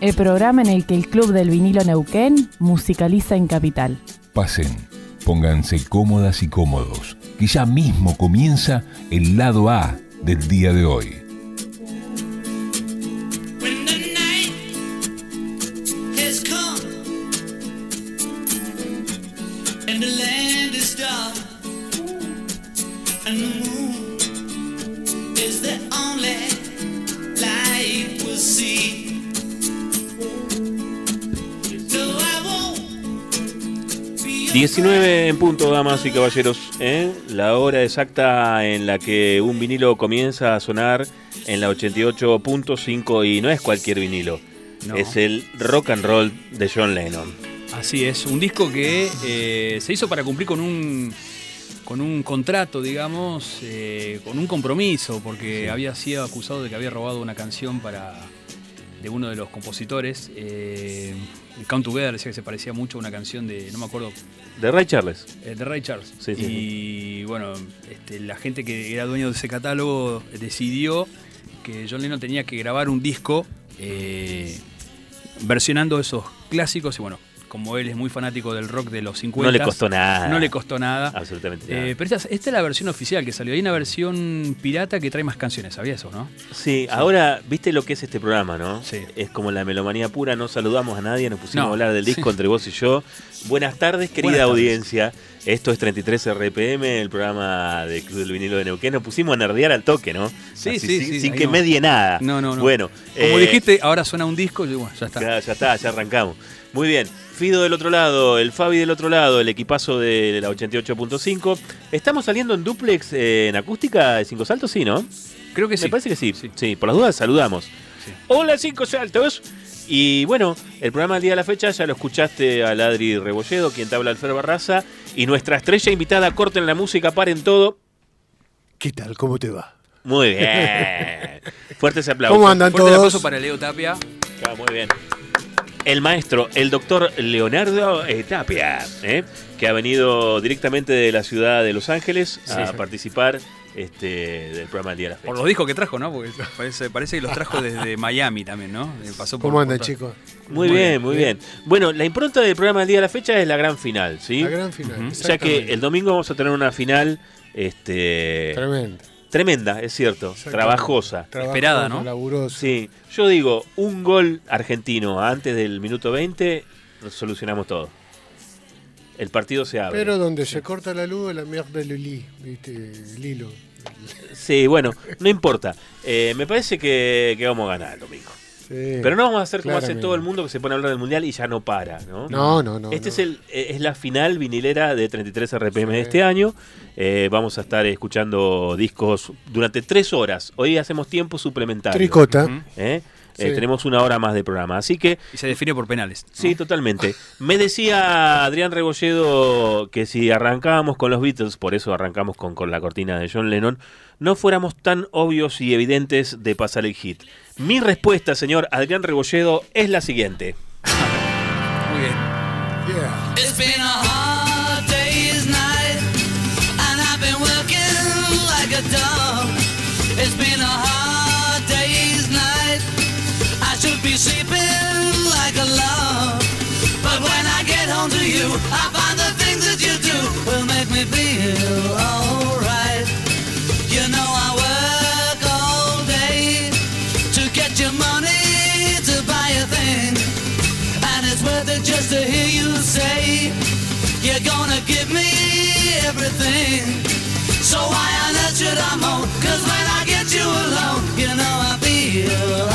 El programa en el que el Club del Vinilo Neuquén musicaliza en Capital. Pasen, pónganse cómodas y cómodos, que ya mismo comienza el lado A del día de hoy. 19 en punto, damas y caballeros, ¿eh? la hora exacta en la que un vinilo comienza a sonar en la 88.5 y no es cualquier vinilo, No. es el rock and roll de John Lennon. Así es, un disco que eh, se hizo para cumplir con un, con un contrato, digamos, eh, con un compromiso, porque había sido acusado de que había robado una canción para de uno de los compositores. El Count Together decía que se parecía mucho a una canción de, no me acuerdo, De Ray Charles. eh, de Ray Charles. Sí, sí, y bueno, este, la gente que era dueño de ese catálogo decidió que John Lennon tenía que grabar un disco eh, versionando esos clásicos y bueno, como él es muy fanático del rock de los 50. No le costó nada. No le costó nada. Absolutamente nada. Eh, pero esta, esta es la versión oficial que salió. Hay una versión pirata que trae más canciones, ¿sabías eso, no? Sí, ahora, ¿viste lo que es este programa, no? Sí. Es como la melomanía pura, no saludamos a nadie, nos pusimos No. a hablar del disco Sí. entre vos y yo. Buenas tardes, querida Buenas tardes. audiencia. Esto es 33 RPM, el programa de Club del Vinilo de Neuquén. Nos pusimos a nerdear al toque, ¿no? Sí, Así, sí, sin, sí, sin que no. medie nada. No, no, no. Bueno, Como eh, dijiste, ahora suena un disco y bueno, ya está. Ya, ya está, ya arrancamos. Muy bien. Fido del otro lado, el Fabi del otro lado, el equipazo de la 88.5. ¿Estamos saliendo en duplex eh, en acústica de cinco saltos? Sí, ¿no? Creo que sí. Me parece que sí. Sí. sí. por las dudas saludamos. Sí. Hola, cinco saltos. Y bueno, el programa del día de la fecha ya lo escuchaste al Adri Rebolledo, quien te habla Alfredo Barraza. Y nuestra estrella invitada, corten la música, paren todo. ¿Qué tal? ¿Cómo te va? Muy bien. Fuertes aplausos. ¿Cómo andan Fuerte todos? aplauso para Leo Tapia. Ah, muy bien. El maestro, el doctor Leonardo eh, Tapia, ¿eh? que ha venido directamente de la ciudad de Los Ángeles a Sí. participar este, del programa del día de la fecha. Por los discos que trajo, ¿no? Porque parece, parece que los trajo desde Miami también, ¿no? Eh, Pasó por- ¿Cómo andan, chicos? Muy, Muy bien, bien, muy bien. bien. Bueno, la impronta del programa del día de la fecha es la gran final, ¿sí? La gran final. Ujú. O sea que el domingo vamos a tener una final este, Tremendo. Tremenda, es cierto, trabajosa. Esperada, ¿no? Laburoso. Sí, yo digo, un gol argentino antes del minuto 20, solucionamos todo. El partido se abre. Pero donde se corta la luz, la mierda del li, ¿viste? El hilo. Sí, bueno, no importa. Eh, me parece que, que vamos a ganar el domingo. Sí. Pero no vamos a hacer como hace todo el mundo que se pone a hablar del mundial y ya no para, ¿no? No, no, no. este no. es el es la final vinilera de 33 RPM de este año. Eh, vamos a estar escuchando discos durante tres horas. Hoy hacemos tiempo suplementario. Tricota. ¿eh? Eh, Sí. tenemos una hora más de programa. Así que, Y se define por penales. ¿no? sí, totalmente. Me decía Adrián Rebolledo que si arrancábamos con los Beatles, por eso arrancamos con, con la cortina de John Lennon, no fuéramos tan obvios y evidentes de pasar el hit. Mi respuesta, señor Adrián Rebolledo, es la siguiente. Muy bien. Yeah. Why on earth should I moan? Cause when I get you alone You know I feel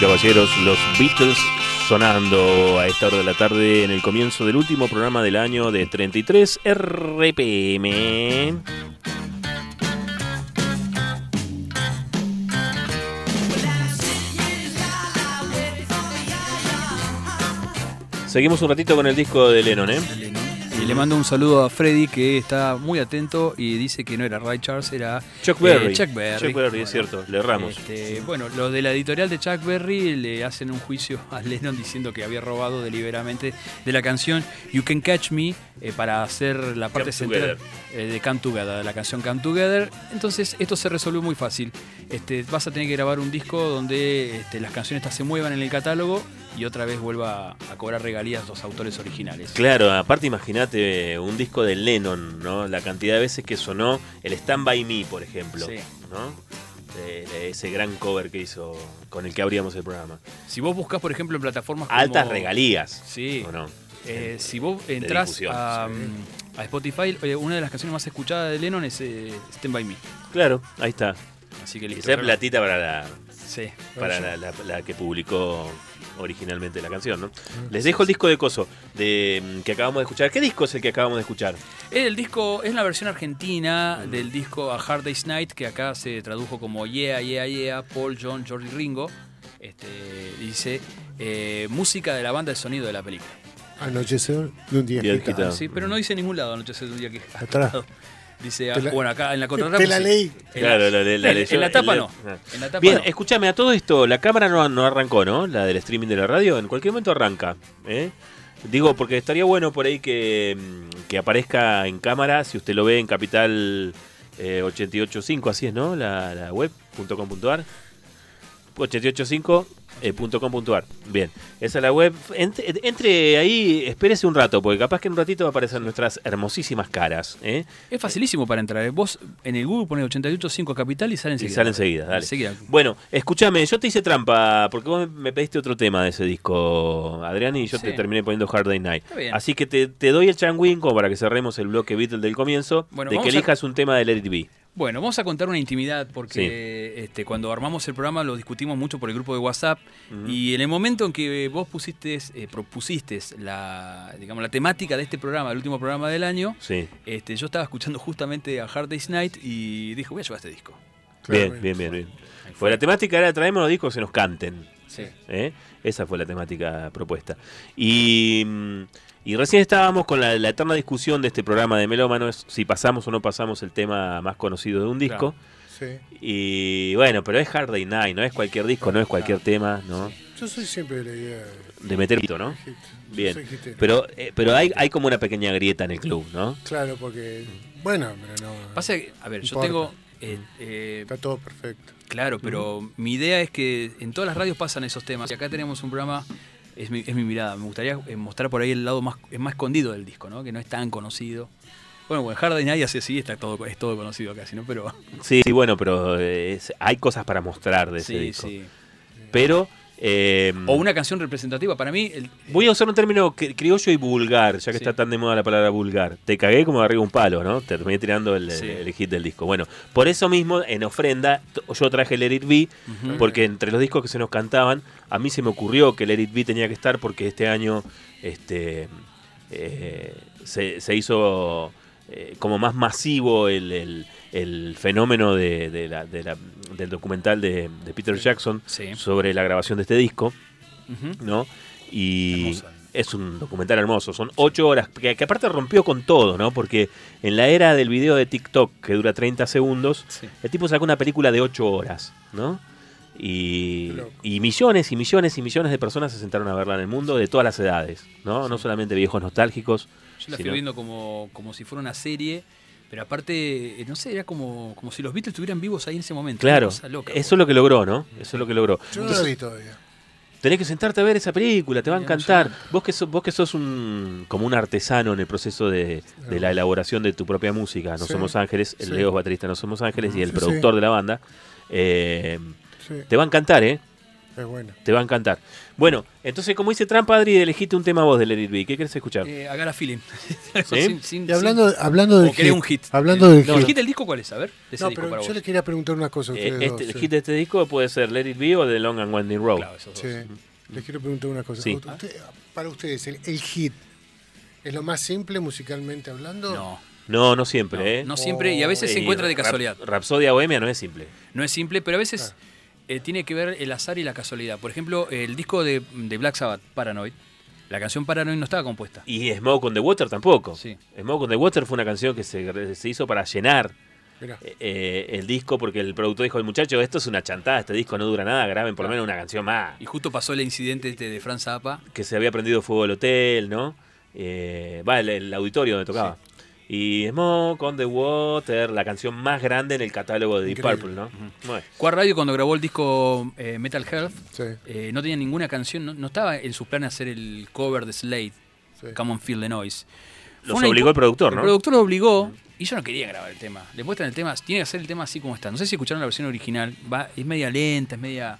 caballeros, los Beatles sonando a esta hora de la tarde en el comienzo del último programa del año de 33 RPM. Seguimos un ratito con el disco de Lennon, ¿eh? Le mando un saludo a Freddy que está muy atento y dice que no era Ray Charles, era Chuck Berry. eh, Chuck Berry. Chuck Berry, Bueno, es cierto, le erramos. este, bueno, los de la editorial de Chuck Berry le hacen un juicio a Lennon diciendo que había robado deliberadamente de la canción You Can Catch Me eh, para hacer la parte Come central eh, de Come Together, de la canción Come Together. Entonces esto se resolvió muy fácil. Este, vas a tener que grabar un disco donde este, las canciones estas se muevan en el catálogo y otra vez vuelva a cobrar regalías los autores originales. Claro, aparte imagínate un disco de Lennon, ¿no? La cantidad de veces que sonó el Stand By Me, por ejemplo, Sí. ¿no? Ese gran cover que hizo, con el que abríamos el programa. Si vos buscas, por ejemplo, en plataformas como... Altas regalías, Sí. ¿o no? Eh, si vos entras difusión, a, a Spotify, oye, una de las canciones más escuchadas de Lennon es eh, Stand By Me. Claro, ahí está. Así que Y listo. esa platita para la, Sí. para la, la- la que publicó originalmente la canción, ¿no? Les dejo el disco de Coso, de, mm, que acabamos de escuchar. ¿Qué disco es el que acabamos de escuchar? El disco es la versión argentina del disco A Hard Day's Night, que acá se tradujo como Yeah, Yeah, Yeah, Paul, John, George y Ringo. Este, dice eh, música de la banda de sonido de la película. Anochecer de un día agitado. Sí, pero no dice en ningún lado Anochecer de un día que Atrás. Dice, la- bueno, acá en la contratapa. Te la leí. En Claro, la, la- la en- leyó- en la tapa no. ah. En la tapa Bien, no. escúchame, a todo esto, la cámara no, no arrancó, ¿no? La del streaming de la radio, en cualquier momento arranca. ¿eh? Digo, porque estaría bueno por ahí que, mm, que aparezca en cámara, si usted lo ve en Capital eh, 885, así es, ¿no? La, la web, .com.ar. 885.com.ar. Bien, esa es la web. Entre, entre ahí, espérese un rato, porque capaz que en un ratito va a aparecer nuestras hermosísimas caras. ¿eh? Es facilísimo para entrar. ¿eh? Vos en el Google pones 885 Capital y sale Y enseguida. sale enseguida, dale. Enseguida. Bueno, escúchame, yo te hice trampa porque vos me pediste otro tema de ese disco, Adrián, y yo Sí. te terminé poniendo Hard Day Night. Así que te, te doy el changuín como para que cerremos el bloque Beatle del comienzo, Bueno, de que a- elijas un tema de Let It Be. Bueno, vamos a contar una intimidad porque este, cuando armamos el programa lo discutimos mucho por el grupo de WhatsApp y en el momento en que vos pusiste, eh, propusiste la, digamos, la temática de este programa, el último programa del año, Sí. este, yo estaba escuchando justamente a Hard Day's Night y dije, voy a llevar este disco. Bien, bien, bien, bien. Pues la temática era traemos los discos que se nos canten. Sí. ¿eh? Esa fue la temática propuesta. Y, mm, y recién estábamos con la, la eterna discusión de este programa de Melómanos, si pasamos o no pasamos el tema más conocido de un disco. Sí. Y bueno, pero es Hard Day Night, no es cualquier disco, no es cualquier tema, ¿no? Yo soy siempre de la idea de De meter hito, ¿no? Bien. Soy. Pero, eh, pero hay, hay como una pequeña grieta en el club, ¿no? Claro, porque. Bueno, pero no. Pasa que, a ver, yo tengo... eh, eh, Está todo perfecto. Claro, pero mi idea es que en todas las radios pasan esos temas. Y acá tenemos un programa, es mi, es mi mirada. Me gustaría eh, mostrar por ahí el lado más, es más escondido del disco, ¿no? Que no es tan conocido. Bueno, bueno, Hard Day Night así está todo, es todo conocido casi, ¿no? Pero Sí, sí, bueno, pero eh, es- hay cosas para mostrar de ese sí, disco. sí. Pero Eh, O una canción representativa. Para mí, el- Voy a usar un término cri- criollo y vulgar, ya que Sí. está tan de moda la palabra vulgar. Te cagué como arriba un palo, ¿no? Te terminé tirando el, Sí. el hit del disco. Bueno, por eso mismo, en ofrenda, yo traje Let It Be, porque entre los discos que se nos cantaban, a mí se me ocurrió que Let It Be tenía que estar porque este año este, eh, se, se hizo eh, como más masivo el, el- el fenómeno de, de la- de la- del documental de, Peter Jackson Sí. sobre la grabación de este disco. Ujú. ¿no? Y Hermosa. es un documental hermoso. Son ocho horas, que, que aparte rompió con todo, ¿no? Porque en la era del video de TikTok, que dura 30 segundos, Sí. el tipo sacó una película de ocho horas, ¿no? Y, y millones y millones y millones de personas se sentaron a verla en el mundo de todas las edades, ¿no? No solamente viejos nostálgicos. Yo la sino- fui viendo como, como si fuera una serie, pero aparte, eh, no sé, era como, como si los Beatles estuvieran vivos ahí en ese momento. Claro, loca, eso es lo que logró, ¿no? Eso es lo que logró. Yo no la vi todavía. Tenés que sentarte a ver esa película, te va a encantar. Vos que, sos, vos que sos un, como un artesano en el proceso de, de la elaboración de tu propia música. No Sí, Somos Ángeles, el sí. Leo es baterista No Somos Ángeles y el Sí, productor sí. de la banda. eh, Sí, te va a encantar, ¿eh? Es. Te va a encantar. Bueno, entonces como dice Tramp, Adri, elegiste un tema vos de Let It Be. ¿Qué querés escuchar? Eh, Agar a Feeling. ¿Sí? Sin- sin- Y hablando, hablando del O hit. un hit. Hablando del ¿El hit. hit del disco cuál es? A ver, de ese No, disco pero para yo vos. le quería preguntar una cosa a Eh, ustedes este- el dos. hit de este disco puede ser Let It Be o The Long and Winding Road. Claro, esos dos. Sí, les quiero preguntar una cosa. Sí. Usted- para ustedes, el, el hit es lo más simple musicalmente hablando? No, No, no siempre, no, ¿eh? no siempre, y a veces se Eh, encuentra de Rap- casualidad. Rapsodia Bohemia no es simple. No es simple, pero a veces eh, tiene que ver el azar y la casualidad. Por ejemplo, el disco de, de Black Sabbath, Paranoid, la canción Paranoid no estaba compuesta. Y Smoke on the Water tampoco. Sí. Smoke on the Water fue una canción que se, se hizo para llenar eh, el disco porque el productor dijo, el muchacho, esto es una chantada, este disco no dura nada, graben por lo menos una canción más. Y justo pasó el incidente este de Franz Zappa. Que se había prendido fuego el hotel, ¿no? Eh, va, el, el auditorio donde tocaba. Y Smoke on the Water, la canción más grande en el catálogo de Deep Increíble. Purple, ¿no? Bueno, Quad Radio cuando grabó el disco eh, Metal Health Sí, eh, no tenía ninguna canción, no, no estaba en sus planes hacer el cover de Slade, sí. Come on Feel the Noise. Los una obligó el productor, El ¿no? productor lo obligó y yo no quería grabar el tema. Le muestran el tema, tiene que hacer el tema así como está. No sé si escucharon la versión original, va, es media lenta, es media...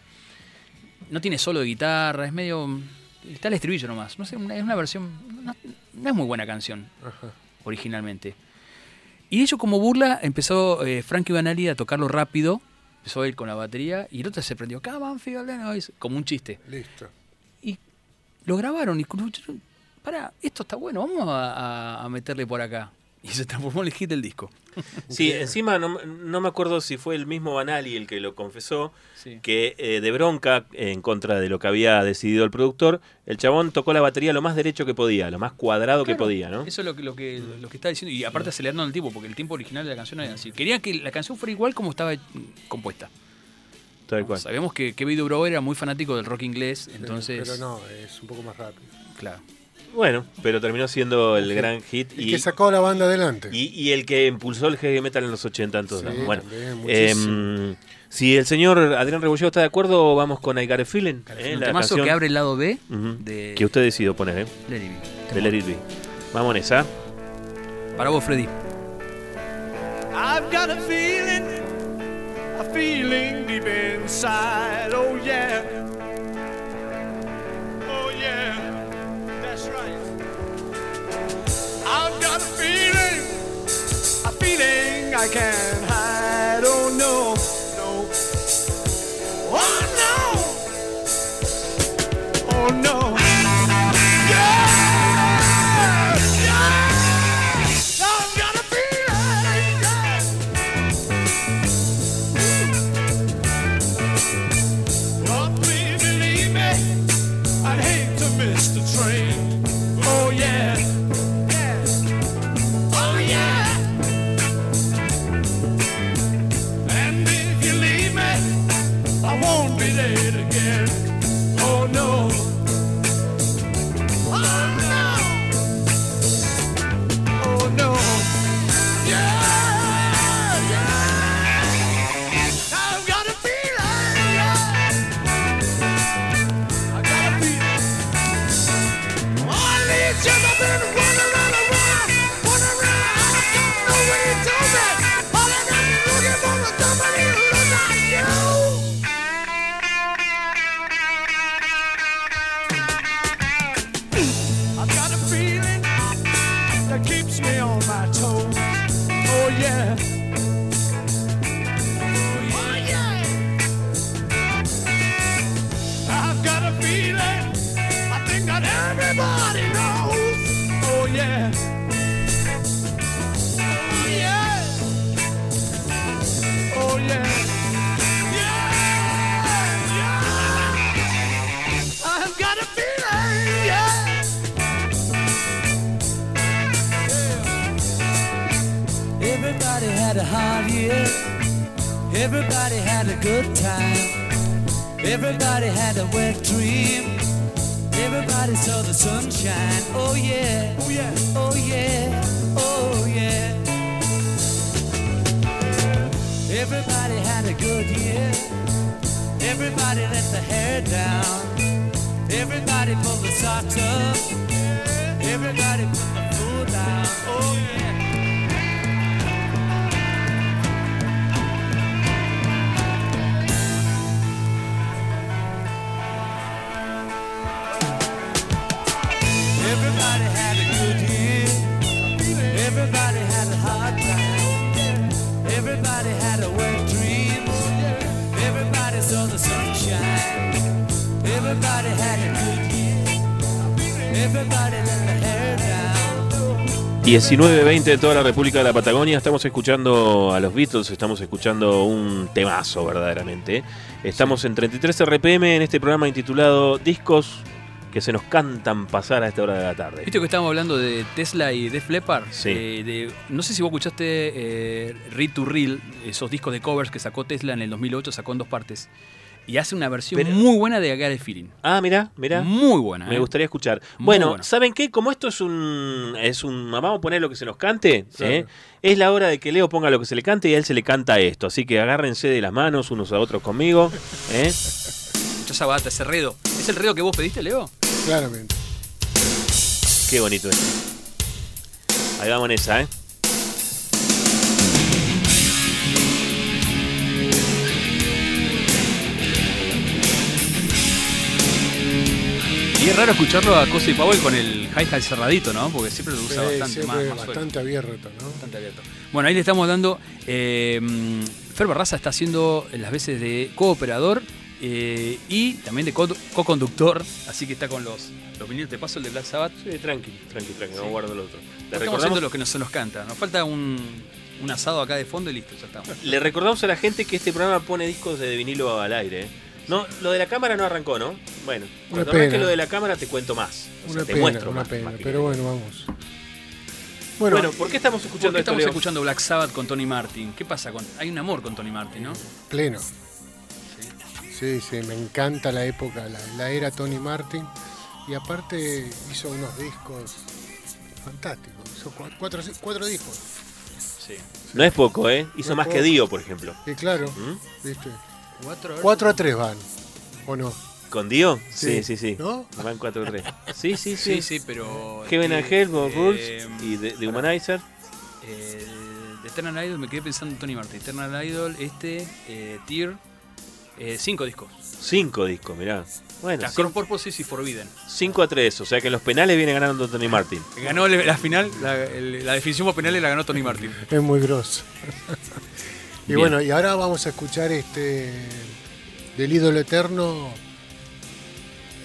No tiene solo de guitarra, es medio... Está el estribillo nomás. No sé, es una versión... No, no es muy buena canción Ajá. Originalmente. Y ello como burla empezó eh, Frankie Banali a tocarlo rápido, empezó él con la batería y el otro se prendió, Come on, noise", como un chiste. Listo. Y lo grabaron y para, esto está bueno, vamos a meterle por acá. Y se transformó en el hit del disco. Sí, encima no, no me acuerdo si fue el mismo Banali el que lo confesó, Sí. que eh, de bronca en contra de lo que había decidido el productor, el chabón tocó la batería lo más derecho que podía, lo más cuadrado que podía, ¿no? Eso es lo que, lo que, lo que está diciendo. Y aparte acelerando el tiempo, porque el tiempo original de la canción era así. Quería que la canción fuera igual como estaba compuesta. Tal cual. Sabemos que Kevin Dubrow era muy fanático del rock inglés, entonces... Pero no, es un poco más rápido. Claro. Bueno, pero terminó siendo el gran hit El y, que sacó a la banda adelante. y, y el que impulsó el heavy metal en los 80 en todos Sí, lados. Bueno, también, em, si el señor Adrián Rebolledo está de acuerdo, vamos con I Got a Feeling, eh, la canción que abre el lado B de que usted decidió poner, ¿eh? Let It Be. de Let It Be. Vamos en esa. Para vos, Freddy. I've got a feeling, a feeling deep inside. Oh yeah, oh yeah, that's right. I've got a feeling, a feeling I can't hide. Oh no, no, oh no, oh no. Everybody had a good time. Everybody had a wet dream. Everybody saw the sunshine. Oh yeah. Oh yeah. Oh yeah. Oh yeah. Everybody had a good year. Everybody let the hair down. Everybody pulled the socks up. Everybody put the food down. Oh yeah. 19.20 de toda la República de la Patagonia, estamos escuchando a los Beatles, estamos escuchando un temazo verdaderamente. Estamos en 33 RPM en este programa intitulado Discos que se nos cantan pasar a esta hora de la tarde. Viste que estábamos hablando de Tesla y Def Leppard. Sí. Eh, de- no sé si vos escuchaste eh, Read to Real, esos discos de covers que sacó Tesla en el 2008, sacó en dos partes. Y hace una versión Pero- muy buena de I Got a Feeling. Ah, mira, mira. Muy buena. Me ¿eh? gustaría escuchar. Muy Bueno, bueno. ¿saben qué? Como esto es un. es un Vamos a poner lo que se nos cante. Claro. ¿eh? Es la hora de que Leo ponga lo que se le cante y a él se le canta esto. Así que agárrense de las manos unos a otros conmigo. ¿eh? Escuchá esa bata, ese redo. ¿Es el redo que vos pediste, Leo? Claramente. Qué bonito esto. Ahí vamos en esa, ¿eh? Y es raro escucharlo a Cosi Powell con el hi-hat cerradito, ¿no? Porque siempre lo usa Sí, bastante más, siempre más suelto. bastante abierto, ¿no? Bastante abierto. Bueno, ahí le estamos dando. Eh, Fer Barraza está haciendo las veces de cooperador eh, y también de co- co-conductor, así que está con los, los vinilos. Te paso el de Black Sabbath. Sí, tranqui, tranqui, tranqui. No guardo el otro. Le Estamos recordamos, haciendo lo que nos, se nos canta. Nos falta un, un asado acá de fondo y listo, ya estamos. le recordamos a la gente que este programa pone discos de vinilo al aire. ¿eh? No, lo de la cámara no arrancó, ¿no? Bueno, cuando pena. arranque lo de la cámara te cuento más. O sea, Una te pena, muestro una más. pena. más pero bueno, vamos. Bueno, Bueno, ¿por qué estamos ¿Por escuchando qué esto, estamos Leo? escuchando Black Sabbath con Tony Martin? ¿Qué pasa con.? Hay un amor con Tony Martin, ¿no? pleno. Sí, sí, me encanta la época, la, la era Tony Martin. Y aparte hizo unos discos fantásticos. Hizo cua- cuatro, cuatro discos. Sí. No es poco, ¿eh? Hizo No más que. Dio, por ejemplo. Y claro, ¿Mm? ¿viste? Cuatro, a ver. 4 a 3 van, ¿o no? ¿Con Dio? Sí, Sí. sí, sí. ¿No? Van 4-3. Sí, sí, sí. Sí, sí, pero. Heaven and eh, Hell, Bob eh, Rules y The, The Humanizer. Eh, de Eternal Idol me quedé pensando en Tony Martin. Eternal Idol, este, eh, Tear, eh, cinco discos. Cinco discos, mirá. Bueno, Las Cross Purposes y Forbidden. 5 a 3, o sea que en los penales viene ganando Tony Martin. Ganó la final, la, el- la definición por penales la ganó Tony Martin. Es muy grosso. y Bien. bueno, y ahora vamos a escuchar este del ídolo eterno.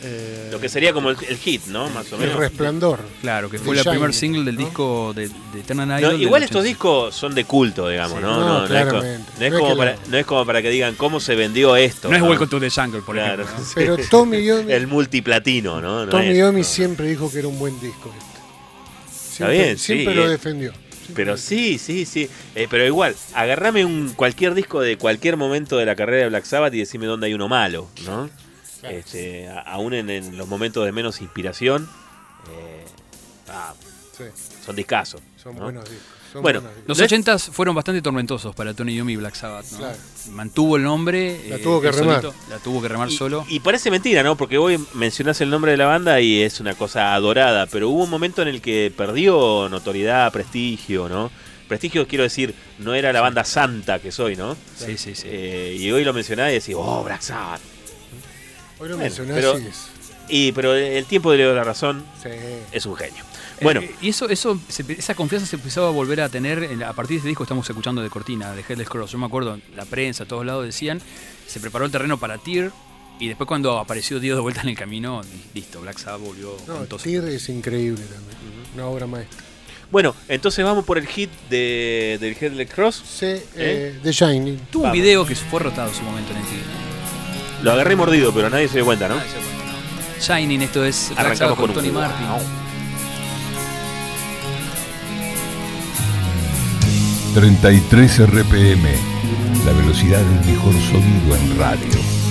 eh, Lo que sería como el, el hit, ¿no? Más o El menos. resplandor. Claro, que fue el primer single del ¿no? disco de, de Eternal Idol. igual estos 86. discos son de culto, digamos, Sí. ¿no? No, No, no es, co- claramente. no es No es como para, no es como para que digan cómo se vendió esto. No es Welcome to the Jungle, por Claro, ejemplo. Pero Tommy Yomi, El multiplatino, ¿no? No Tommy es, Yomi no. siempre dijo que era un buen disco. este. Siempre, bien, sí, siempre lo eh. defendió. Pero sí, sí, sí. Eh, pero igual, agarrame un cualquier disco de cualquier momento de la carrera de Black Sabbath y decime dónde hay uno malo, ¿no? Este, a- aún en, en los momentos de menos inspiración, eh, ah, Sí, son discasos. son ¿no? buenos discos. Son Bueno. Los No es- 80 fueron bastante tormentosos para Tony Yomi y Black Sabbath. ¿no? Claro. Mantuvo el nombre. La eh, tuvo que él remar. solito, la tuvo que remar Y, solo. y parece mentira, ¿no? Porque hoy mencionás el nombre de la banda y es una cosa adorada, pero hubo un momento en el que perdió notoriedad, prestigio, ¿no? Prestigio, quiero decir, no era la banda santa que soy, ¿no? sí, sí, sí. Eh, y hoy lo mencionás y decís, oh, Black Sabbath. Hoy lo bueno, mencionás pero- y es- Y, pero el tiempo de Leo la razón sí. es un genio. Bueno, Eh, y eso, eso, se- esa confianza se empezaba a volver a tener en a partir de este disco que estamos escuchando de Cortina, de Headless Cross. Yo me acuerdo, la prensa, a todos lados decían, se preparó el terreno para Tear y después cuando apareció Dios de vuelta en el camino, listo, Black Sabbath volvió No, con todo. Tyr es increíble también. Una obra maestra. bueno, entonces vamos por el hit de, del Headless Cross. Sí, eh, The Shining. Tuvo un video que fue rotado en su momento en el TV. Lo agarré mordido, pero nadie se dio cuenta, ¿no? Shining, esto es Black Arrancamos Sabbath con Tony wow. Martin. 33 RPM, la velocidad del mejor sonido en radio.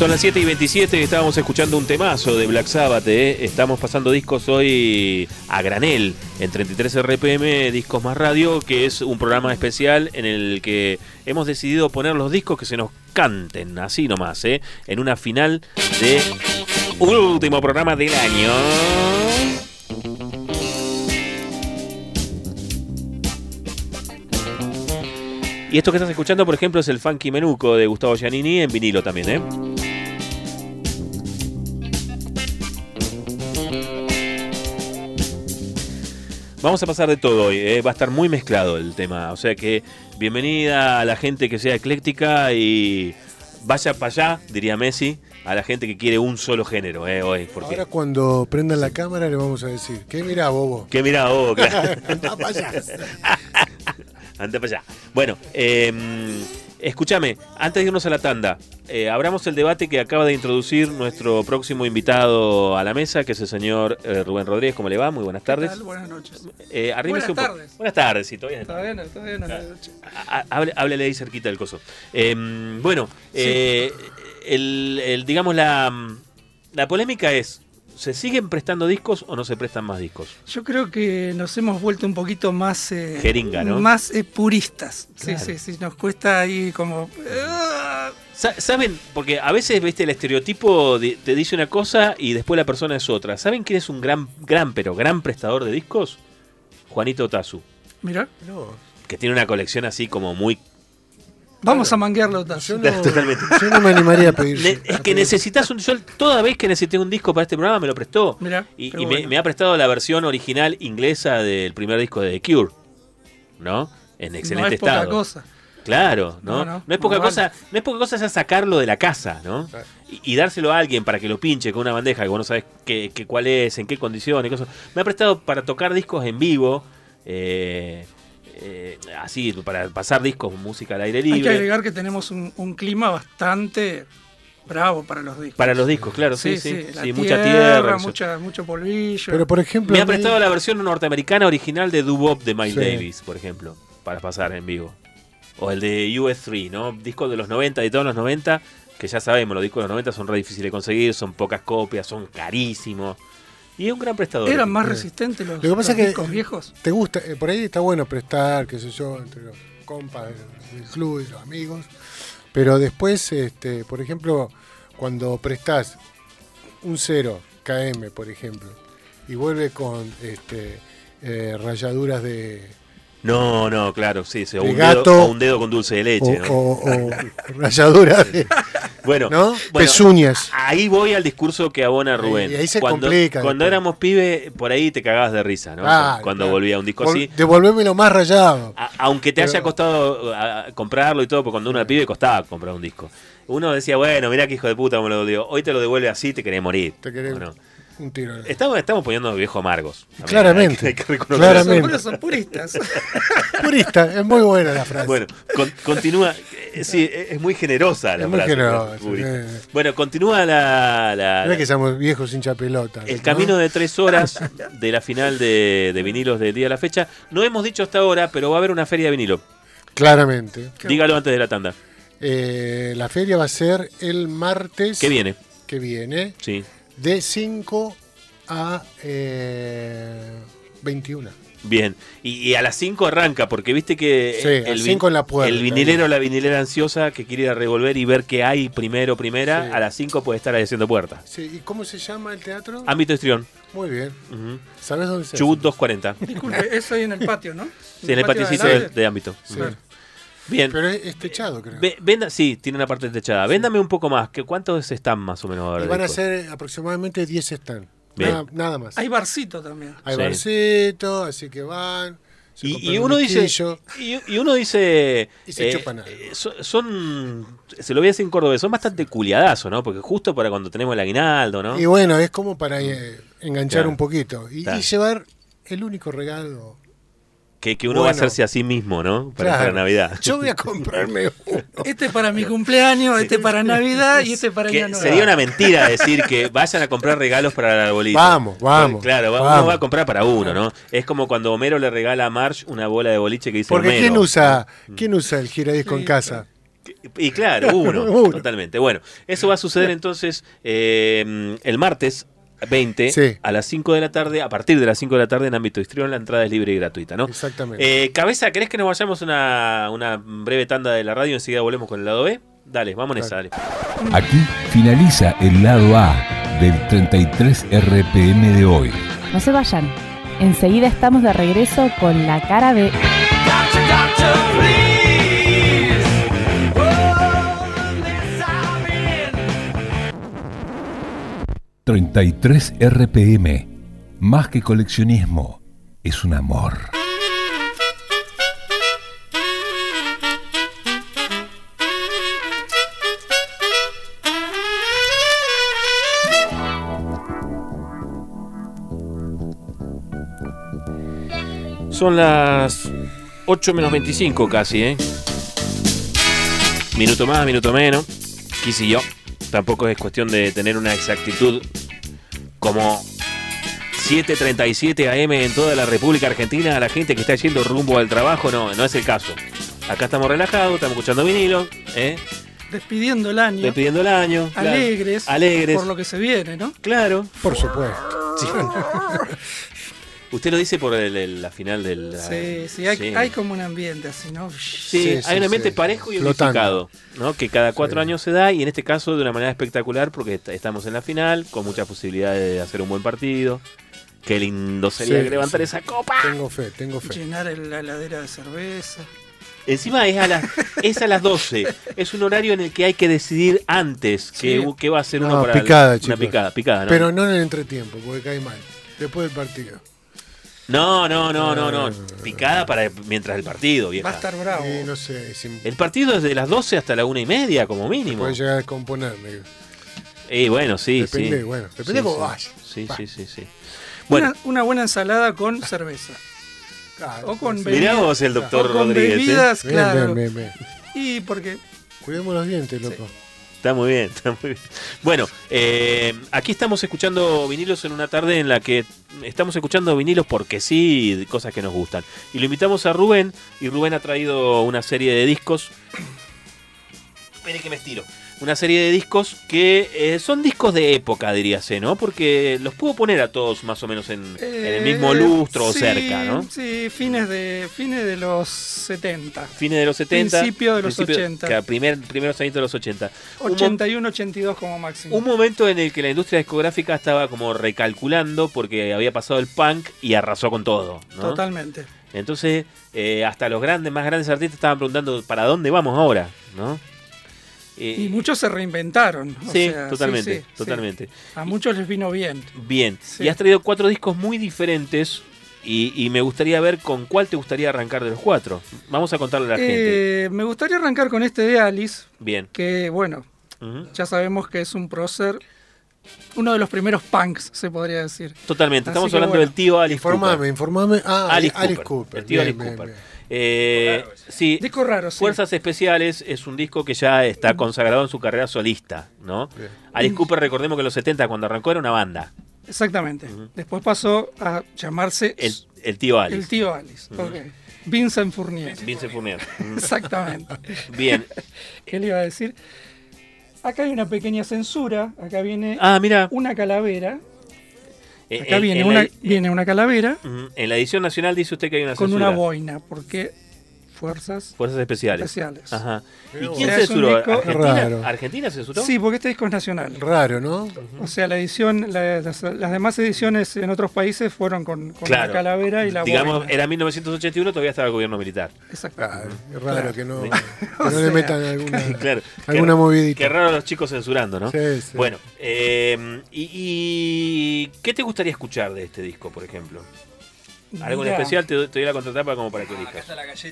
Son las 7 y 27 y estábamos escuchando un temazo de Black Sabbath. ¿eh? Estamos pasando discos hoy a granel en 33 RPM, Discos Más Radio, que es un programa especial en el que hemos decidido poner los discos que se nos canten, así nomás, ¿eh? en una final de último programa del año. Y esto que estás escuchando, por ejemplo, es el Funky Menuco de Gustavo Giannini en vinilo también, ¿eh? Vamos a pasar de todo hoy, ¿eh? va a estar muy mezclado el tema. O sea que bienvenida a la gente que sea ecléctica y vaya para allá, diría Messi, a la gente que quiere un solo género ¿eh? hoy. Porque... Ahora cuando prendan la cámara le vamos a decir, ¿qué mirá, bobo? Que mira vos, claro. Anda pa' allá. Anda para allá. Bueno, eh, escúchame, antes de irnos a la tanda, eh, abramos el debate que acaba de introducir nuestro próximo invitado a la mesa, que es el señor eh, Rubén Rodríguez. ¿Cómo le va? Muy buenas tardes. ¿Qué tal? Buenas noches. Eh, Buenas un tardes. Buenas tardes, sí, todavía Está bien, está bien. Claro. buenas noches. A- a- hable- Háblele ahí cerquita del coso. Eh, bueno, eh, el, el- digamos, la, la polémica es, ¿se siguen prestando discos o no se prestan más discos? Yo creo que nos hemos vuelto un poquito más. eh, Jeringa, ¿no? Más eh, puristas. Claro. Sí, sí, sí. Nos cuesta ahí como. ah, Sa- ¿Saben? Porque a veces, viste, el estereotipo te dice una cosa y después la persona es otra. ¿Saben quién es un gran, gran, pero gran prestador de discos? Juanito Tazu, Mirá, No, que tiene una colección así como muy... vamos a manguearlo, yo no, Totalmente. yo no me animaría a pedir. Ne- es que necesitas un... Yo toda vez que necesité un disco para este programa me lo prestó. Mirá, Y, me, bueno. me ha prestado la versión original inglesa del primer disco de The Cure. ¿No? En excelente no es poca estado. cosa. Claro, ¿no? No, No, no, es poca cosa, no es poca cosa ya sacarlo de la casa, ¿no? Claro. Y, y dárselo a alguien para que lo pinche con una bandeja que vos no sabes qué, qué- cuál es, en qué condiciones, cosas. Me ha prestado para tocar discos en vivo, eh, eh, así, para pasar discos, música al aire Hay que libre. agregar que tenemos un, un clima bastante bravo para los discos. Para los discos, claro, sí, sí. sí, sí, la mucha tierra, mucha, mucho polvillo. Pero por ejemplo. Me ha mí- prestado la versión norteamericana original de Doo-Wop de Miles Sí. Davis, por ejemplo, para pasar en vivo. O el de US3, ¿no? Discos de los 90, de todos los 90, que ya sabemos, los discos de los 90 son re difíciles de conseguir, son pocas copias, son carísimos. Y es un gran prestador. Eran más Eh, resistentes los, Lo que pasa los es que discos viejos. te gusta, eh, por ahí está bueno prestar, qué sé yo, entre los compas del, del club y los amigos. Pero después, este, por ejemplo, cuando prestás un 0 KM, por ejemplo, y vuelve con este, eh, rayaduras de. No, no, claro, sí, sí, o, un gato. dedo, o un dedo con dulce de O, leche. ¿no? o- o rayaduras de. bueno, ¿No? bueno, Pezuñas. Ahí voy al discurso que abona Rubén. Y ahí se cuando, complica Cuando después. éramos pibe, por ahí te cagabas de risa, ¿no? Cuando claro. volvía un disco Vol- así. Devolveme lo más rayado. A- aunque te Pero- haya costado a- a comprarlo y todo, porque cuando uno era pibe costaba comprar un disco. Uno decía, bueno, mirá que hijo de puta me lo dio. Hoy te lo devuelve así, te querés morir. Te querés ¿O no? Un tiro. Estamos, estamos poniendo viejos amargos. También Claramente, hay que- hay que reconocer claramente. Eso son puristas. Purista, es muy buena la frase. Bueno, con- continúa. eh, Sí, es muy generosa la Es muy frase. generosa, sí. Bueno, continúa la, la- No es que somos viejos hincha pelota. el ¿no? camino de tres horas de la final de, de vinilos del día de la fecha. No hemos dicho hasta ahora, pero va a haber una feria de vinilo. Claramente. Dígalo antes de la tanda. Eh, la feria va a ser el martes ¿Qué viene? que viene, Sí. De 5 a eh, 21. Bien, y, y a las 5 arranca, porque viste que Sí, el, cinco en la puerta, el vinilero o la vinilera ansiosa que quiere ir a revolver y ver qué hay primero, primera, Sí. a las 5 puede estar ahí haciendo puertas. Sí, ¿Y cómo se llama el teatro? Ámbito histrión, Muy bien. ujú. ¿Sabes dónde se Chubut hace? 240, Disculpe, eso ahí en el patio, ¿no? sí, en el patio patiecito adelante. de, de ámbito. Sí. Claro. Bien, Pero es, es techado, creo. Ve- venda, sí, tiene una parte techada. Véndame un poco más, que ¿cuántos están más o menos ahora? y van a ser aproximadamente 10 stands. Bien. Nada, nada más. Hay barcito también. Hay Sí. barcito, así que van. Y, y un uno dice, y, y uno dice, Y se eh, chupan algo. eh, son, son- se lo voy a decir en cordobés, son bastante culiadazos, ¿no? Porque justo para cuando tenemos el aguinaldo, ¿no? Y bueno, es como para eh, enganchar Claro. un poquito. Y, Claro. y llevar el único regalo. Que, que uno va a hacerse a sí mismo, ¿no? Para, Claro. para Navidad. Yo voy a comprarme uno. Este para mi cumpleaños, este para Navidad y este para Que Año Nuevo. sería una mentira decir que vayan a comprar regalos para el arbolito. Vamos, vamos, Claro, vamos. uno va a comprar para uno, ¿no? Es como cuando Homero le regala a Marge una bola de boliche que dice Porque Homero. ¿quién usa, ¿quién usa el giradisco Sí, en casa? Y claro, uno, Uno. totalmente. Bueno, eso va a suceder entonces eh, el martes 20 Sí. a las 5 de la tarde, a partir de las 5 de la tarde en ámbito histrión, la entrada es libre y gratuita, ¿no? Exactamente. Eh, Cabeza, ¿querés que nos vayamos a una, una breve tanda de la radio enseguida volvemos con el lado B? Dale, vamos en esa, dale. Aquí finaliza el lado A del 33 RPM de hoy. No se vayan. Enseguida estamos de regreso con la cara B. Doctor, doctor, 33 RPM. Más que coleccionismo, es un amor. Son las 8 menos 25 casi, ¿eh? Minuto más, minuto menos. Quise yo. Tampoco es cuestión de tener una exactitud como 7.37 AM en toda la República Argentina a la gente que está yendo rumbo al trabajo. No, no es el caso. Acá estamos relajados, estamos escuchando vinilo, ¿eh? Despidiendo el año. despidiendo el año. claro. alegres. Alegres. Por lo que se viene, ¿no? Claro. Por supuesto. Sí. Usted lo dice por el- el- la final del... Sí, sí, hay, hay como un ambiente así, ¿no? Sí, Sí, hay sí, un ambiente sí. parejo y unificado, ¿no? Que cada cuatro Sí. años se da y en este caso de una manera espectacular porque est- estamos en la final con muchas posibilidades de hacer un buen partido. Qué lindo sería Sí, levantar sí. esa copa. Tengo fe, tengo fe. Llenar la heladera de cerveza. Encima es a, las, es a las 12. Es un horario en el que hay que decidir antes qué, Sí. qué va a hacer uno No, para el- picada, una chicos. picada, picada, ¿no? Pero no en el entretiempo, porque cae mal. Después del partido. No, no, no, no, no. Ah. Picada para mientras el partido, vieja. Va a estar bravo. Y no sé, si El partido es de las 12 hasta la una y media, como mínimo. puede llegar a descomponerme. Y bueno, sí, Depende, sí. bueno, depende cómo sí. vaya. Sí, Va. sí, sí, sí. Bueno, Una, una buena ensalada con cerveza. Claro, O con sí. bebida. mirá vos el doctor o con Rodríguez. ¿eh? bebidas, Bien, claro. bien, bien, bien. Y porque Cuidemos los dientes, loco. Está muy bien, está muy bien. Bueno, eh, aquí estamos escuchando vinilos en una tarde en la que estamos escuchando vinilos porque sí, cosas que nos gustan. Y lo invitamos a Rubén, y Rubén ha traído una serie de discos. Espere que me estiro. Una serie de discos que eh, son discos de época, diríase, ¿no? Porque los puedo poner a todos más o menos en, en el mismo Eh, lustro o sí, cerca, ¿no? Sí, fines de, fines de los 70. Fines de los 70. Principio de los 80. claro, primer, primeros años de los 80. Un mo- 81, 82 como máximo. Un momento en el que la industria discográfica estaba como recalculando porque había pasado el punk y arrasó con todo. ¿no? Totalmente. Entonces, eh, hasta los grandes, más grandes artistas estaban preguntando para dónde vamos ahora, ¿no? Eh, Y muchos se reinventaron. o sí, sea, totalmente, sí, sí. totalmente. A muchos les vino bien. Bien. Sí. Y has traído cuatro discos muy diferentes y, y me gustaría ver con cuál te gustaría arrancar de los cuatro. Vamos a contarle a la gente. Eh, me gustaría arrancar con este de Alice, Bien. que bueno, ya sabemos que es un prócer, uno de los primeros punks, se podría decir. Totalmente. Así Estamos hablando bueno. del tío Alice Informame, Cooper. informame. Ah, Alice, Alice, Cooper. Cooper. El tío Bien, Alice bien, Cooper. bien. Eh, sí, Disco raro, sí. Fuerzas Especiales es un disco que ya está consagrado en su carrera solista, ¿no? Bien. Alice Cooper, recordemos que en los 70 cuando arrancó era una banda, Exactamente. Después pasó a llamarse el, el tío Alice. el tío Alice. ok. Vincent Fournier. Vincent Fournier. Mm, Exactamente. Bien. ¿Qué le iba a decir? Acá hay una pequeña censura. Acá viene Ah, mira. una calavera. Eh, Acá en- viene, en una, la, viene una calavera en la edición nacional dice usted que hay una con censura. una boina. Porque fuerzas Fuerzas Especiales. especiales. Ajá. ¿Y quién. Es censuró? disco- ¿Argentina? Raro. ¿Argentina censuró? Sí, porque este disco es nacional. Raro, ¿no? O sea, la edición, la- las, las demás ediciones en otros países fueron con, con Claro. la calavera y la Digamos, boina. era 1981, todavía estaba el gobierno militar. Exactamente. Ah, es raro que no, que no le sea, metan alguna, Claro. alguna Qué- movidita. Qué raro los chicos censurando, ¿no? Sí, sí. Bueno, eh, y, y qué te gustaría escuchar de este disco, por ejemplo? ¿Algo en especial? Te, doy- te doy la contratapa como para que elijas.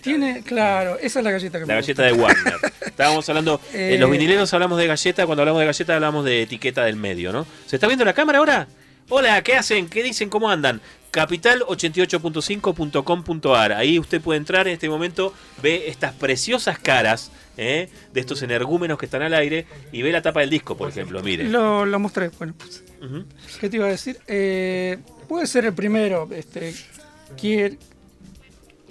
Tiene, claro, esa es la galleta que La me galleta de Warner. Estábamos hablando, Eh, en los vinileros hablamos de galleta, cuando hablamos de galleta hablamos de etiqueta del medio, ¿no? ¿Se está viendo la cámara ahora? Hola, ¿qué hacen? ¿Qué dicen? ¿Cómo andan? Capital88.5.com.ar. Ahí usted puede entrar en este momento, ve estas preciosas caras ¿eh? de estos energúmenos que están al aire y ve la tapa del disco, por ejemplo, mire. Lo, lo mostré. Bueno, pues. ¿qué te iba a decir? Eh, puede ser el primero. Este, ¿quién,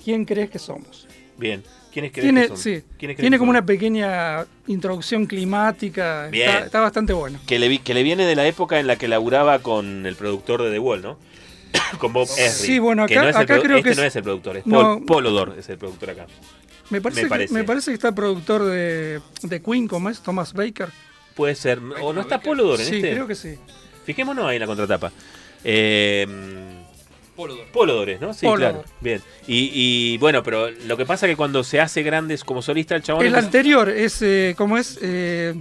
¿Quién crees que somos? Bien. ¿Quiénes crees Tiene, que son? sí, ¿Quiénes crees tiene que como son? una pequeña introducción climática. Bien. Está, está bastante bueno. Que le, vi- que le viene de la época en la que laburaba con el productor de The Wall, ¿no? con Bob Ezrin. Sí, bueno, que acá- no acá produ- creo este que no es- el productor, es no. Paul, Paul Odor es el productor acá. Me parece, Me que- parece. me parece que está el productor de, de Queen, como es, Thomas Baker. Puede ser. O no está Paul Odor en Sí, este. creo que sí. Fijémonos ahí en la contratapa. Eh, Polo Dor. Paul Odor es, ¿no? Sí, claro. Bien. Y, y, bueno, pero lo que pasa es que cuando se hace grandes como solista, el chabón. El anterior es, eh, ¿cómo es? Eh,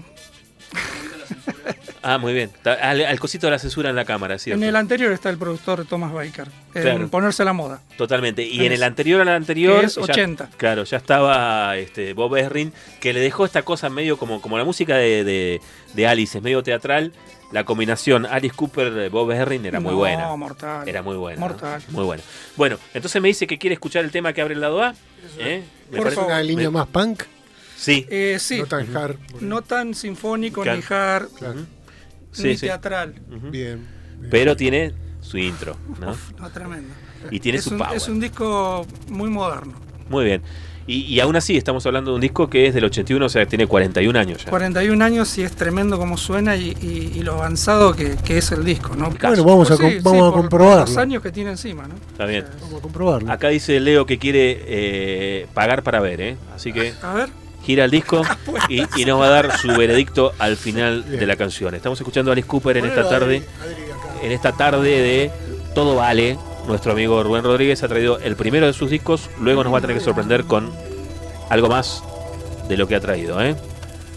Ah, muy bien. Al, al cosito de la censura en la cámara, ¿cierto? en el anterior está el productor Thomas Baker. En Claro. ponerse a la moda. Totalmente. Y En en el anterior al anterior. Que es ya- 80. claro, ya estaba este, Bob Ezrin, que le dejó esta cosa medio como, como la música de, de, de Alice, es medio teatral. La combinación Alice Cooper, eh, Bob Ezrin era muy No, buena. mortal. Era muy buena. ¿no? Mortal. Muy buena. Bueno, entonces me dice que quiere escuchar el tema que abre el lado A. ¿eh? Me Por parece- favor. Una línea me- más punk, Sí. Eh, sí, no tan hard. no tan sinfónico Claro. ni hard, Claro. Sí, ni sí. teatral. Bien. bien. Pero tiene su intro, ¿no? No, tremendo. Y tiene es, su un, power. es un disco muy moderno. Muy bien. Y, y aún así estamos hablando de un disco que es del 81, o sea, tiene 41 años ya. 41 años y es tremendo como suena y, y- y lo avanzado que, que es el disco, ¿no? Bueno, vamos a, Sí, com- sí, vamos a por comprobarlo. Los años que tiene encima, ¿no? Está bien. Vamos a comprobarlo. Acá dice Leo que quiere eh, pagar para ver, ¿eh? Así que A ver, gira el disco y, y nos va a dar su veredicto al final Bien. de la canción. Estamos escuchando a Alice Cooper en esta tarde, en esta tarde de Todo Vale. Nuestro amigo Rubén Rodríguez ha traído el primero de sus discos, luego nos va a tener que sorprender con algo más de lo que ha traído, ¿eh?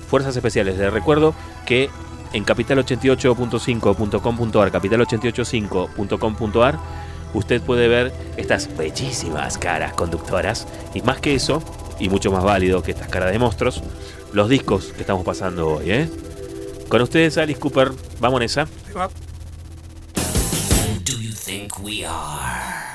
Fuerzas Especiales. Les recuerdo que en capital88.5.com.ar, capital885.com.ar, usted puede ver estas bellísimas caras conductoras y más que eso, y mucho más válido que estas caras de monstruos, los discos que estamos pasando hoy, ¿eh? Con ustedes, Alice Cooper, vamos en esa. Think we are?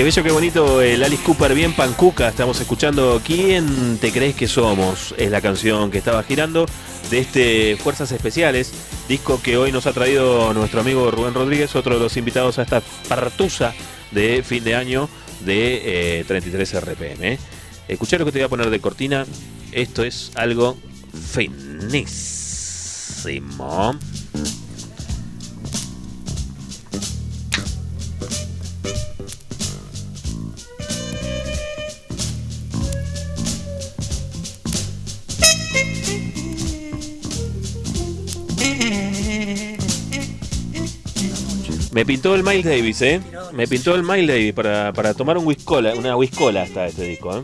Qué bello, qué bonito el Alice Cooper bien pancuca. Estamos escuchando ¿Quién te crees que somos? Es la canción que estaba girando de este Fuerzas Especiales, disco que hoy nos ha traído nuestro amigo Rubén Rodríguez, otro de los invitados a esta partusa de fin de año de eh, 33 RPM. ¿eh? Escuchá lo que te voy a poner de cortina. Esto es algo finísimo. Me pintó el Miles Davis, ¿eh? Me pintó el Miles Davis para, para tomar un whiskola, una whiskola hasta este disco, ¿eh?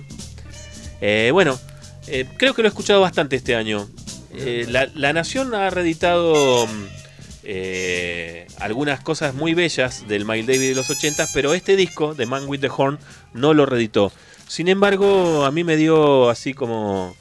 Eh, bueno, eh, creo que lo he escuchado bastante este año. Eh, la, La Nación ha reeditado mm, eh, algunas cosas muy bellas del Miles Davis de los 80, pero este disco, The Man with the Horn, no lo reeditó. Sin embargo, a mí me dio así como,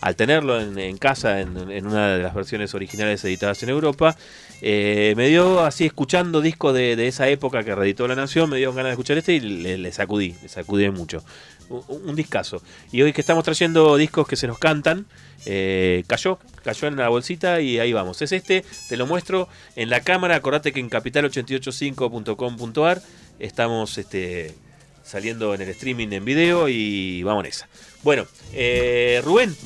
al tenerlo en, casa, en, una de las versiones originales editadas en Europa, eh, me dio así escuchando discos de, esa época que reeditó La Nación, me dio ganas de escuchar este y le, le sacudí, le sacudí mucho. Un, un discazo. Y hoy que estamos trayendo discos que se nos cantan, eh, cayó, cayó en la bolsita y ahí vamos. Es este, te lo muestro en la cámara. Acordate que en capital885.com.ar estamos este, saliendo en el streaming en video y vamos en esa. Bueno, eh, Rubén,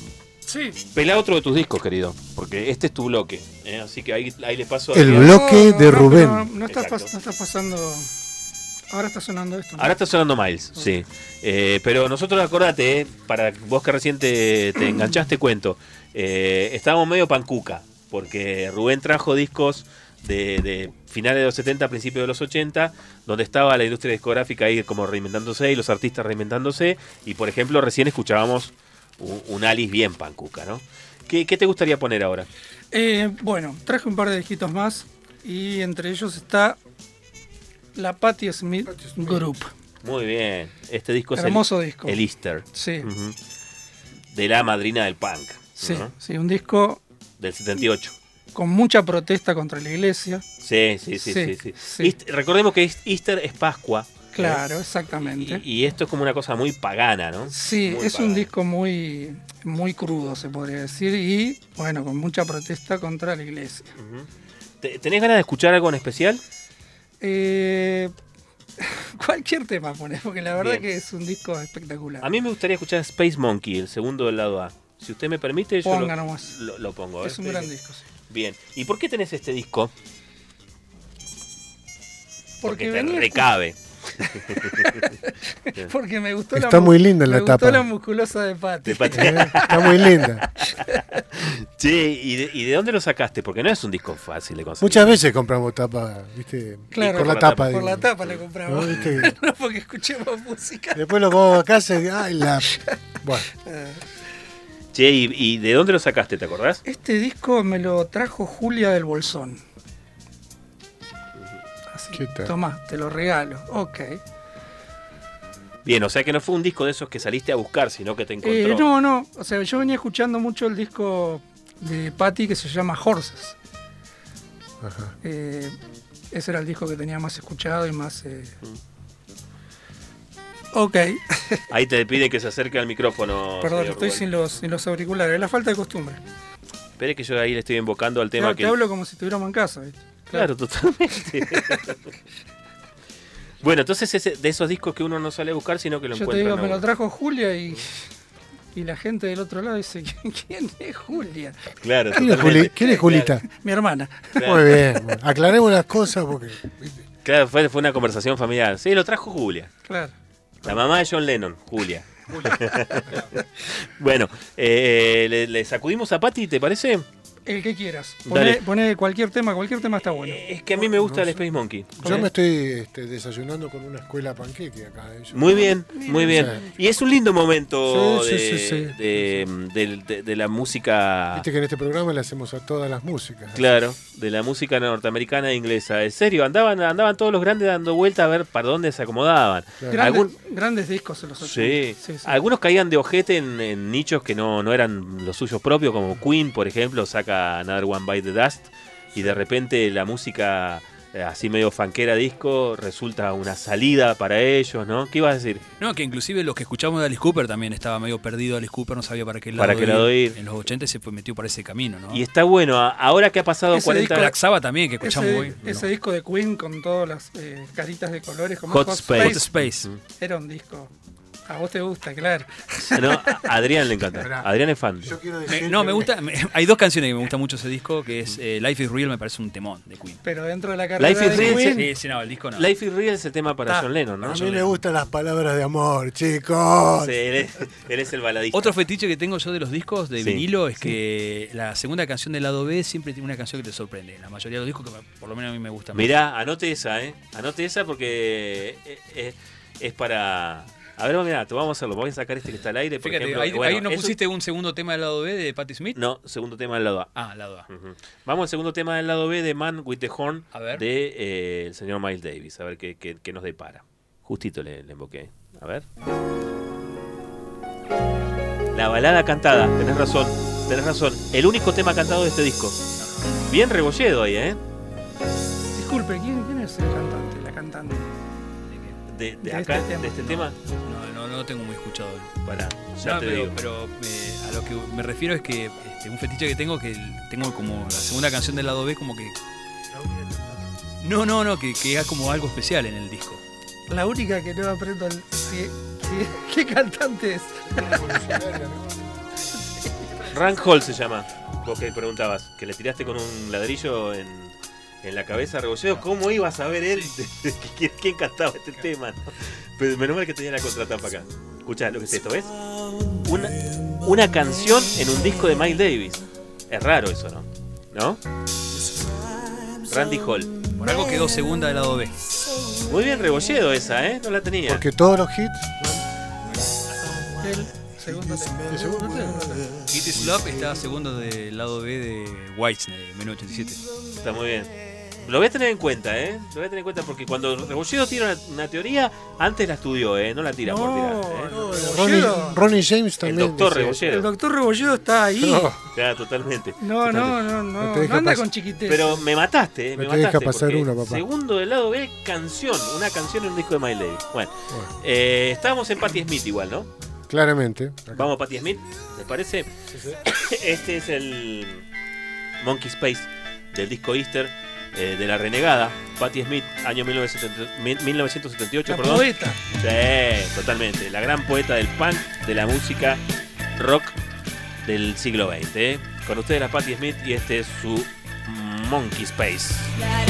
Sí, pelá otro de tus discos, querido, porque este es tu bloque. ¿eh? Así que ahí, ahí le paso a El bloque de no, Rubén. No, no estás Exacto. pas- no estás pasando. Ahora está sonando esto. ¿no? Ahora está sonando Miles, sí. Eh, pero nosotros, acordate, eh, para vos que recién te, te enganchaste, cuento. eh, estábamos medio pancuca, porque Rubén trajo discos de, de finales de los 70, principios de los 80, donde estaba la industria discográfica ahí como reinventándose y los artistas reinventándose. Y por ejemplo, recién escuchábamos un, un Alice bien pancuca, ¿no? ¿Qué, qué te gustaría poner ahora? Eh, bueno, traje un par de disquitos más y entre ellos está la Patti Smith, Patti Smith. Group. Muy bien, este disco Hermoso es el, disco. el Easter. Sí. De la madrina del punk. sí, ¿no? sí, un disco Del 78. con mucha protesta contra la iglesia. Sí, sí, sí, sí. Sí, sí. sí. East- recordemos que East- Easter es Pascua. ¿Eh? Claro, exactamente. Y, y esto es como una cosa muy pagana, ¿no? Sí, Muy es un disco muy, muy crudo, se podría decir, y bueno, con mucha protesta contra la iglesia. ¿Te- ¿Tenés ganas de escuchar algo en especial? Eh, cualquier tema pones, porque la verdad Bien. que es un disco espectacular. A mí me gustaría escuchar Space Monkey, el segundo del lado A. Si usted me permite, yo Ponga lo, nomás. lo- lo pongo. ¿eh? es un Espere gran disco, sí. Bien. ¿Y por qué tenés este disco? Porque, Porque, te recabe. porque me gustó la Está mu- muy linda la me gustó tapa. la musculosa de Patti. De Pat- Eh, Está muy linda. Sí, ¿y de, y de dónde lo sacaste? Porque no es un disco fácil de conseguir. Muchas veces compramos tapa, ¿viste? Claro, por la por la tapa. tapa. Por la tapa la compramos. No, ¿viste? No, porque escuchemos música. Después lo vamos a casa y ay, la. Bueno, Che, ¿y, y de dónde lo sacaste? ¿Te acordás? Este disco me lo trajo Julia del Bolsón. ¿Qué tal? Tomá, te lo regalo. Ok. Bien, o sea que no fue un disco de esos que saliste a buscar, sino que te encontró. Eh, no, no. O sea, yo venía escuchando mucho el disco de Patty que se llama Horses. ajá. Eh, ese era el disco que tenía más escuchado y más. eh, Ok, Ahí te pide que se acerque al micrófono. perdón, estoy sin los, sin los auriculares. Es la falta de costumbre. Espere que yo ahí le estoy invocando al tema Claro, que. Te hablo como si estuviéramos en casa. ¿viste? Claro, totalmente. bueno, entonces ese- de esos discos que uno no sale a buscar, sino que lo Yo te encuentra. digo, me lo trajo Julia y, y la gente del otro lado dice, ¿quién es Julia? Claro, ¿Quién es. Juli- quién es Julita? Mi hermana. Claro. Muy bien. bueno, aclaremos las cosas porque. Claro, fue, fue una conversación familiar. Sí, lo trajo Julia. Claro. La mamá de John Lennon, Julia. bueno, eh, le, le sacudimos a Patty, ¿te parece? El que quieras. Poné, poné cualquier tema, cualquier tema está bueno. Es que a mí me gusta el Space Monkey. Yo me estoy este, desayunando con una escuela panqueque acá. ¿eh? Yo- Muy bien, muy bien. Y es un lindo momento Sí, de, sí, sí, sí. de- del- de- de la música, Viste que en este programa le hacemos a todas las músicas. claro, de la música norteamericana e inglesa. En serio, andaban, andaban todos los grandes dando vuelta a ver para dónde se acomodaban. Claro. Grandes, discos en los 80. Sí. sí, sí. Algunos caían de ojete en, en nichos que no, no eran los suyos propios, como Queen, por ejemplo, saca Another One by the Dust, y de repente la música eh, así medio fanquera disco, resulta una salida para ellos, ¿no? ¿Qué ibas a decir? No, que inclusive los que escuchamos de Alice Cooper también estaba medio perdido Alice Cooper, no sabía para qué lado, Para qué lado ir. En los 80 se metió por ese camino, ¿no? Y está bueno, ahora que ha pasado Ese 40 disco- Black Sabbath también, que escuchamos Ese, hoy. ese disco de Queen con todas las eh, caritas de colores como Hot Space. Hot Space. era un disco. A vos te gusta, claro. No, a Adrián le encanta. Esperá. Adrián es fan. Yo quiero Me- decir no, que- me gusta. me- hay dos canciones que me gustan mucho ese disco, que es eh, Life is Real, me parece un temón de Queen. Pero dentro de la carrera Life is de Real, Queen, Sí, sí, no, el disco no. Life is Real es el tema para Ah. John Lennon, ¿no? A mí me gustan las palabras de amor, chicos. Sí, él, es, él es el baladista. Otro fetiche que tengo yo de los discos de Sí. vinilo es que la segunda canción del lado B siempre tiene una canción que te sorprende. La mayoría de los discos, que me- por lo menos a mí me gustan. Mirá, anote esa, ¿eh? Anote esa porque eh, eh, es para... A ver, mirá, te vamos a hacerlo. Voy a sacar este que está al aire. Por Fíjate, ejemplo. ahí, Bueno, ahí no eso- pusiste un segundo tema del lado B de Patti Smith. No, segundo tema del lado A. Ah, lado A. Vamos al segundo tema del lado B de Man with the Horn A ver. de eh, el señor Miles Davis. A ver qué, qué- qué nos depara. Justito le, le emboqué. A ver. La balada cantada, tenés razón, tenés razón. El único tema cantado de este disco. Bien rebolledo ahí, ¿eh? disculpe, ¿quién, quién es el cantante? La cantante. De, de De acá, este tema. de este tema. No, no, no lo tengo muy escuchado. Para, ya No, te pero, digo. pero, eh, a lo que me refiero es que este, un fetiche que tengo, que tengo como la segunda canción del lado B, como que. No, no, no, que, que es como algo especial en el disco. La única que no aprendo el, si- si- qué cantante es. Rank Hall se llama. Vos que preguntabas, que le tiraste con un ladrillo en, en la cabeza Rebolledo. ¿Cómo iba a saber él de- de quién, quién cantaba este tema? no? Pero menos mal que tenía la contratapa acá. Escuchá lo que es esto, ¿ves? Una, una canción en un disco de Miles Davis. Es raro eso, ¿no? ¿No? Randy Hall. Por algo quedó segunda del lado B. Muy bien Rebolledo esa, ¿eh? No la tenía. Porque todos los hits. El segundo. El segundo tema. It is Love está segundo del lado B de Whitesnake, de 1987. Está muy bien. Lo voy a tener en cuenta, ¿eh? Lo voy a tener en cuenta porque cuando Rebolledo tira una, una teoría, antes la estudió, ¿eh? No la tira por tirar. ¿eh? No, Ronnie, Ronnie James El también. doctor dice- Rebolledo. El doctor Rebolledo está ahí. No, Claro, totalmente. No, no, no, no, No deja anda con chiquitez. Pero me mataste, eh, No me te deja mataste. pasar porque una, papá. Segundo del lado B, canción. Una canción en un disco de Miles Davis. Bueno, Bueno. eh, estábamos en Patti Smith igual, ¿no? claramente. Acá. Vamos a Patti Smith, ¿les parece? Este es el Monkey Space del disco Easter eh, de la renegada. Patti Smith, año 1970 mil- 1978, la perdón. poeta. Sí, totalmente. La gran poeta del punk, de la música rock del siglo XX. ¿eh? Con ustedes la Patti Smith y este es su Monkey Space. Right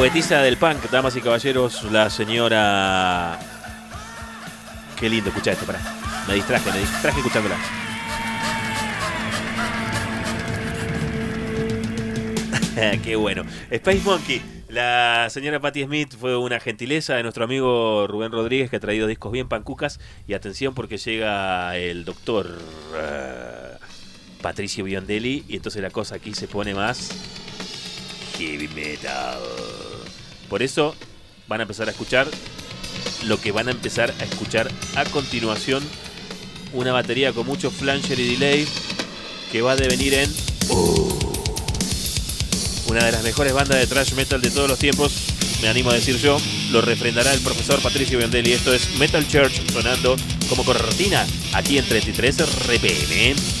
poetisa del punk, damas y caballeros, la señora. Qué lindo, escuchá esto, pará. Me distraje, me distraje escuchándola. Qué bueno. Space Monkey. La señora Patti Smith fue una gentileza de nuestro amigo Rubén Rodríguez que ha traído discos bien pancucas. Y atención porque llega el doctor eh, Patricio Biondelli. Y entonces la cosa aquí se pone más heavy metal. Por eso van a empezar a escuchar lo que van a empezar a escuchar a continuación. Una batería con mucho flanger y delay que va a devenir en una de las mejores bandas de thrash metal de todos los tiempos. Me animo a decir yo, lo refrendará el profesor Patricio Biondelli. Esto es Metal Church sonando como cortina aquí en 33 RPM.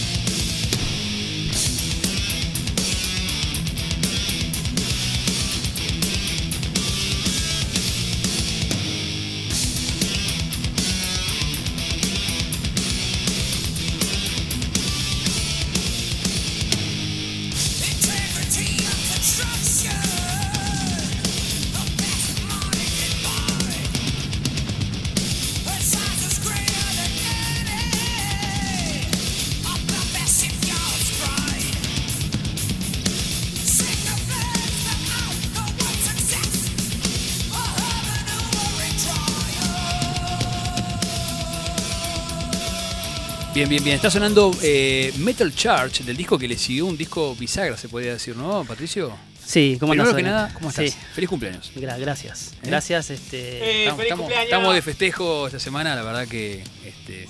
Bien, bien, bien. Está sonando eh, Metal Charge del disco que le siguió un disco bisagra, se podría decir, ¿no, Patricio? Sí, ¿cómo Primero andás? que nada, ¿cómo estás? Sí. Feliz cumpleaños. Gra- gracias. ¿Eh? Gracias, este. estamos, estamos- estamos de festejo esta semana, la verdad que este,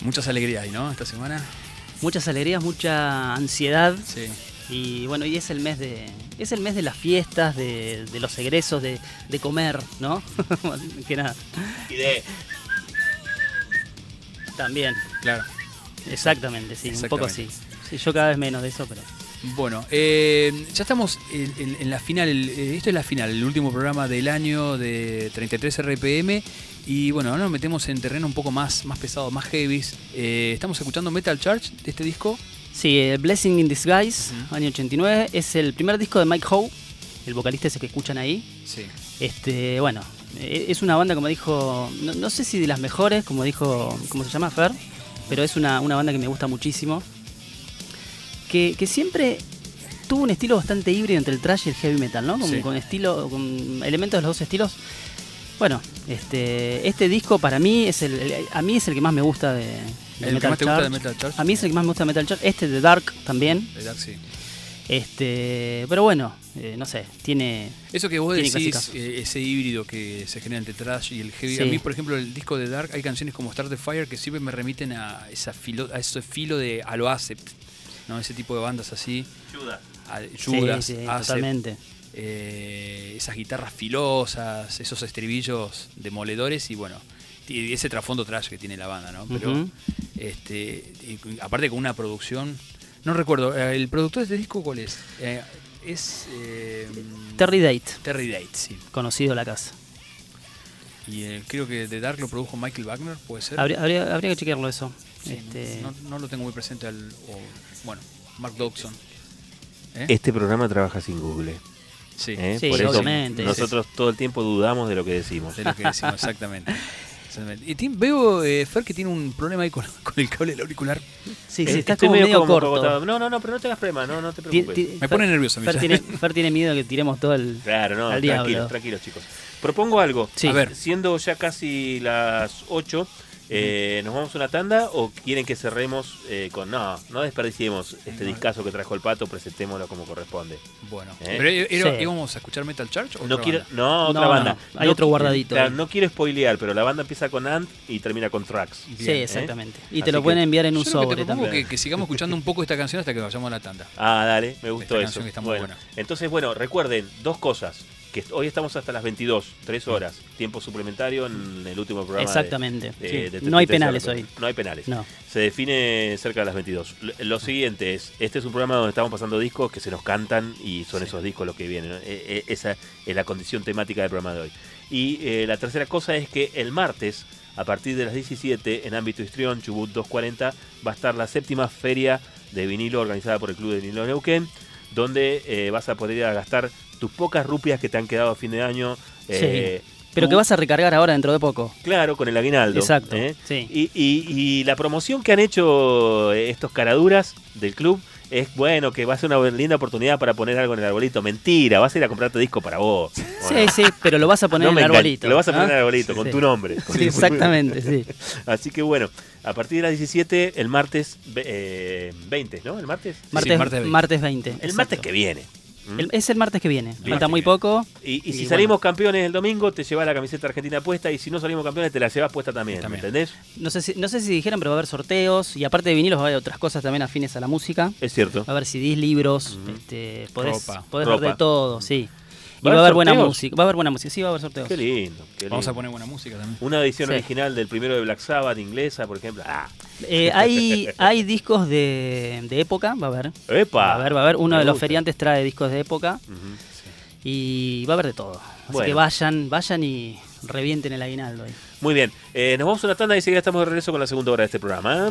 muchas alegrías hay, ¿no? Esta semana. Muchas alegrías, mucha ansiedad. Sí. Y bueno, y es el mes de. Es el mes de las fiestas, de, de los egresos, de, de comer, ¿no? que nada. Y de También. Claro. Exactamente, sí, un poco así. Exactamente. Sí, yo cada vez menos de eso, pero. Bueno, eh, ya estamos en, en- en la final, eh, esto es la final, el último programa del año de 33 RPM y bueno, ahora nos metemos en terreno un poco más, más pesado, más heavy. Eh, estamos escuchando Metal Charge de este disco. Sí, Blessing in Disguise, año 89, es el primer disco de Mike Howe, el vocalista ese que escuchan ahí. Sí. Este, bueno, es una banda como dijo, no, no sé si de las mejores, como dijo, ¿cómo se llama Fer? Pero es una, una banda que me gusta muchísimo. Que, que siempre tuvo un estilo bastante híbrido entre el thrash y el heavy metal, ¿no? Con, Sí. con estilo, con elementos de los dos estilos. Bueno, este, este disco para mí es el, el- a mí es el que más me gusta de, de ¿El que Metal más te gusta de. Metal? A mí es el que más me gusta de Metal Church. Este de Dark también. De Dark, sí. Este, pero bueno, eh, no sé, tiene Eso que vos decís, eh, ese híbrido que se genera entre trash y el heavy. Sí. A mí, por ejemplo, el disco de Dark, hay canciones como Start the Fire que siempre me remiten a, esa filo, a ese filo de a lo Acept, ¿no? Ese tipo de bandas así. Judas. A- Judas, Sí, sí, Acept, totalmente. eh, esas guitarras filosas, esos estribillos demoledores y bueno, y ese trasfondo trash que tiene la banda, ¿no? Pero, este, y aparte con una producción, no recuerdo, eh, el productor de este disco, ¿cuál es? Eh, es eh, Terry Date, Terry Date, sí. conocido la casa. Y eh, creo que The Dark lo produjo Michael Wagner, puede ser. Habría, habría, habría que chequearlo eso. Sí, Este, no, no lo tengo muy presente al. o, bueno, Mark Dodson. ¿Eh? Este programa trabaja sin Google. Sí. ¿eh? Sí, Por eso obviamente. nosotros todo el tiempo dudamos de lo que decimos. De lo que decimos, exactamente. Exactamente. Y tim- veo, eh, Fer, que tiene un problema ahí con, con el cable del auricular. sí, Eh, sí, está estoy como medio, como corto. No, no, no, pero no tengas problema, no, no te preocupes. ti- Me Fer- pone nervioso Fer tiene, Fer tiene miedo de que tiremos todo el. Claro, no, al tranquilos, diablo. tranquilos, chicos. Propongo algo. Sí. A ver. Siendo ya casi las 8, eh, ¿nos vamos a una tanda o quieren que cerremos eh, con. No, no desperdiciemos este discazo que trajo el pato, presentémoslo como corresponde. Bueno, ¿Eh? pero eh, era- Sí. íbamos a escuchar Metal Church o No otra quiero, banda? no, otra No, banda. no, hay otro guardadito no quiero spoilear, pero la banda empieza con Ant y termina con Tracks. Sí, Bien, ¿eh? exactamente. Y Así te lo pueden enviar en un Yo lo que sobre te también. que, que sigamos escuchando un poco esta canción hasta que vayamos a la tanda. Ah, dale, me gustó Esta eso. canción que está muy Bueno, buena. entonces, bueno, recuerden dos cosas. Que hoy estamos hasta las 22, 3 horas. Tiempo suplementario en el último programa. Exactamente. de- Sí. de No hay 33 penales hoy. No hay penales. No. Se define cerca de las 22. Lo- siguiente es, este es un programa donde estamos pasando discos que se nos cantan y son esos discos los que vienen. E- e- Esa es la condición temática del programa de hoy. Y eh, la tercera cosa es que el martes, a partir de las 17, en ámbito histrión, Chubut 240, va a estar la séptima feria de vinilo organizada por el Club de Vinilo Neuquén, donde eh, vas a poder ir a gastar tus pocas rupias que te han quedado a fin de año. eh, Pero tú- que vas a recargar ahora dentro de poco. Claro, con el aguinaldo. Exacto, ¿eh? sí. Y, y- y la promoción que han hecho estos caraduras del club es bueno, que va a ser una linda oportunidad para poner algo en el arbolito. Mentira, vas a ir a comprarte disco para vos. ¿o Sí, no? sí, pero lo vas a poner No en el arbolito. Lo vas a poner en ¿ah? el arbolito, con Sí. tu nombre. Sí, exactamente, sí. Así que bueno, a partir de las 17, el martes eh, 20, ¿no? ¿El martes? Martes, martes martes 20. 20. El martes que viene. El- es el martes que viene. Bien. Falta muy poco. Y, y si Y salimos campeones el domingo, te llevas la camiseta argentina puesta. Y si no salimos campeones, te la llevas puesta también. También. ¿Me entendés? No sé, si, no sé si dijeron, pero va a haber sorteos. Y aparte de vinilos, va a haber otras cosas también afines a la música. Es cierto. Va a haber CDs, libros, este, podés, Ropa. podés ver de todo, sí. Y ¿Va a haber buena música. Va a haber buena música, sí, va a haber sorteos. Qué lindo. qué Vamos a lindo. poner buena música también. Una edición Sí. original del primero de Black Sabbath inglesa, por ejemplo. Ah, Eh, hay, hay discos de, de época, va a haber. ¡Epa! Va a haber, va a haber. Uno Me de los feriantes trae discos de época y va a haber de todo. Así Bueno. que vayan, vayan y revienten el aguinaldo ahí. Muy bien. Eh, nos vamos a una tanda y enseguida estamos de regreso con la segunda hora de este programa.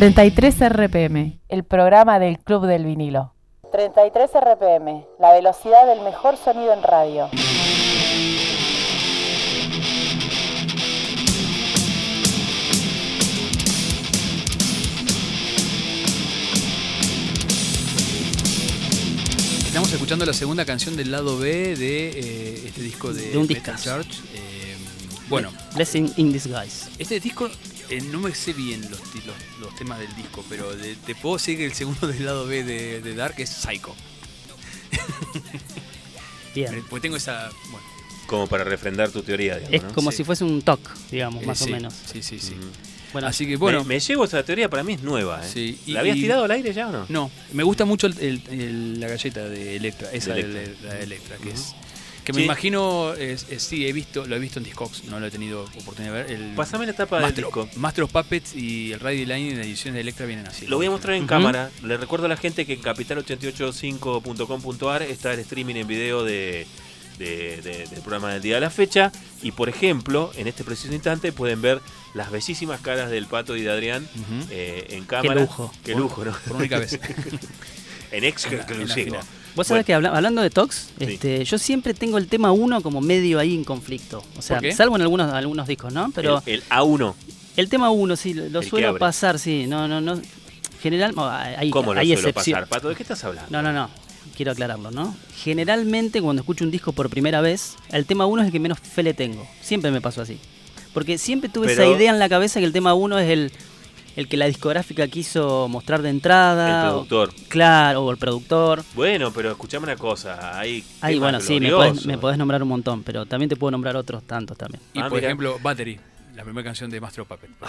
33 RPM, el programa del Club del Vinilo. 33 RPM, la velocidad del mejor sonido en radio. Estamos escuchando la segunda canción del lado B de eh, este disco de, De un Metal. Eh, bueno, Blessing in Disguise. este disco eh, no me sé bien los, los, los temas del disco, pero de- te puedo decir que el segundo del lado B de, de Dark es Psycho. Bien. Pues tengo esa. Bueno, Como para refrendar tu teoría, digamos, Es ¿no? como Sí. si fuese un talk, digamos, eh, más sí, o menos. Sí, sí, sí. Bueno, Así que bueno. me, me llevo esa teoría, para mí es nueva. ¿eh? Sí, y- ¿La habías y- tirado al aire ya o no? No, me gusta mucho el- el- el- la galleta de Electra, esa De de, Electra. la de Electra, que es que me Sí. imagino, es, es- sí, he visto, lo he visto en Discogs, no lo he tenido oportunidad de ver. El Pasame la tapa del Master, disco. Master of Puppets y el Radio Line en la edición de Electra vienen así. Lo voy a mostrar en cámara. Le recuerdo a la gente que en capital885.com.ar está el streaming en video de, de- de- del programa del día de la fecha. Y por ejemplo, en este preciso instante pueden ver las bellísimas caras del Pato y de Adrián Ujú. eh, en cámara. lujo. Qué lujo, ¿no? Por única vez. en ex Vos sabés Bueno. que habla- hablando de Tox, Sí. este, yo siempre tengo el tema 1 como medio ahí en conflicto. O sea, salvo en algunos, algunos discos, ¿no? Pero el, el A1. el, tema 1 sí, lo El suelo pasar, sí. No, no, no. General, hay, ¿Cómo lo hay suelo excepción- pasar, Pato? ¿De qué estás hablando? No, no, no. Quiero aclararlo, ¿no? Generalmente cuando escucho un disco por primera vez, el tema 1 es el que menos fe le tengo. Siempre me pasó así. Porque siempre tuve Pero- esa idea en la cabeza que el tema 1 es el, el que la discográfica quiso mostrar de entrada. El o- productor. claro, o el productor. Bueno, pero escuchame una cosa. Hay Ahí, temas bueno, sí, me podés, me podés nombrar un montón, pero también te puedo nombrar otros tantos también. Y Ah, por mira. ejemplo, Battery, la primera canción de Master of por ejemplo.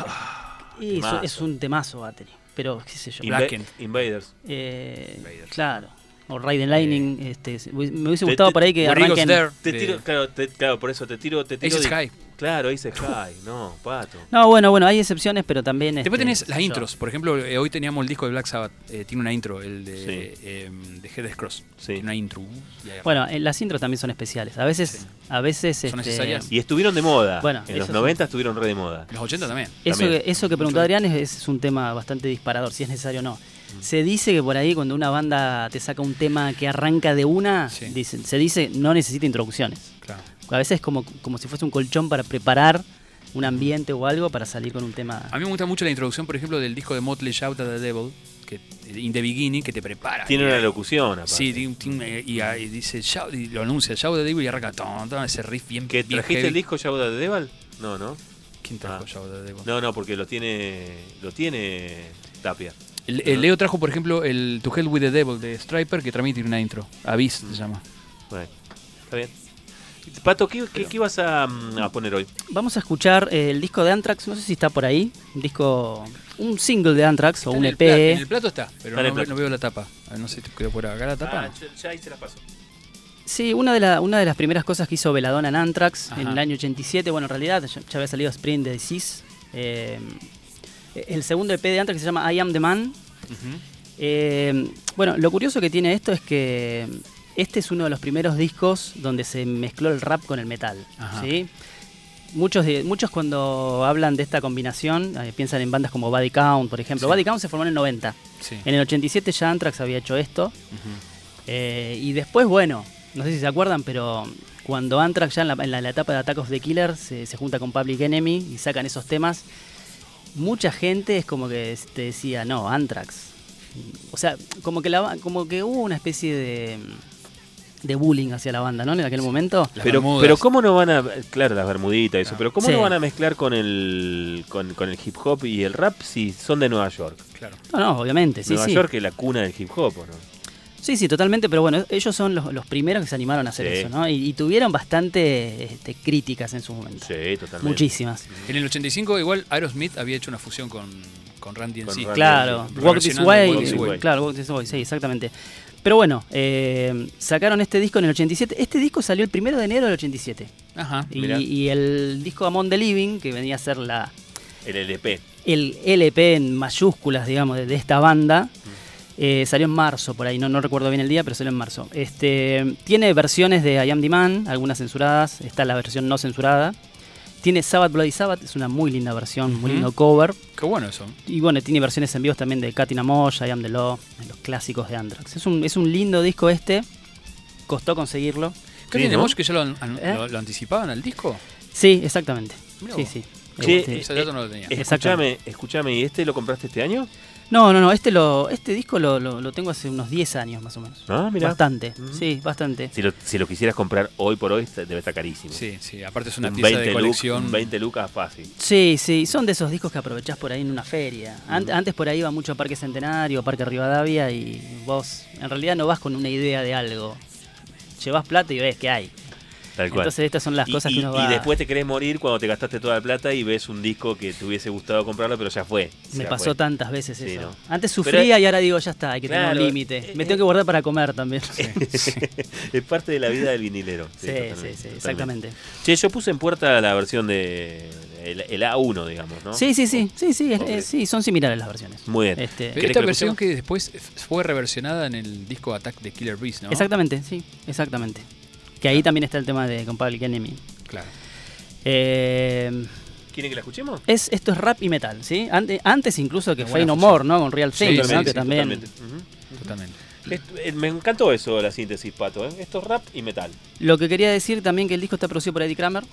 Y eso es un temazo, Battery. Pero, qué sé yo. Inva- Blackened. Invaders. Eh, Invaders. claro. O Raiden Lightning. este, me hubiese gustado te- por ahí que arranquen. There. Te de- tiro, claro, te- claro, por eso te tiro, te tiro. Aces de- High. Claro, Ace High. No, pato. No, bueno, bueno, hay excepciones, pero también. Después este, tenés las yo. intros. Por ejemplo, eh, hoy teníamos el disco de Black Sabbath. eh, tiene una intro, el de, Sí. eh, de Headless Cross. Sí. Tiene una intro. ahí Bueno, eh, las intros también son especiales. A veces, Sí. a veces. ¿Son este, necesarias? Y estuvieron de moda. Bueno, en los eso 90 estuvieron re de moda. Los 80 también. Eso También. que, eso que preguntó Adrián es, es un tema bastante disparador, si es necesario o no. Se dice que por ahí cuando una banda te saca un tema que arranca de una, Sí. dicen, se dice no necesita introducciones. A veces es como, como si fuese un colchón para preparar un ambiente o algo para salir con un tema. A mí me gusta mucho la introducción, por ejemplo, del disco de Motley Shout at the Devil, que, In the Beginning, que te prepara. Tiene una locución, aparte. Sí, eh, y, dice, Shout- y lo anuncia, Shout at the Devil y arranca ton, ton, ese riff bien ¿Que bien trajiste heavy. el disco Yauda de Deval? No, no. ¿Quién trajo Ah. Shout at the Devil? No, no, porque lo tiene. Lo tiene Tapia. El, el Leo trajo, por ejemplo, el To Hell with the Devil de Striper, que también tiene una intro. Abyss se llama. Bueno, está bien. Pato, ¿qué, qué, qué ibas a, mm, a poner hoy? Vamos a escuchar eh, el disco de Anthrax, no sé si está por ahí, un disco, un single de Anthrax o un EP. plato, en el plato está, pero Está en el no, plato. no veo la tapa. A ver, no sé si te quedó por acá la tapa. Ah, no. ya, ahí se la paso. Sí, una de, la- una de las primeras cosas que hizo Veladona en Anthrax Ajá. en el año 87, bueno, en realidad ya, ya había salido Spring de Disease. eh, el segundo EP de Anthrax se llama I Am the Man. Eh, bueno, lo curioso que tiene esto es que este es uno de los primeros discos donde se mezcló el rap con el metal. ¿sí? Muchos, de- muchos cuando hablan de esta combinación eh, piensan en bandas como Body Count, por ejemplo. Sí. Body Count se formó en el 90. Sí. En el 87 ya Anthrax había hecho esto. Eh, y después, bueno, no sé si se acuerdan, pero cuando Anthrax ya en la, en la- en la etapa de Attack of the Killer se, se junta con Public Enemy y sacan esos temas, mucha gente es como que te decía, no, Anthrax. O sea, como que, la, como que hubo una especie de, de bullying hacia la banda, ¿no? En aquel momento. Las Pero, bermudas. pero cómo no van a, claro, las bermuditas y eso, Ah. pero cómo Sí. no van a mezclar con el, con, con el hip hop y el rap si son de Nueva York? Claro. No, no, obviamente, sí, Nueva sí. York es la cuna del hip hop, ¿o no? Sí, sí, totalmente, pero bueno, ellos son los, los primeros que se animaron a hacer Sí. eso, ¿no? Y, y tuvieron bastante este, críticas en su momento. Sí, totalmente. Muchísimas. En el 85 igual Aerosmith había hecho una fusión con, con Randy en sí. Randy. Claro, sí, Walk This reversionando Way, Walk This Way. claro, Walk This Way, sí, exactamente. Pero bueno, eh, sacaron este disco en el 87. Este disco salió el primero de enero del 87. Ajá. Y, y el disco Among the Living, que venía a ser la, El LP. el LP en mayúsculas, digamos, de, de esta banda, eh, salió en marzo, por ahí, no, no recuerdo bien el día, pero salió en marzo. Este, tiene versiones de I Am the Man, algunas censuradas, está la versión no censurada. Tiene Sabbath Bloody Sabbath, es una muy linda versión, muy lindo cover. Qué bueno eso. Y bueno, tiene versiones en vivos también de Katina Mosh, I Am the Law, los clásicos de Anthrax. Es un, es un lindo disco este, costó conseguirlo. ¿Qué Sí, tiene ¿no? vos que ya lo, an- ¿Eh? lo- lo anticipaban al disco? Sí, exactamente. Mirá Sí, vos. sí. Che, Este- Ese dato no lo tenía. Escúchame, escúchame, ¿y este lo compraste este año? No, no, no, este, lo, este disco lo, lo- lo tengo hace unos 10 años más o menos. Ah, mira. Bastante, Ujú. sí, bastante. Si lo, si lo quisieras comprar hoy por hoy, debe estar carísimo. Sí, sí. Aparte es una Un pieza 20 de colección. un 20 lucas fácil. Sí, sí, son de esos discos que aprovechás por ahí en una feria. Ant- Antes por ahí iba mucho a Parque Centenario, Parque Rivadavia y vos en realidad no vas con una idea de algo. Llevas plata y ves que hay. Tal cual. Entonces estas son las y, cosas y- que uno y va... después te querés morir cuando te gastaste toda la plata y ves un disco que te hubiese gustado comprarlo, pero ya fue. Me Ya pasó fue. tantas veces Sí, eso. ¿no? Antes Pero- sufría y ahora digo, ya está, hay que tener un límite. eh, Me eh, tengo que guardar para comer también. Sí, es parte de la vida del vinilero. sí, totalmente, sí, totalmente. exactamente. Che, yo puse en puerta la versión de el, el A1, digamos, ¿no? Sí, sí, sí, sí, sí, es- Ok. es- sí, son similares las versiones. Muy bien. Este, Pero ¿Querés esta que versión que después fue reversionada en el disco Attack de Killer Beast, ¿no? Exactamente, sí, exactamente. Que ahí también está el tema de con Public Enemy. Claro. Eh, ¿Quieren que la escuchemos? es, esto es rap y metal, ¿sí? Ante- antes incluso que Fey No. More, ¿no? Con Real Sí, Things, ¿no? Que sí, también... totalmente. Totalmente. Eh, me encantó eso, la síntesis, Pato. ¿eh? Esto es rap y metal. Lo que quería decir también que el disco está producido por Eddie Kramer.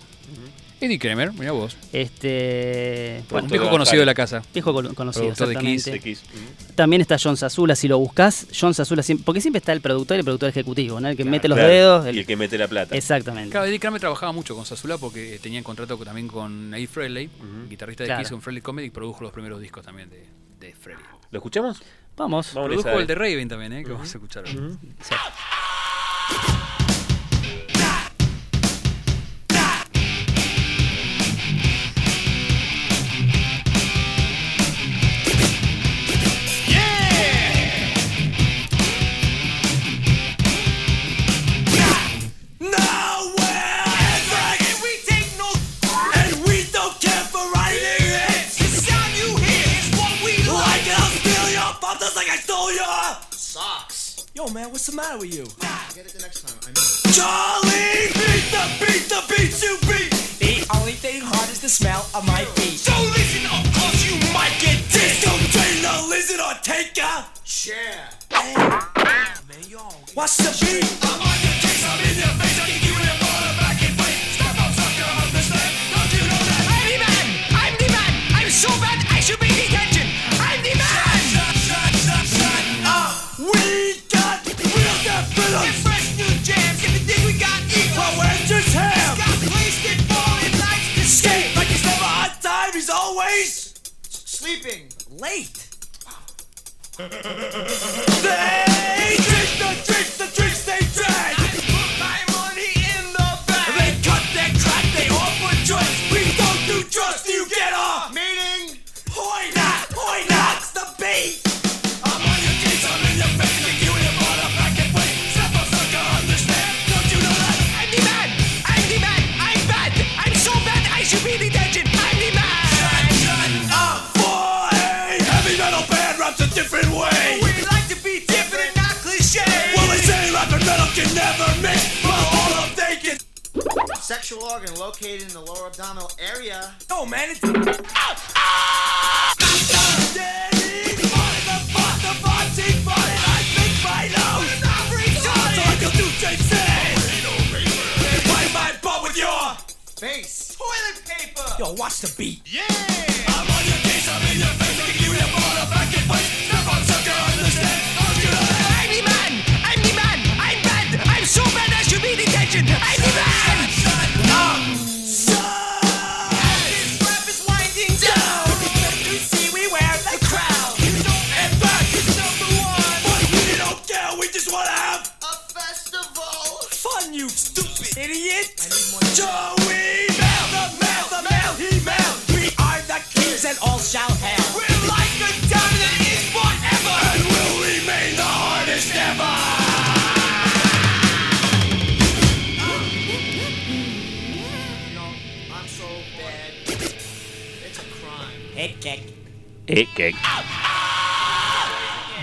Eddie Kramer, mira vos. Este... un Bueno, viejo de conocido de la casa. viejo conocido, Productor de Kiss, exactamente. De Kiss. Ujú. También está John Sazula, si lo buscas, John Sazula, siempre, porque siempre está el productor y el productor ejecutivo, ¿no? El que Claro, mete los Claro, dedos. Y el- el que mete la plata. Exactamente. Claro, Eddie Kramer trabajaba mucho con Sazula porque tenía contrato también con Ace Frehley, Ujú. guitarrista de Claro. Kiss con Frehley Comedy, y produjo los primeros discos también de, de Frehley. ¿Lo escuchamos? Vamos. Vamos. Produjo el de. Raven también, ¿eh? Que vamos a escuchar. ahora. Ujú. Sí.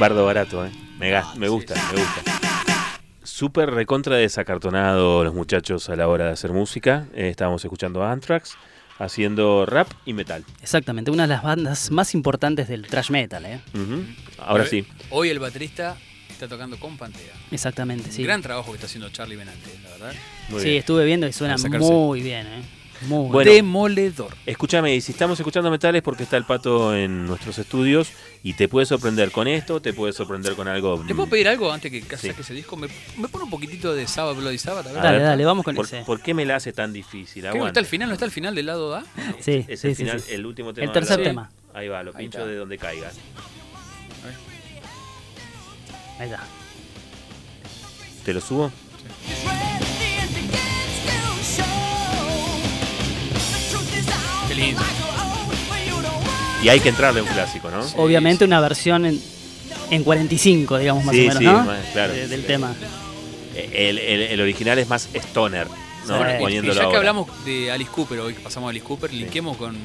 Bardo barato, eh. Me, me gusta, me gusta. Súper recontra desacartonado los muchachos a la hora de hacer música. Eh, estábamos escuchando a Anthrax haciendo rap y metal. Exactamente, una de las bandas más importantes del thrash metal, ¿eh? Ahora Hoy- sí. Hoy el baterista está tocando con Pantera. Exactamente, sí. Gran trabajo que está haciendo Charlie Benante, la verdad. Muy sí, bien. estuve viendo y suena muy bien, ¿eh? Muy Bueno. Demoledor. Escúchame, y si estamos escuchando metal es porque está el pato en nuestros estudios y te puede sorprender con esto, te puede sorprender con algo. ¿Le puedo pedir algo antes que Sí. saque ese disco? ¿Me, me pone un poquitito de Sabbath Bloody Sabbath? A ver. a Dale, ver, dale, vamos con ¿por, ese. ¿Por qué me la hace tan difícil? ¿Qué no Aguanta. está al final? ¿No está al final del lado A? Sí, Es sí, el sí, final, sí. el último tema. El tercer tema. Ahí va, lo Ahí pincho está. de donde caiga. Ahí está. ¿Te lo subo? Qué lindo. Y hay que entrarle a un clásico, ¿no? Obviamente una versión en, en 45, digamos más Sí, o menos, sí, ¿no? más- claro. De- del tema. El, el- el original es más stoner, ¿no? Y Poniéndolo ya que ahora. hablamos de Alice Cooper, hoy que pasamos a Alice Cooper, linkeemos con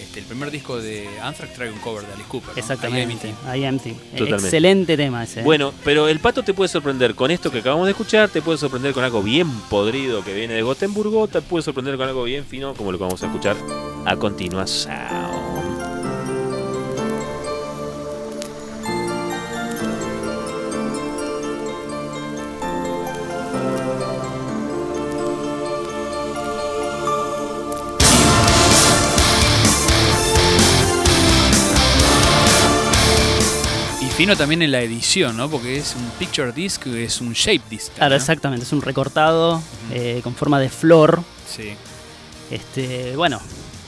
este, el primer disco de Anthrax, trae un cover de Alice Cooper. ¿no? Exactamente. Ahí I Empty. Totalmente. Excelente tema ese. ¿eh? Bueno, pero el pato te puede sorprender con esto que acabamos de escuchar, te puede sorprender con algo bien podrido que viene de Gotemburgo, te puede sorprender con algo bien fino como lo que vamos a escuchar a continuación. Fino también en la edición, ¿no? Porque es un picture disc, es un shape disc. Claro, ¿no? exactamente. Es un recortado eh, con forma de flor. Sí. Este, bueno,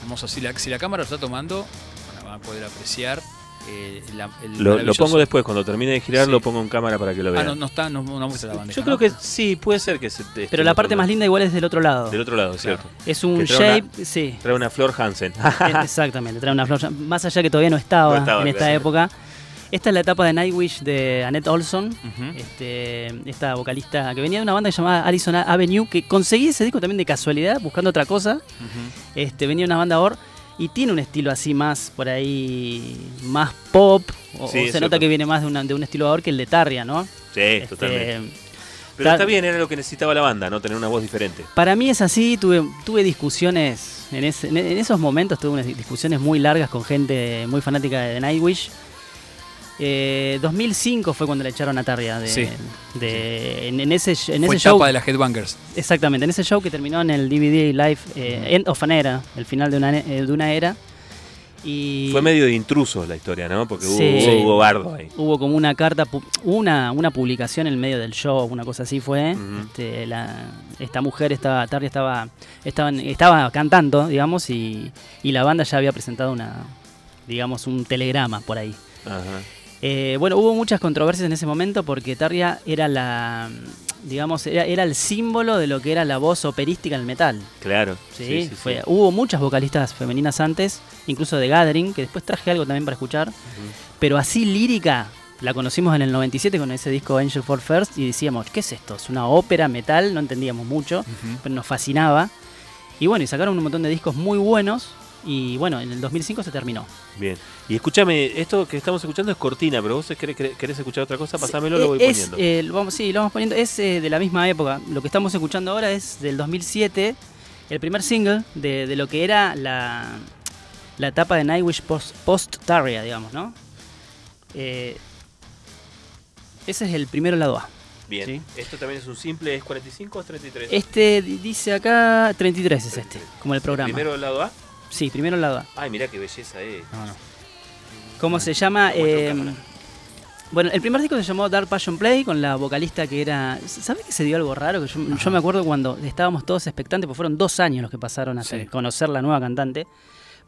Hermoso. Si la, si la cámara lo está tomando, bueno, van a poder apreciar eh, la- el Lo, pongo después, cuando termine de girar, Sí. lo pongo en cámara para que lo Ah, vean. no, no está, no, no muestra la bandeja. Yo ¿no? creo que sí, puede ser que se te pero la parte más linda igual es del otro lado. Del otro lado, ¿cierto? Es un shape, sí. Trae una flor Hansen. Exactamente, trae una flor. Más allá que todavía no estaba, No estaba, en esta claro. época. Esta es la etapa de Nightwish de Annette Olson, este, esta vocalista que venía de una banda llamada Arizona Avenue, que conseguí ese disco también de casualidad, buscando otra cosa. Este, venía de una banda or y tiene un estilo así más por ahí, más pop. O, Sí, o es se nota que viene más de, una- de un estilo ahora que el de Tarria, ¿no? Sí, Este, totalmente. Pero está bien, era lo que necesitaba la banda, ¿no? Tener una voz diferente. Para mí es así, tuve, tuve discusiones, en, ese- en- en esos momentos tuve unas discusiones muy largas con gente muy fanática de Nightwish. Eh, 2005 fue cuando le echaron a Tarria de, Sí. de- en, en ese, en Fue ese show. etapa de las Headbangers. Exactamente, en ese show que terminó en el DVD Live eh, End of an Era, el final de una, eh, de una era. Y Fue medio de intrusos la historia, ¿no? Porque hubo, Sí. hubo, hubo bardo ahí. hubo como una carta, pu- una, una publicación en el medio del show, una cosa así fue. Este, la- esta mujer estaba, Tarja estaba, estaban, estaba cantando, digamos, y, y la banda ya había presentado una, digamos, un telegrama por ahí. Ajá. Eh, bueno, hubo muchas controversias en ese momento porque Tarja era la, digamos, era, era el símbolo de lo que era la voz operística en el metal. Claro. Sí, Sí, sí, fue, sí. hubo muchas vocalistas femeninas antes, incluso de Gathering, que después traje algo también para escuchar. Pero así lírica, la conocimos en el 97 con ese disco Angel for First y decíamos, ¿qué es esto? Es una ópera metal, no entendíamos mucho, pero nos fascinaba. Y bueno, y sacaron un montón de discos muy buenos y bueno, en el 2005 se terminó. Bien. Y escúchame, esto que estamos escuchando es cortina, pero vos querés, escuchar otra cosa, pasámelo, lo voy Eh, es, poniendo. eh, lo vamos, sí, lo vamos poniendo. Es eh, de la misma época. Lo que estamos escuchando ahora es del 2007 el primer single de, de lo que era la, la etapa de Nightwish post, post-Tarria, digamos, ¿no? Eh, ese es el primero lado A. Bien. Sí. Esto también es un simple, ¿es 45 o 33? Este di- dice acá 33 es este, como el programa. ¿Primero el lado A? Sí, primero el lado A. Ay, mirá qué belleza es. ¿Cómo se llama? Eh, el bueno, el primer disco se llamó Dark Passion Play con la vocalista que era. ¿Sabes que se dio algo raro? Que yo, yo me acuerdo cuando estábamos todos expectantes, porque fueron dos años los que pasaron Sí. conocer la nueva cantante.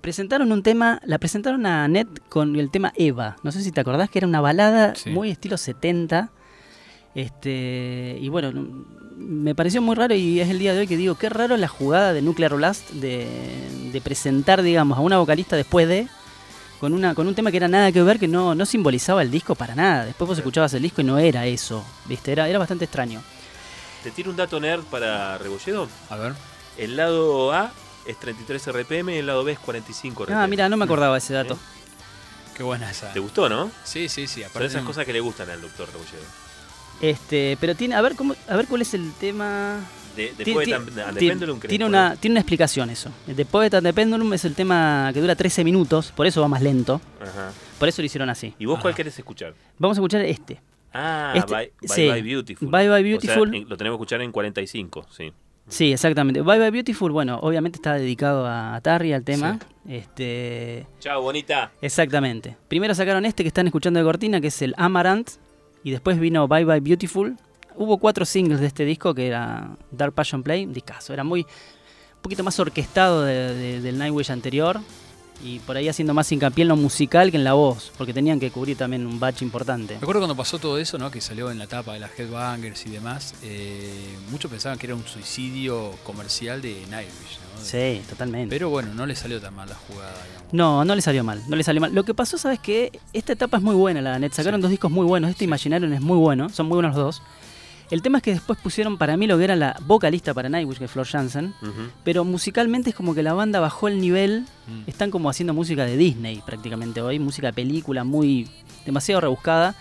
Presentaron un tema, la presentaron a Net con el tema Eva. No sé si te acordás que era una balada Sí. muy estilo 70. Este, y bueno, no- me pareció muy raro y es el día de hoy que digo, qué raro la jugada de Nuclear Blast de, de presentar, digamos, a una vocalista después de con una con un tema que era nada que ver, que no, no simbolizaba el disco para nada. Después vos escuchabas el disco y no era eso, ¿viste? Era, era bastante extraño. ¿Te tiro un dato nerd para Rebolledo? A ver. El lado A es 33 RPM y el lado B es 45 RPM. Ah, mira, no me acordaba ese dato. Qué buena esa. ¿Te gustó, no? Sí, sí, sí. Son esas cosas que le gustan al doctor Rebolledo. Este, pero tiene, a ver cómo, a ver cuál es el tema. De, Poet and- the Pendulum, ¿querés tiene una, tiene una explicación eso. El de Poet and the Pendulum es el tema que dura 13 minutos, por eso va más lento. Ajá. Por eso lo hicieron así. ¿Y vos cuál querés escuchar? Vamos a escuchar este. Ah, Este- Bye, Bye sí. Bye Beautiful. Bye Bye O sea, Beautiful. lo tenemos que escuchar en 45, sí. Sí, exactamente. Bye Bye Beautiful, bueno, obviamente está dedicado a Tarry, al tema. Este, Chao, bonita. exactamente. Primero sacaron este que están escuchando de cortina, que es el Amaranth, y después vino Bye Bye Beautiful. Hubo cuatro singles de este disco, que era Dark Passion Play, un discazo. Era muy, un poquito más orquestado de- de- del Nightwish anterior, y por ahí haciendo más hincapié en lo musical que en la voz, porque tenían que cubrir también un batch importante. Me acuerdo cuando pasó todo eso, ¿no? Que salió en la tapa de las Headbangers y demás. eh, muchos pensaban que era un suicidio comercial de Nightwish, ¿no? Sí, totalmente. Pero bueno, no le salió tan mal la jugada, digamos. No, no le salió mal, no le salió mal. Lo que pasó, ¿sabes qué? Esta etapa es muy buena, la net. Sacaron dos discos muy buenos. Este Imaginarium es muy bueno, son muy buenos los dos. El tema es que después pusieron para mí lo que era la vocalista para Nightwish, que es Flor Jansen. Pero musicalmente es como que la banda bajó el nivel. Mm. Están como haciendo música de Disney prácticamente hoy. Música de película muy demasiado rebuscada.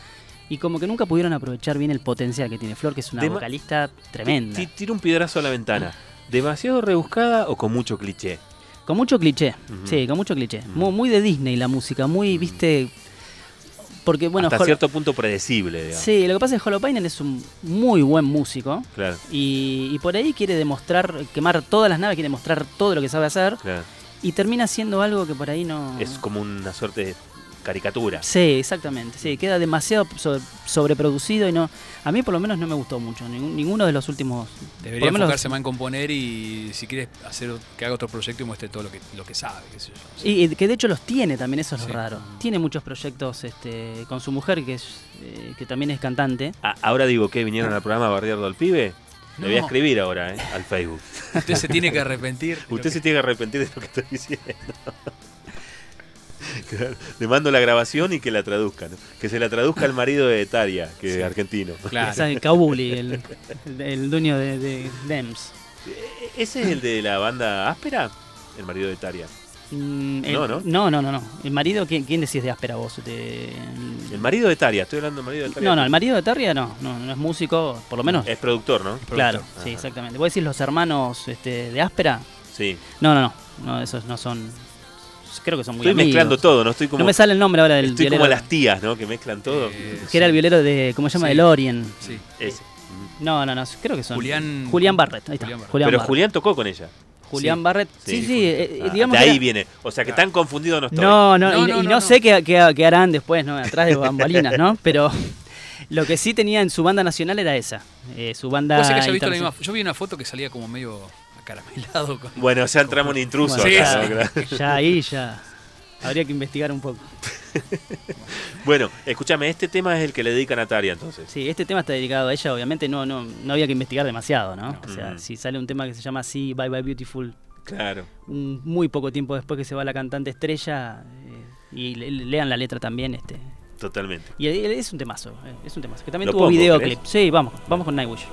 Y como que nunca pudieron aprovechar bien el potencial que tiene Flor, que es una Dema- vocalista tremenda. Ti- Tira un piedrazo a la ventana. ¿Demasiado rebuscada o con mucho cliché? Con mucho cliché, sí, con mucho cliché. Muy, muy de Disney la música, muy, viste... Porque bueno, Hasta Hol- cierto punto predecible, digamos. Sí, lo que pasa es que Holopainen es un muy buen músico Claro, y, y por ahí quiere demostrar, quemar todas las naves, quiere mostrar todo lo que sabe hacer claro. y termina haciendo algo que por ahí no... Es como una suerte de caricatura. Sí, exactamente, sí, queda demasiado so- sobreproducido y no... A mí por lo menos no me gustó mucho, ningún- ninguno de los últimos... Debería enfocarse más en componer y si quieres hacer que haga otro proyecto y muestre todo lo que, lo que sabe, qué sé yo. Y, y que de hecho los tiene también, eso es Sí. lo raro. Tiene muchos proyectos este, con su mujer, que, es, eh, que también es cantante. Ah, ahora digo que vinieron al programa Barriardo al Pibe. Le voy a No. escribir ahora, ¿eh? Al Facebook. Usted se tiene que arrepentir. Usted que- se tiene que arrepentir de lo que estoy diciendo. Le mando la grabación y que la traduzca. ¿no? Que se la traduzca el marido de Taria, que es argentino. Claro. Esa es Kabuli, el, el- el dueño de, de Dems. ¿Ese es el de la banda áspera? El marido de Taria. Mm, el- No, ¿no? No, no, no, no. El marido, ¿quién, quién decís de áspera vos? De- El marido de Taria, estoy hablando del marido de Taria. no, no, el marido de Tarria no, no, no es músico, por lo menos. Es productor, ¿no? claro, Productor. sí, Ajá. exactamente. ¿Vos decís los hermanos este, de áspera? Sí. No, no, no, no, esos no son. Creo que son muy Estoy amigos. mezclando todo, ¿no? Estoy como, No me sale el nombre ahora del Estoy violero. como las tías, ¿no? Que mezclan todo. Eh, Que era el violero de. ¿Cómo se llama? Sí. El Orient. Sí. Ese. No, no, no, creo que son. Julián- Julián Barrett, ahí está. Julián Barrett. Julián Pero Barrett. Julián tocó con ella. Julián Sí. Barrett. Sí, sí, Sí, eh, Ah, digamos de ahí era- viene. O sea que tan confundido no estoy. No, no, No, y, no, y no, no, no. sé qué, qué- qué harán después, ¿no? Atrás de bambalinas, ¿no? Pero lo que sí tenía en su banda nacional era esa. eh, su banda. Que haya visto la internacional. misma- Yo vi una foto que salía como medio acaramelado. Con... Bueno, ya entramos en intruso Bueno, acá, ya, ¿no? Claro. ya ahí ya. Habría que investigar un poco. Bueno, escúchame, este tema es el que le dedican a Taria entonces. Sí, este tema está dedicado a ella, obviamente no, no, no había que investigar demasiado, ¿no? O sea, Mm. si sale un tema que se llama así, Bye Bye Beautiful, Claro. un- muy poco tiempo después que se va la cantante estrella, eh, y le- le- lean la letra también, este. Totalmente. Y es un temazo, eh, es un temazo. Que también ¿Lo tuvo pongo, videoclip. querés? Sí, vamos, vamos con Nightwish.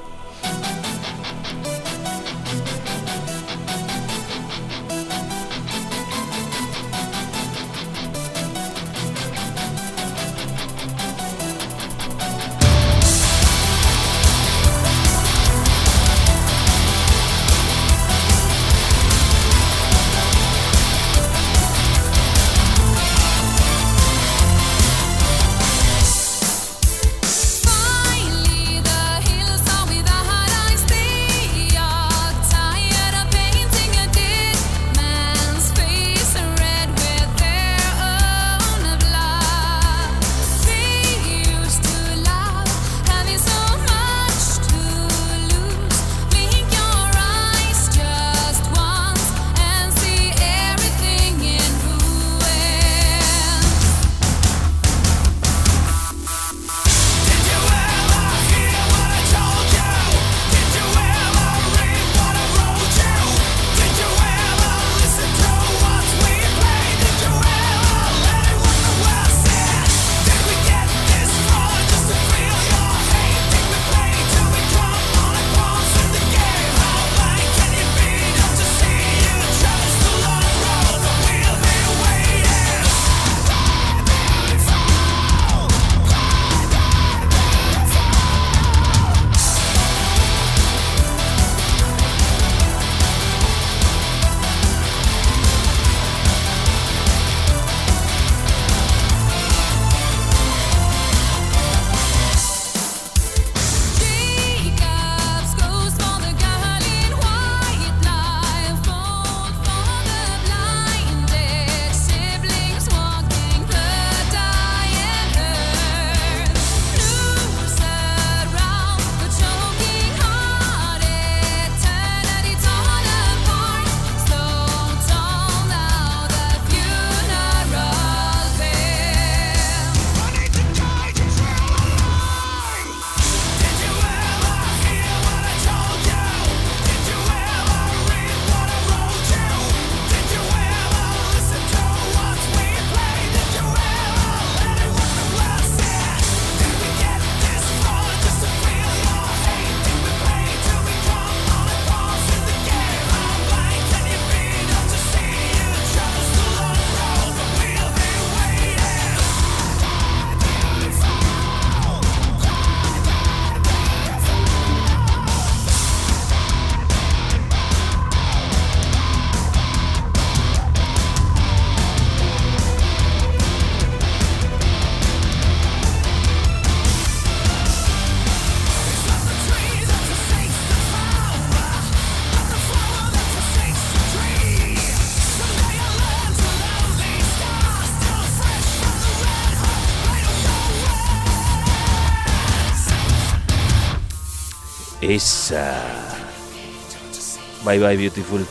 Bye bye, beautiful.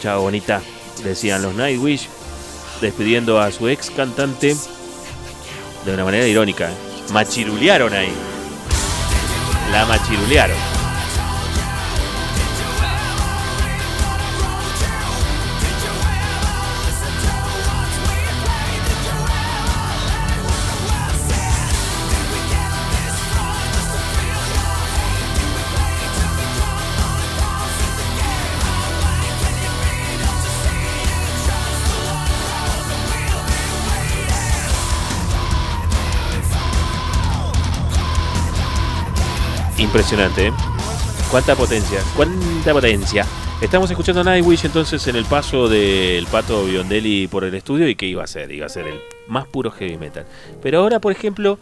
Chao, bonita. Decían los Nightwish, despidiendo a su ex cantante de una manera irónica. Machirulearon ahí. La machirulearon. Impresionante, ¿eh? Cuánta potencia, cuánta potencia. Estamos escuchando a Nightwish entonces en el paso del pato Biondelli por el estudio y qué iba a ser, iba a ser el más puro heavy metal. Pero ahora, por ejemplo,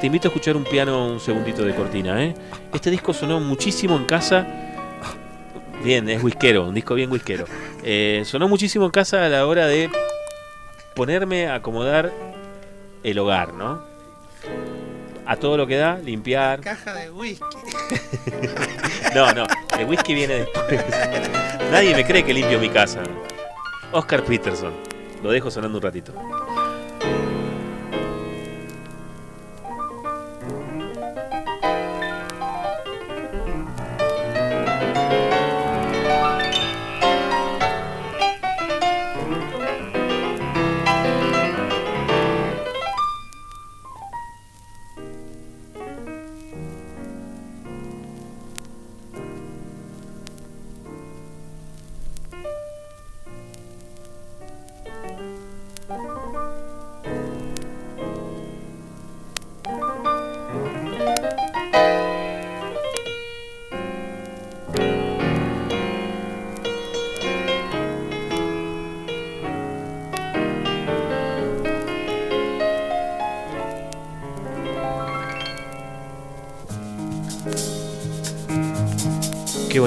te invito a escuchar un piano un segundito de cortina, ¿eh? Este disco sonó muchísimo en casa. Bien, es whiskero, un disco bien whiskero. Eh, sonó muchísimo en casa a la hora de ponerme a acomodar el hogar, ¿no? A todo lo que da, limpiar. Caja de whisky. No, no, el whisky viene después. Nadie me cree que limpio mi casa. Oscar Peterson. Lo dejo sonando un ratito.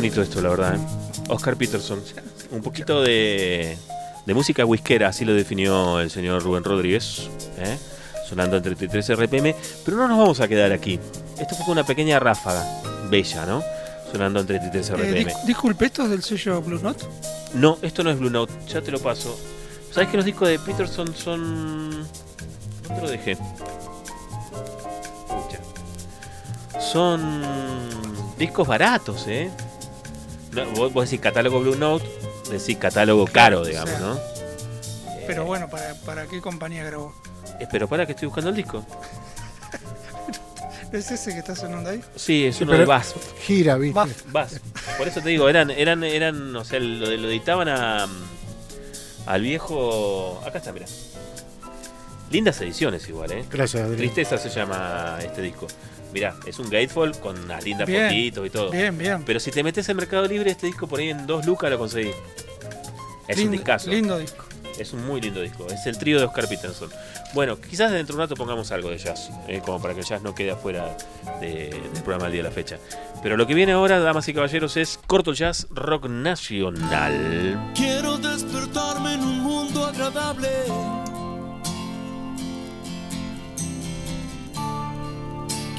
Bonito esto, la verdad. ¿eh? Oscar Peterson. Un poquito de, de música whiskera, así lo definió el señor Rubén Rodríguez. ¿eh? Sonando en 33 RPM. Pero no nos vamos a quedar aquí. Esto fue una pequeña ráfaga. Bella, ¿no? Sonando en 33 Eh, RPM. dis- disculpe, ¿esto es del sello Blue Note? No, esto no es Blue Note, ya te lo paso. ¿Sabes que los discos de Peterson son. ¿Dónde lo dejé? Son discos baratos, ¿eh? Vos, vos decís catálogo Blue Note, decís catálogo caro, digamos, ¿no? Pero bueno, ¿para, ¿para qué compañía grabó? Eh, Pero para que estoy buscando el disco. ¿Es ese que está sonando ahí? Sí, es uno pero de Bass. gira, ¿viste? Bass. Por eso te digo, eran, eran, eran, o sea, lo, lo editaban a, al viejo. Acá está, mira. Lindas ediciones igual, ¿eh? Gracias, Adrián. Tristeza se llama este disco. Mirá, es un Gatefall con unas lindas Bien, fotitos y todo. bien, bien. Pero si te metes en Mercado Libre, este disco por ahí en dos lucas lo conseguís. Es un Lindo- discazo. lindo disco. Es un muy lindo disco. Es el trío de Oscar Peterson. Bueno, quizás dentro de un rato pongamos algo de jazz, eh, como para que el jazz no quede afuera de- del programa del día de la fecha. Pero lo que viene ahora, damas y caballeros, es corto jazz rock nacional. Quiero despertarme en un mundo agradable.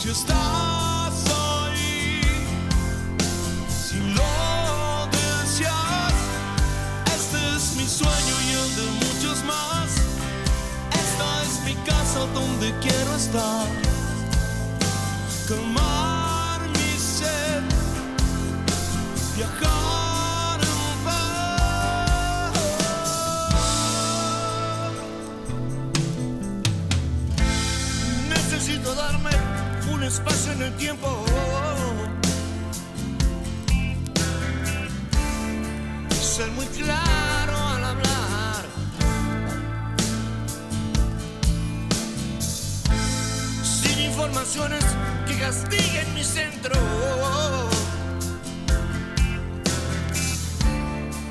Si estás ahí, si lo deseas, este es mi sueño y el de muchos más. Esta es mi casa donde quiero estar. Calmar mi sed, viajar. Necesito darme espacio en el tiempo. Ser muy claro al hablar. Sin informaciones que castiguen mi centro.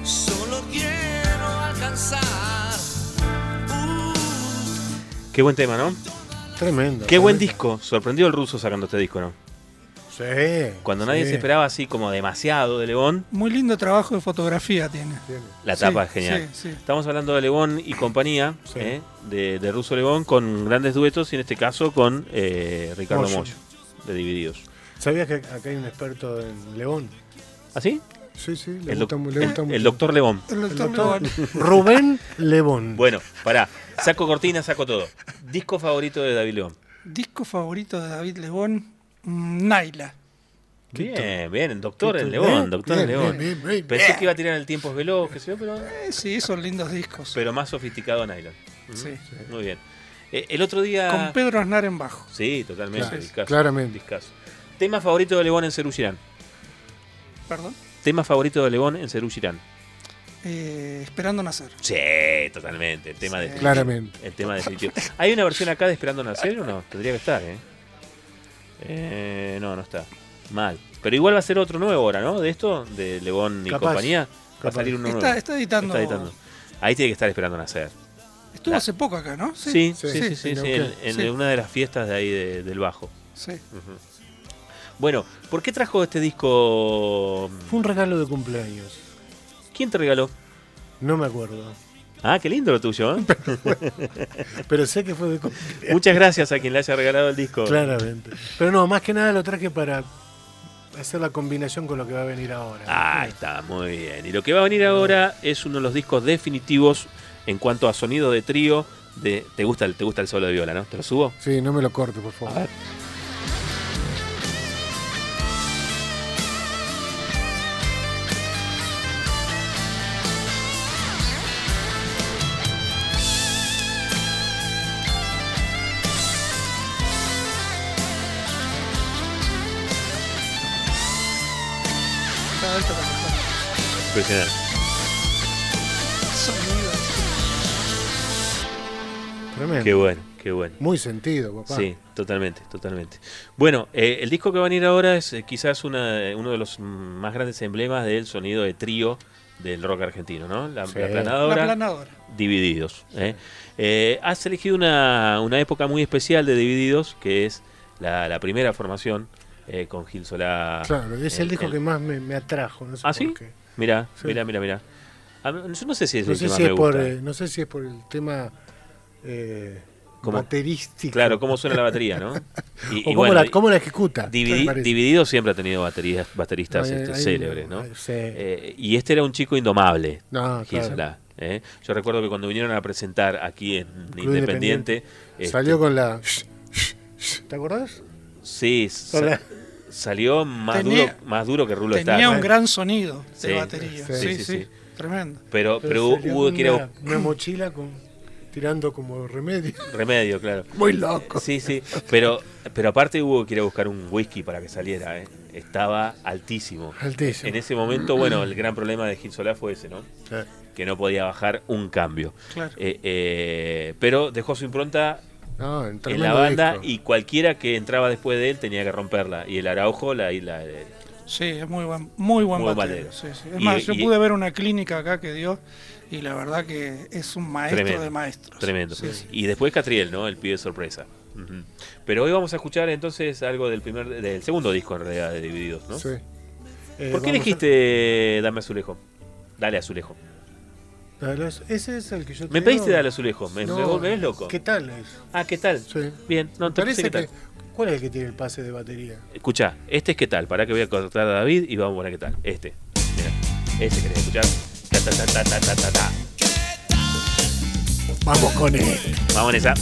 Solo quiero alcanzar. Uh. Qué buen tema, ¿no? Tremendo. Qué buen disco. Sorprendió el ruso sacando este disco, ¿no? Sí. Cuando nadie sí. se esperaba así como demasiado de Lebón, Muy lindo trabajo de fotografía tiene. la Sí, tapa es genial. sí, sí. Estamos hablando de Lebón y compañía, Sí. ¿eh? de, de Ruso Lebón, con grandes duetos y en este caso con eh, Ricardo Moyo. Moyo, de Divididos. ¿Sabías que acá hay un experto en León? ¿Ah, sí? Sí, sí, le El, gusta, doc- le gusta el- mucho. el doctor Lebón. El El doctor doctor Lebón. Rubén Lebón. Bueno, pará. Saco cortina, saco todo. Disco favorito de David León. Disco favorito de David Lebón, mm, Naila. Bien, bien, doctor en León, doctor en León. bien, bien, bien, Pensé bien. que iba a tirar el tiempo es veloz, yo, pero, Eh, sí, son lindos discos. pero más sofisticado Nylon. Ujú, Sí. Muy bien. Eh, el otro día. Con Pedro Aznar en bajo. Sí, totalmente. Claro, discazo, claramente. discazo. Tema favorito de Lebón en Cerú Girán. Perdón. Tema favorito de Lebón en Cerú Girán. Eh, esperando nacer. Sí, totalmente. El tema Sí. de Claramente. El tema definitivo. ¿Hay una versión acá de Esperando Nacer o no? Tendría que estar, ¿eh? Eh, No, no está. Mal. Pero igual va a ser otro nuevo ahora, ¿no? De esto, de Lebón y Capaz, compañía. Va a salir uno Está, nuevo. está editando. Está editando. Ahí tiene que estar Esperando Nacer. Estuvo La- hace poco acá, ¿no? Sí, sí, sí, sí, sí, en sí, Neuquén. en, en Sí. una de las fiestas de ahí de- del Bajo. Sí. Bueno, ¿por qué trajo este disco? Fue un regalo de cumpleaños. ¿Quién te regaló? No me acuerdo. Ah, qué lindo lo tuyo, ¿eh? Pero sé que fue de cumpleaños. Muchas gracias a quien le haya regalado el disco. Claramente. Pero no, más que nada lo traje para hacer la combinación con lo que va a venir ahora. Ah, está, muy bien. Y lo que va a venir ahora es uno de los discos definitivos en cuanto a sonido de trío. De, ¿te, gusta el, te gusta el solo de viola, ¿no? ¿Te lo subo? Sí, no me lo corte, por favor. A ver. Impresionante. Tremendo. Qué bueno, qué bueno. Muy sentido, papá. Sí, totalmente, totalmente. Bueno, eh, el disco que va a venir ahora es eh, quizás una- uno de los mm, más grandes emblemas del sonido de trío del rock argentino, ¿no? La, Sí. la planadora. La planadora. Divididos. ¿eh? Eh, has elegido una, una época muy especial de Divididos, que es la, la primera formación eh, con Gil Solá. Claro, es el, disco que más me, me atrajo. No sé ¿Ah, por sí? qué. Mira, Sí. mira, mira, mira. Yo no sé si es No el sé, si es por, eh, no sé si es por el tema eh, ¿Cómo? baterístico. Claro, cómo suena la batería, ¿no? Y- o y cómo, bueno, la, y- cómo la ejecuta. Dividi-. Dividido siempre ha tenido baterías, bateristas este, hay- célebres, ¿no? hay- sí. Eh, y este era un chico indomable, No, claro. ¿eh? Yo recuerdo que cuando vinieron a presentar aquí en Club Independiente, este, Salió con la. ¿Te acordás? sí, Con la- salió más Tenía- duro, más duro que Rulo Tenía Star. un gran sonido Sí, de batería. sí, Sí, sí, sí, sí. Tremendo. Pero, Pero pero hubo que ir a una, una mochila con tirando como remedio. remedio, claro. Muy loco. Sí, sí, pero, pero aparte hubo que ir a buscar un whisky para que saliera, ¿eh? Estaba altísimo. Altísimo. En ese momento, bueno, el gran problema de Gil Solá fue ese, ¿no? Eh, Que no podía bajar un cambio. Claro. Eh, eh, pero dejó su impronta No, en la banda disco. y cualquiera que entraba después de él tenía que romperla. Y el Araujo, la, y la- Sí, es muy buen, muy buen Muy batero. batero. Sí, sí. Es Y- más, yo y- pude ver una clínica acá que dio y la verdad que es un maestro Tremendo, de maestros. Tremendo. Sí, sí. Y después Catriel, ¿no? El pibe sorpresa. Pero hoy vamos a escuchar entonces algo del primer del segundo disco en realidad de Divididos, ¿no? Sí. Eh, ¿Por qué vamos a- elegiste Dame Azulejo? Dale Azulejo. Ese es el que yo te Me pediste Dale Azulejo, me, No, me volvés loco. ¿Qué tal es? Ah, ¿qué tal? Sí. Bien, no, entonces, parece ¿qué tal? que. ¿Cuál es el que tiene el pase de batería? Escucha, este es qué tal, para que voy a cortar a David y vamos a poner qué tal. Este. Mira, este querés escuchar. Ta, ta, ta. Vamos con él. Vamos en esa.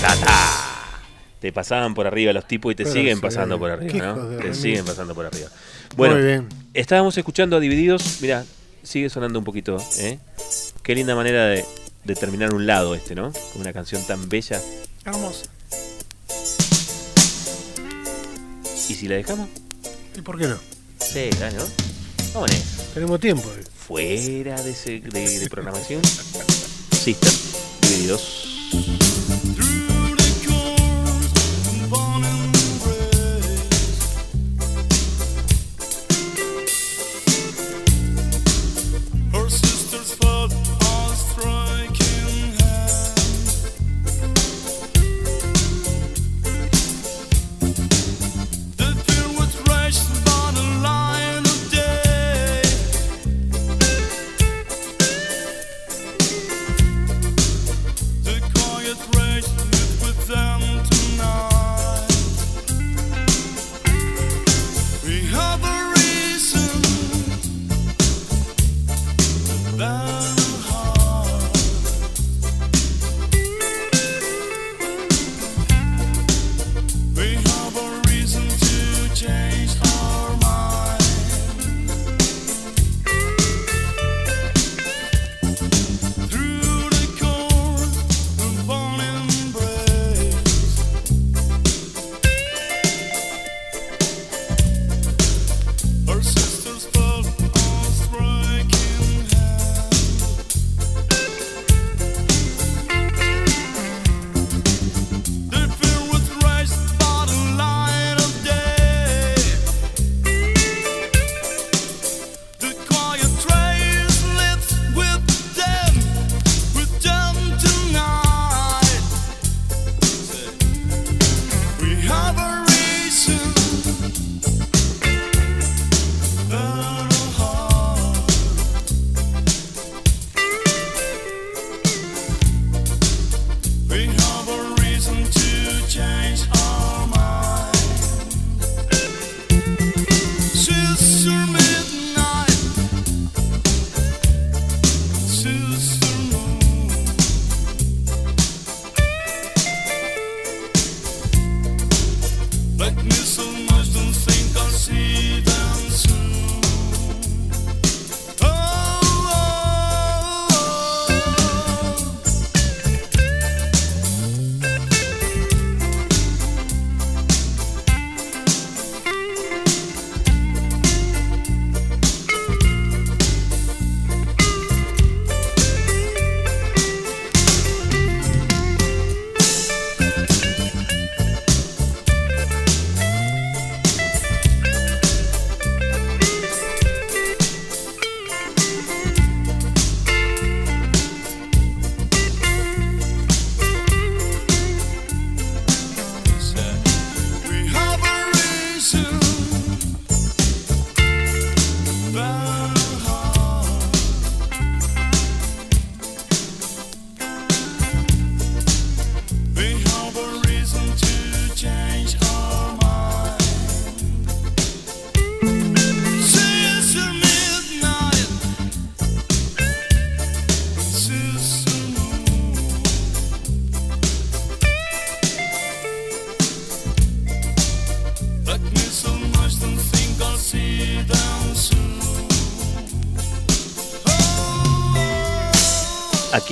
Ta. Te pasaban por arriba los tipos y te Pero siguen pasando por arriba, ¿no? Te remil. siguen pasando por arriba. Bueno, Muy bien. estábamos escuchando a Divididos. Mira, sigue sonando un poquito, ¿eh? Qué linda manera de, de terminar un lado este, ¿no? Con una canción tan bella. Hermoso. ¿Y si la dejamos? ¿Y por qué no? Sí, dale, ¿no? Vamos. Tenemos tiempo. eh. Fuera de, ese- de- de programación. Sister, Divididos.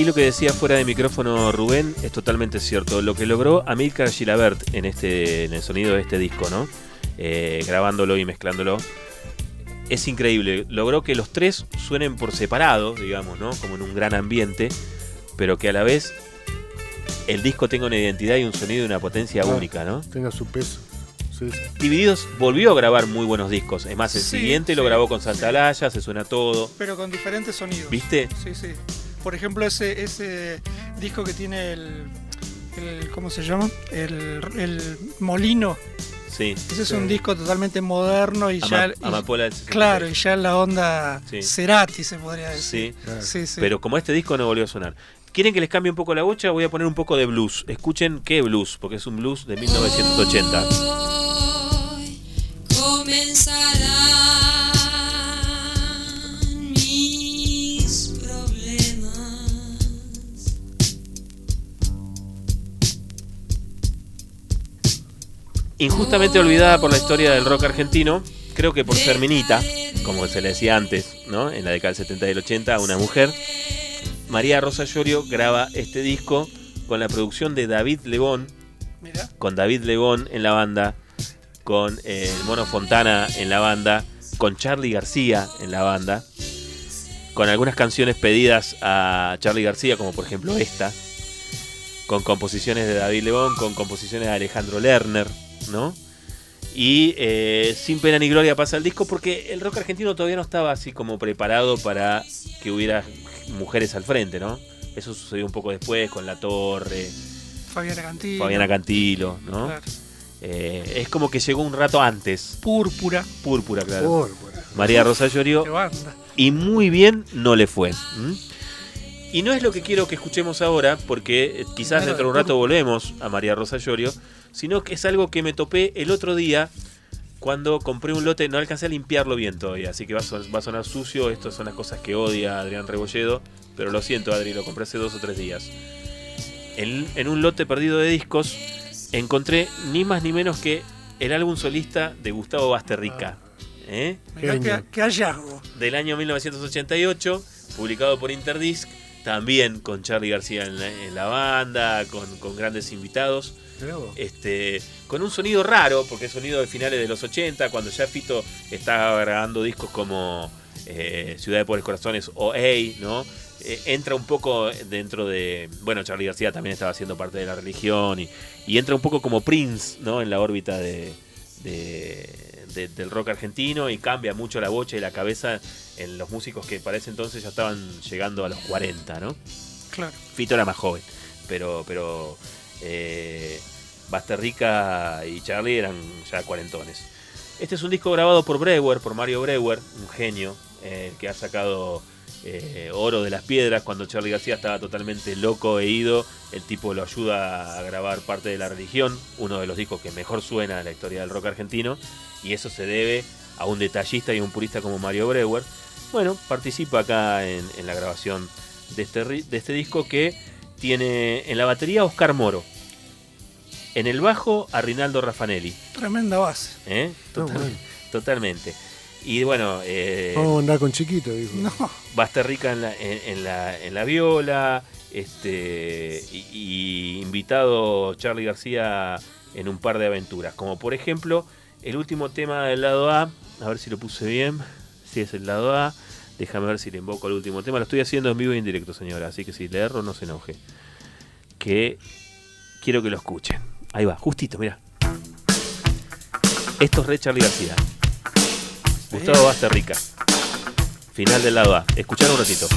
Lo que decía fuera de micrófono Rubén es totalmente cierto. Lo que logró Amilcar Gilabert en, este, en el sonido de este disco, ¿no? Eh, grabándolo y mezclándolo. Es increíble. Logró que los tres suenen por separado, digamos, ¿no? Como en un gran ambiente, pero que a la vez el disco tenga una identidad y un sonido y una potencia única, ¿no? Tenga su peso. Sí, sí. Divididos volvió a grabar muy buenos discos. Es más, el Sí, siguiente lo grabó con Santalaya, se suena todo. Pero con diferentes sonidos. ¿Viste? Sí, sí. Por ejemplo, ese, ese disco que tiene el, el- ¿Cómo se llama? El, el molino. Sí. Ese es un disco totalmente moderno y Ama- ya. y- Amapola 66. claro, y ya en la onda Sí. Cerati se podría decir. Sí. Sí, sí. Pero como este disco no volvió a sonar. ¿Quieren que les cambie un poco la bocha? Voy a poner un poco de blues. Escuchen qué blues, porque es un blues de 1980. Injustamente olvidada por la historia del rock argentino, creo que por ser minita, como se le decía antes, ¿no? En la década del 70 y del 80, a una mujer, María Rosa Llorio graba este disco con la producción de David Lebón, Mira. con David Lebón en la banda, con eh, el Mono Fontana en la banda, con Charlie García en la banda, con algunas canciones pedidas a Charlie García, como por ejemplo esta, con composiciones de David Lebón, con composiciones de Alejandro Lerner, ¿no? Y eh, sin pena ni gloria pasa el disco porque el rock argentino todavía no estaba así como preparado para que hubiera mujeres al frente, ¿no? Eso sucedió un poco después con La Torre, Fabiana Cantilo. Fabiana Cantilo, ¿no? Claro. Eh, es como que llegó un rato antes. Púrpura. Púrpura, claro. Púrpura. María Rosa Llorio. Qué banda. Y muy bien no le fue. Y no es lo que quiero que escuchemos ahora, porque eh, quizás Claro, dentro de un rato volvemos a María Rosa Llorio, sino que es algo que me topé el otro día cuando compré un lote, no alcancé a limpiarlo bien todavía, así que va a, son- va a sonar sucio, estas son las cosas que odia Adrián Rebolledo, pero lo siento Adri, lo compré hace dos o tres días. En, en un lote perdido de discos encontré ni más ni menos que el álbum solista de Gustavo Basterrica. ¿eh? Mirá qué, qué hallazgo. del año 1988, publicado por Interdisc, también con Charlie García en la, en la banda, con, con grandes invitados. Este, con un sonido raro, porque es sonido de finales de los 80, cuando ya Fito estaba grabando discos como eh, Ciudad de Pobres Corazones o Hey, ¿no? Eh, entra un poco dentro de. Bueno, Charlie García también estaba haciendo parte de la religión y, y entra un poco como Prince, ¿no? En la órbita de, de- de- del rock argentino y cambia mucho la bocha y la cabeza en los músicos que para ese entonces ya estaban llegando a los 40, ¿no? Claro. Fito era más joven, pero, pero eh, Basterrica y Charlie eran ya cuarentones. Este es un disco grabado por Brewer, por Mario Brewer, un genio, eh, que ha sacado eh, Oro de las Piedras cuando Charlie García estaba totalmente loco e ido. El tipo lo ayuda a grabar parte de la religión, uno de los discos que mejor suena en la historia del rock argentino, y eso se debe a un detallista y un purista como Mario Brewer. Bueno, participa acá en, en la grabación de este, ri- de este disco que tiene en la batería a Oscar Moro, en el bajo a Rinaldo Raffanelli. Tremenda base. ¿eh? No, bueno. Totalmente. Y bueno, eh, Vamos a andar con chiquito, dijo. No. Basterrica en la, en, en la, en la viola, este y, y invitado Charlie García en un par de aventuras, como por ejemplo el último tema del lado A, a ver si lo puse bien, si es el lado A, déjame ver si le invoco el último tema, lo estoy haciendo en vivo y en directo señora, así que si le erro no se enoje, que quiero que lo escuchen, ahí va, justito, mira. Esto es Re Charlie García. Gustavo Basterrica. Final del lado A. Escuchar un ratito.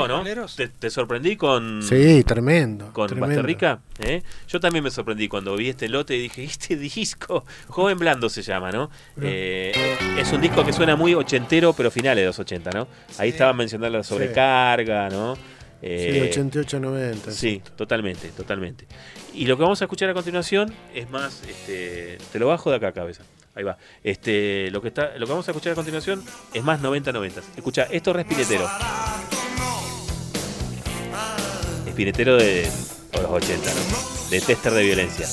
Gustó, no? ¿Te, te sorprendí con, Sí, tremendo. con tremendo. Basterrica? ¿eh? Yo también me sorprendí cuando vi este lote y dije, este disco, Joven Blando se llama, ¿no? Eh, es un disco que suena muy ochentero, pero finales de los 80, ¿no? Ahí estaban mencionando la sobrecarga, ¿no? Sí, Eh, 88, 90. Sí, totalmente, totalmente. Y lo que vamos a escuchar a continuación es más, este, te lo bajo de acá, cabeza. Ahí va. Este, lo que está, lo que vamos a escuchar a continuación es más 90-90. Escucha, esto es Respiretero. Espiretero de los 80, ¿no? De tester de violencia.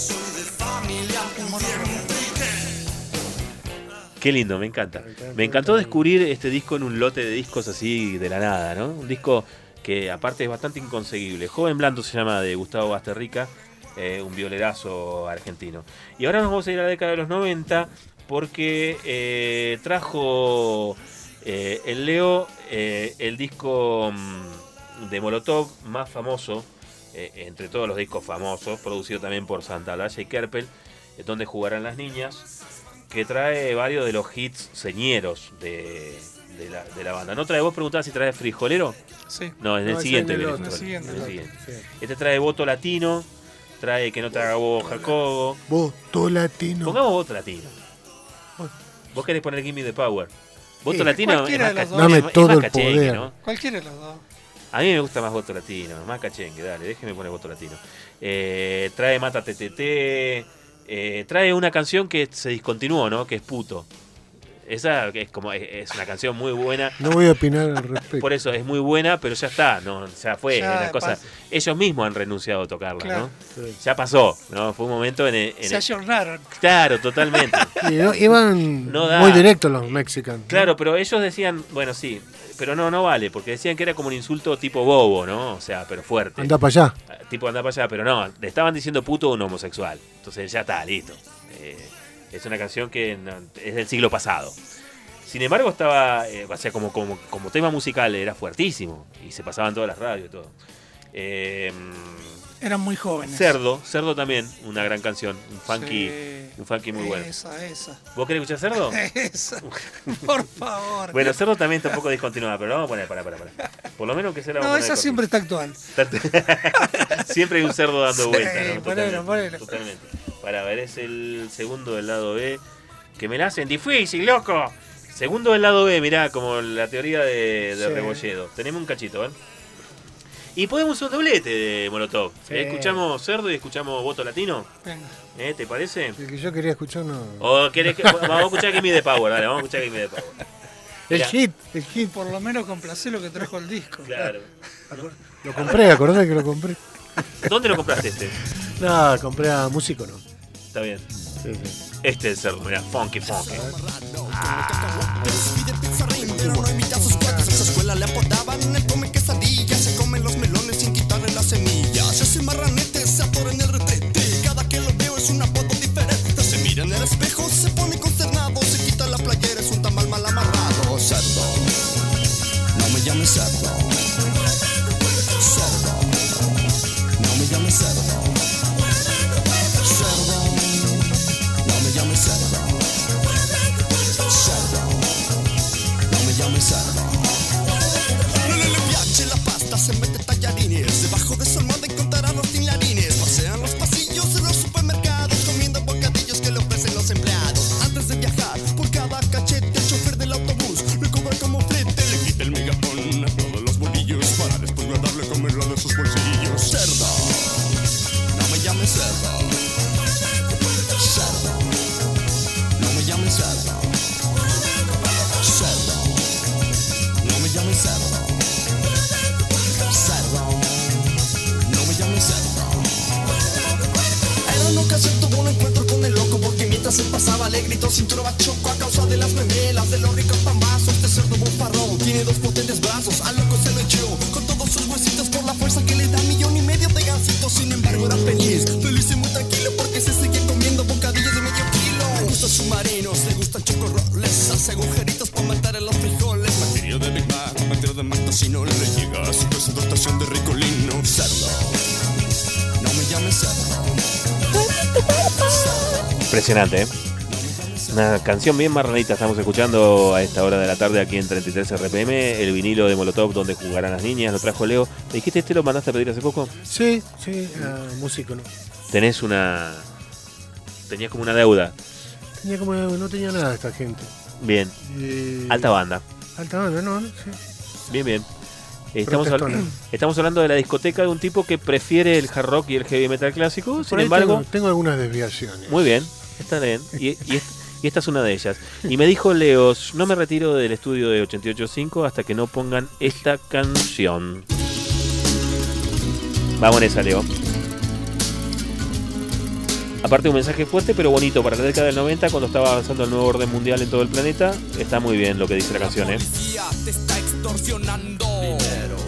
Qué lindo, me encanta. Me encantó descubrir este disco en un lote de discos así de la nada, ¿no? Un disco que aparte es bastante inconseguible. Joven Blando se llama de Gustavo Basterrica, eh, un violerazo argentino. Y ahora nos vamos a ir a la década de los 90 porque eh, trajo eh, el Leo el disco mm, de Molotov más famoso, eh, entre todos los discos famosos, producido también por Santa Olalla y Kerpel, eh, donde jugarán las niñas, que trae varios de los hits señeros de, de la, de la banda. ¿No trae vos preguntabas si trae frijolero? Sí. No, en el No, siguiente. en el otro. En siguiente. Este trae voto latino, trae que no te haga vos Jacobo. Voto latino. Pongamos voto latino. Vos querés poner Gimme the Power. Voto Sí, latino es más, es todo es más el poder. ¿no? Cualquiera de los dos. A mí me gusta más voto latino, más cachengue, dale, déjeme poner voto latino. Eh, trae Mata TTT, eh, trae una canción que se discontinuó, ¿no? Que es Puto. Esa que es como es, es una canción muy buena. No voy a opinar al respecto. Por eso es muy buena, pero ya está, no, ya fue, Ya la cosa. Ellos mismos han renunciado a tocarla, Claro. ¿no? Sí. Ya pasó, ¿no? Fue un momento en el, en Se el- ayornaron. claro, totalmente. Sí, no, iban No muy directos los mexicanos. Claro, pero ellos decían, bueno, sí, pero no, no vale, porque decían que era como un insulto tipo bobo, ¿no? O sea, pero fuerte. Anda para allá. Tipo anda para allá, pero no, le estaban diciendo puto a un homosexual. Entonces ya está, listo. Es una canción que no- es del siglo pasado. Sin embargo, estaba, eh, o sea, como, como, como tema musical era fuertísimo y se pasaba en todas las radios y todo. Eh, Eran muy jóvenes. Cerdo, Cerdo también, una gran canción, un funky, Sí. un funky muy bueno. Esa, esa. ¿Vos querés escuchar Cerdo? Esa. Por favor. Bueno, Cerdo también está un poco discontinuada, pero vamos a poner, para, para, para. Por lo menos que sea la no, esa siempre está actual. Siempre hay un cerdo dando Sí, vueltas, ¿no? ponelo, Totalmente, ponelo. Totalmente. Para ver, es el segundo del lado B. Que me la hacen difícil, loco. Segundo del lado B, mirá, como la teoría de, de Sí. Rebolledo. Tenemos un cachito, ¿eh? Y podemos usar un doblete de Molotov. Sí. ¿Eh? Escuchamos Cerdo y escuchamos Voto Latino. Venga. ¿Eh? ¿Te parece? El que yo quería escuchar no. ¿O querés que.? Vamos a escuchar Gimme the Power, dale, vamos a escuchar Gimme the Power. El Mirá. hit, el hit. Por lo menos complacé lo que trajo el disco. Claro. Lo compré, acordás que lo compré. ¿Dónde lo compraste este? No, compré a músico, no. Está bien. Sí, sí. Este es el cerdo, mirá, funky, funky. Pero no imita a sus cuates. En su escuela le apodaban el come quesadilla. Se comen los melones sin quitarle las semillas. Se hace marranete, se atora en el retrete. Cada que lo veo es un apodo diferente. Se mira en el espejo, se pone consternado. Se quita la playera, es un tamal mal amarrado. Cerdo, no me llames. Cerdo, él pasaba le gritó cintura bachoco a causa de las memelas de los ricos pambazos. Este cerdo bufarrón tiene dos potentes brazos, al loco se lo echó con todos sus huesitos por la fuerza que le da millón y medio de gansitos. Sin embargo era feliz, feliz y muy tranquilo porque se seguía comiendo bocadillos de medio kilo. Le gustan submarinos, le gustan chocorroles, hace agujeritos para matar a los frijoles. Materia de Big Mac, materia de Martocino, Impresionante, ¿eh? Una canción bien marranita estamos escuchando a esta hora de la tarde aquí en 33 RPM. El vinilo de Molotov donde jugarán las niñas, lo trajo Leo. ¿Me dijiste este lo mandaste a pedir hace poco? Sí, sí, a músico, ¿no? Tenés una. Tenías como una deuda. Tenía como, no tenía nada esta gente. Bien. Eh, Alta banda. Alta banda, ¿no? Sí. Bien, bien. Estamos, estamos hablando de la discoteca de un tipo que prefiere el hard rock y el heavy metal clásico. Por Sin embargo, tengo, tengo algunas desviaciones. muy bien. Está bien. Y, y es- y esta es una de ellas. Y me dijo Leo, no me retiro del estudio de 88.5 hasta que no pongan esta canción. Vamos en esa, Leo. Aparte un mensaje fuerte pero bonito para la década del 90 cuando estaba avanzando el nuevo orden mundial en todo el planeta. Está muy bien lo que dice la canción, ¿eh? te está extorsionando.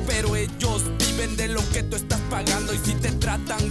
Pero ellos viven de lo que tú estás pagando. Y si te tratan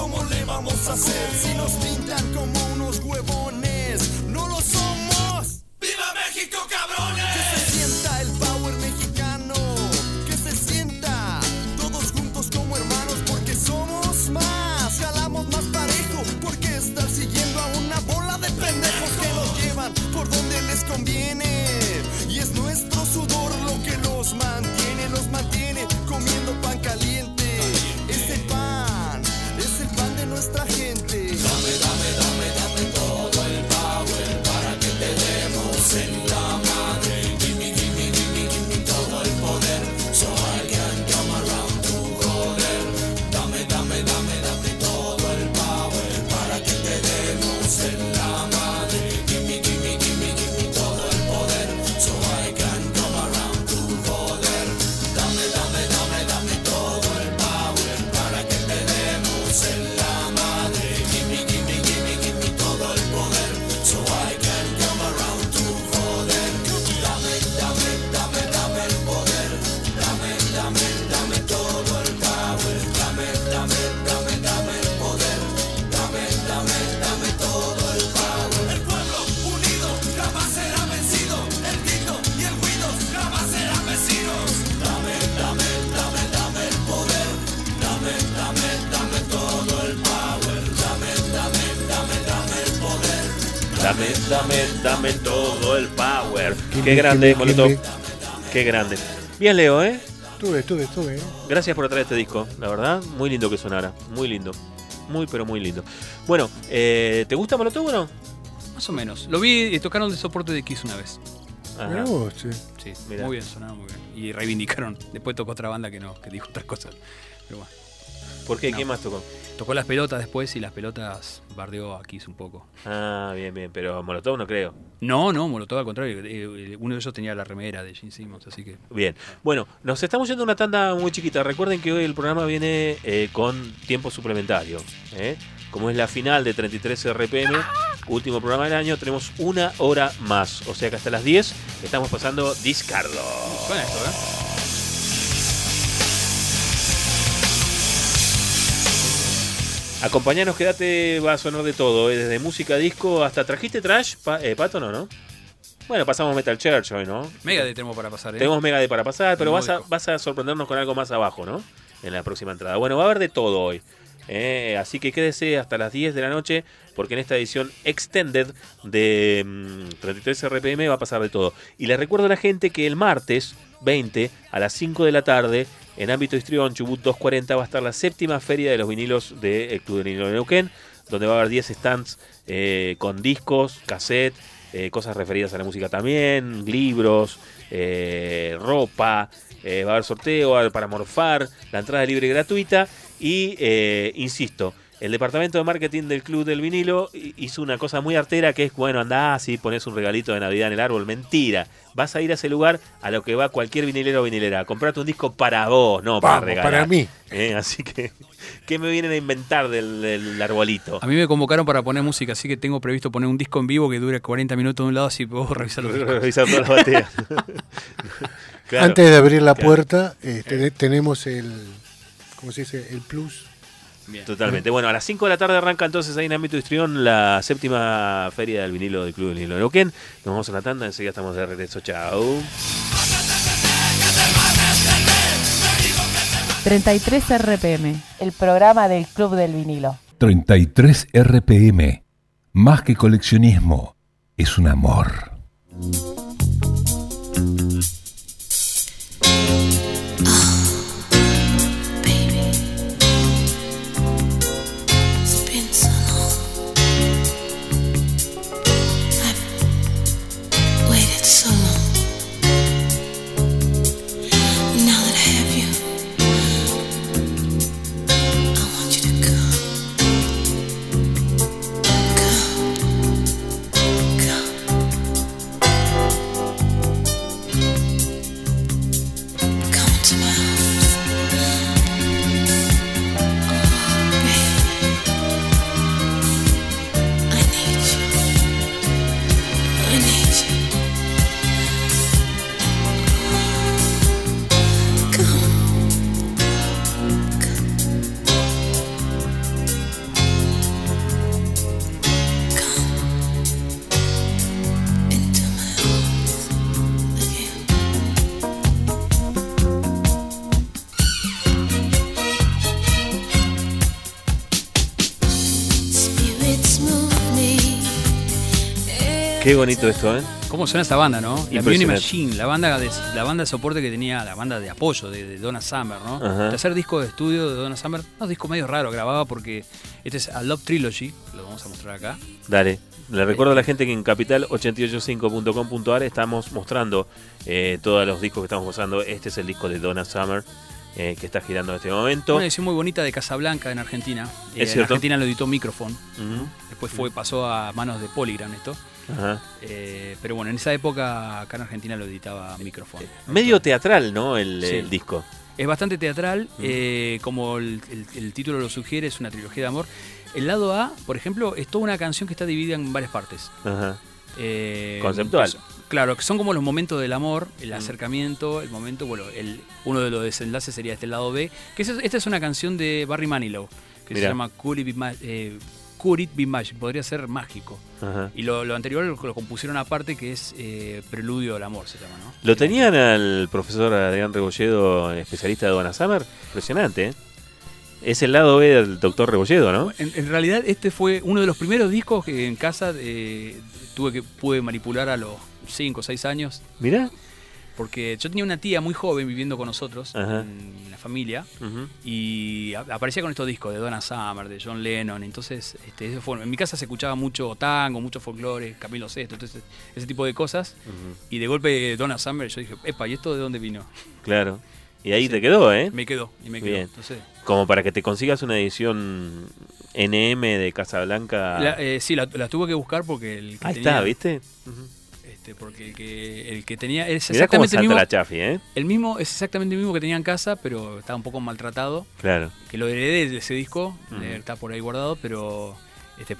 cómo le vamos a hacer. Si nos pintan como unos huevones, Dame, dame, todo el power. Qué grande, Molotov. Qué grande. Bien, Leo, ¿eh? Estuve, estuve, estuve. ¿eh? Gracias por traer este disco, la verdad. Muy lindo que sonara. Muy lindo. Muy, pero muy lindo. Bueno, eh, ¿te gusta Molotov o no? Más o menos. Lo vi y tocaron de soporte de Kiss una vez. Mirá vos, sí. Sí, Mirá. muy bien, sonaba muy bien. Y reivindicaron. Después tocó otra banda que no, que dijo otras cosas. Pero bueno. ¿Por qué? No. ¿Qué más tocó? Tocó las pelotas después y las pelotas bardeó a Kiss un poco. Ah, bien, bien. Pero Molotov no creo. No, no, Molotov al contrario. eh, Uno de ellos tenía la remera de Gene Simmons, así que. Bien. Bueno, nos estamos yendo a una tanda muy chiquita. Recuerden que hoy el programa viene eh, con tiempo suplementario. ¿eh? Como es la final de 33 RPM, último programa del año, tenemos una hora más. O sea que hasta las 10 estamos pasando Discardo. Suena esto, ¿eh? Acompañanos, quédate, va a sonar de todo, ¿eh? desde música disco hasta. ¿Trajiste trash, Pa- eh, Pato, no, no? Bueno, pasamos Metal Church hoy, ¿no? Megadeth tenemos para pasar, ¿eh? Tenemos Megadeth para pasar, pero vas a, vas a sorprendernos con algo más abajo, ¿no? En la próxima entrada. Bueno, va a haber de todo hoy. ¿eh? así que quédese hasta las 10 de la noche, porque en esta edición extended de mm, 33 RPM va a pasar de todo. Y les recuerdo a la gente que el martes 20 a las 5 de la tarde, en ámbito histrión, Chubut 240, va a estar la séptima feria de los vinilos del Club de Vinilo de Neuquén, donde va a haber 10 stands eh, con discos, cassette, eh, cosas referidas a la música también, libros, eh, ropa, va a haber sorteo va a haber para morfar, la entrada libre y gratuita y, insisto, el departamento de marketing del Club del Vinilo hi- hizo una cosa muy artera que es, bueno, andá así, pones un regalito de Navidad en el árbol. Mentira. Vas a ir a ese lugar a lo que va cualquier vinilero o vinilera. Comprate un disco para vos, no para regalar. para mí. Eh, Así que, ¿qué me vienen a inventar del, del arbolito? A mí me convocaron para poner música, así que tengo previsto poner un disco en vivo que dure 40 minutos de un lado, así puedo revisar los discos. Revisar todas las baterías. Claro, Antes de abrir la claro. puerta, eh, te- tenemos el, ¿cómo se dice? El plus. Totalmente. Bueno, a las 5 de la tarde arranca entonces ahí en Ámbito Histrión la séptima feria del vinilo del Club del Vinilo de Neuquén. Nos vamos a la tanda, enseguida estamos de regreso. Chao. 33 RPM, el programa del Club del Vinilo. 33 RPM. Más que coleccionismo, es un amor. So Qué bonito esto, ¿eh? ¿Cómo suena esta banda, no? La. Beauty Machine, la banda, de, la banda de soporte que tenía, la banda de apoyo de, de Donna Summer, ¿no? Ajá. El tercer disco de estudio de Donna Summer, un disco medio raro, grababa porque este es A Love Trilogy, lo vamos a mostrar acá. Dale. Le recuerdo a la gente que en capital885.com.ar estamos mostrando eh, todos los discos que estamos mostrando. Este es el disco de Donna Summer eh, que está girando en este momento. Una edición muy bonita de Casablanca en Argentina. Eh, ¿Es en? Argentina lo editó Microphone. Después fue, pasó a manos de Polygram esto. Ajá. Eh, pero bueno, en esa época acá en Argentina lo editaba Microphone. Medio teatral, ¿no? El, Sí. el disco. Es bastante teatral, eh, como el, el- el título lo sugiere, es una trilogía de amor. El lado A, por ejemplo, es toda una canción que está dividida en varias partes. Ajá. Eh, Conceptual. claro, que son como los momentos del amor, el Mm. acercamiento, el momento, bueno, el, uno de los desenlaces sería este lado B, que es- esta es una canción de Barry Manilow, que Mirá. se llama Could It Be, eh, Could It Be Magic, podría ser mágico. Ajá. Y lo, lo anterior lo, lo compusieron aparte, que es eh, Preludio al Amor, se llama, ¿no? ¿Lo tenían al profesor Adrián Rebolledo, especialista de Donna Summer? Impresionante, ¿eh? Es el lado B del doctor Rebolledo, ¿no? En, en realidad este fue uno de los primeros discos que en casa eh, tuve que pude manipular a los 5 o 6 años. Mirá. Porque yo tenía una tía muy joven viviendo con nosotros Ajá. en la familia y aparecía con estos discos de Donna Summer, de John Lennon. Entonces, este, eso fue- en mi casa se escuchaba mucho tango, mucho folclore, Camilo Sesto, entonces ese tipo de cosas. Y de golpe Donna Summer, yo dije, epa, ¿y esto de dónde vino? Claro. Y ahí Sí. te quedó, ¿eh? Me quedó, y me quedó. Bien. Entonces, Como para que te consigas una edición NM de Casablanca. la- eh, sí, la, la tuve que buscar porque el que Ahí tenía- está, ¿viste? Este, porque el que, el que tenía es exactamente el mismo, la chafi, ¿eh? el mismo, es exactamente el mismo que tenía en casa, pero estaba un poco maltratado. Claro. Que lo heredé de ese disco, eh, está por ahí guardado, pero Este,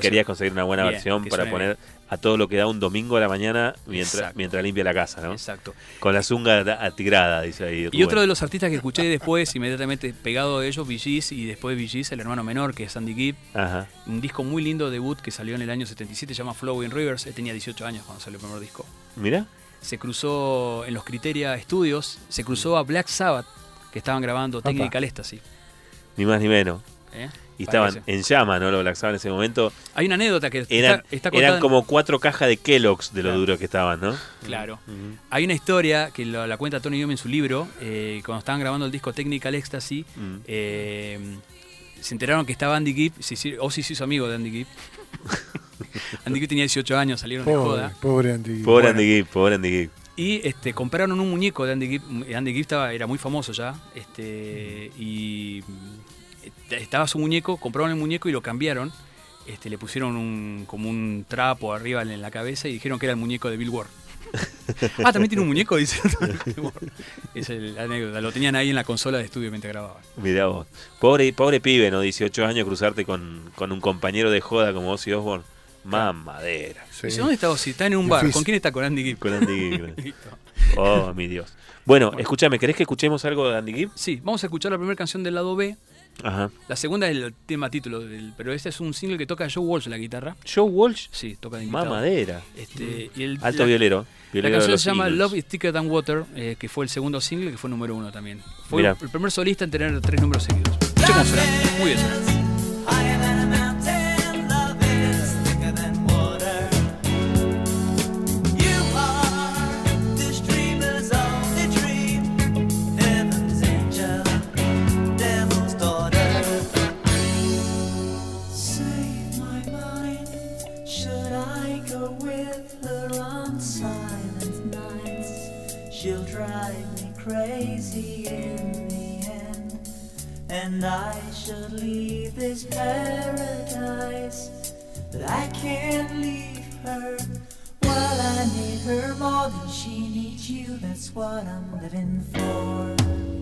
querías conseguir una buena Bien, versión para poner a todo lo que da un domingo a la mañana mientras, Exacto. mientras limpia la casa, ¿no? Exacto. Con la zunga da- atigrada, dice ahí. Y otro de los artistas que escuché después, inmediatamente pegado de ellos, VGs, y después de VGs, el hermano menor, que es Andy Gibb. Ajá. Un disco muy lindo debut que salió en el año 77, se llama Flowing Rivers. Él tenía 18 años cuando salió el primer disco. Mira. Se cruzó en los Criteria Studios, se cruzó a Black Sabbath, que estaban grabando Technical Ecstasy. Ni más ni menos. ¿eh? Y estaban Parece. en llama, ¿no? Los Black Sabbath en ese momento. Hay una anécdota que Eran, está, está contada eran como cuatro cajas de Kellogg's de lo Claro. duros que estaban, ¿no? Claro. Hay una historia que lo- la cuenta Tony Iommi en su libro, eh, cuando estaban grabando el disco Technical Ecstasy, eh, se enteraron que estaba Andy Gibb, Ozzy se hizo amigo de Andy Gibb. Andy Gibb tenía 18 años, salieron de Pobre, joda. pobre Andy. Pobre Bueno. Andy Gibb, pobre Andy Gibb. Y este, compraron un muñeco de Andy Gibb. Andy Gibb estaba, era muy famoso ya. Este, y estaba su muñeco, compraron el muñeco y lo cambiaron. Este, le pusieron un, como un trapo arriba en la cabeza y dijeron que era el muñeco de Bill Ward. ah, también tiene un muñeco, dice. es la anécdota. Lo tenían ahí en la consola de estudio mientras grababan. Mirá vos. Pobre, pobre pibe, ¿no? 18 años cruzarte con, con un compañero de joda como Ozzy Osbourne. Mamadera. Dice, ¿dónde está Ozzy? Está en un bar. ¿Con quién está? Con Andy Gibb. Con Andy Gibb. Oh, mi Dios. Bueno, escúchame, ¿querés que escuchemos algo de Andy Gibb? Sí, vamos a escuchar la primera canción del lado B. Ajá. La segunda es el tema título, del, pero este es un single que toca Joe Walsh en la guitarra. ¿Joe Walsh? Sí, toca de invitado. Mamadera. Este, y el- Alto la- violero. La violero de canción se llama Eagles. Love is Thicker Than Water, eh, que fue el segundo single, que fue número uno también. Fue Mirá. el primer solista en tener tres números seguidos. Escucha cómo suena. Muy bien And I should leave this paradise. But I can't leave her. Well, I need her more than she needs you. That's what I'm living for.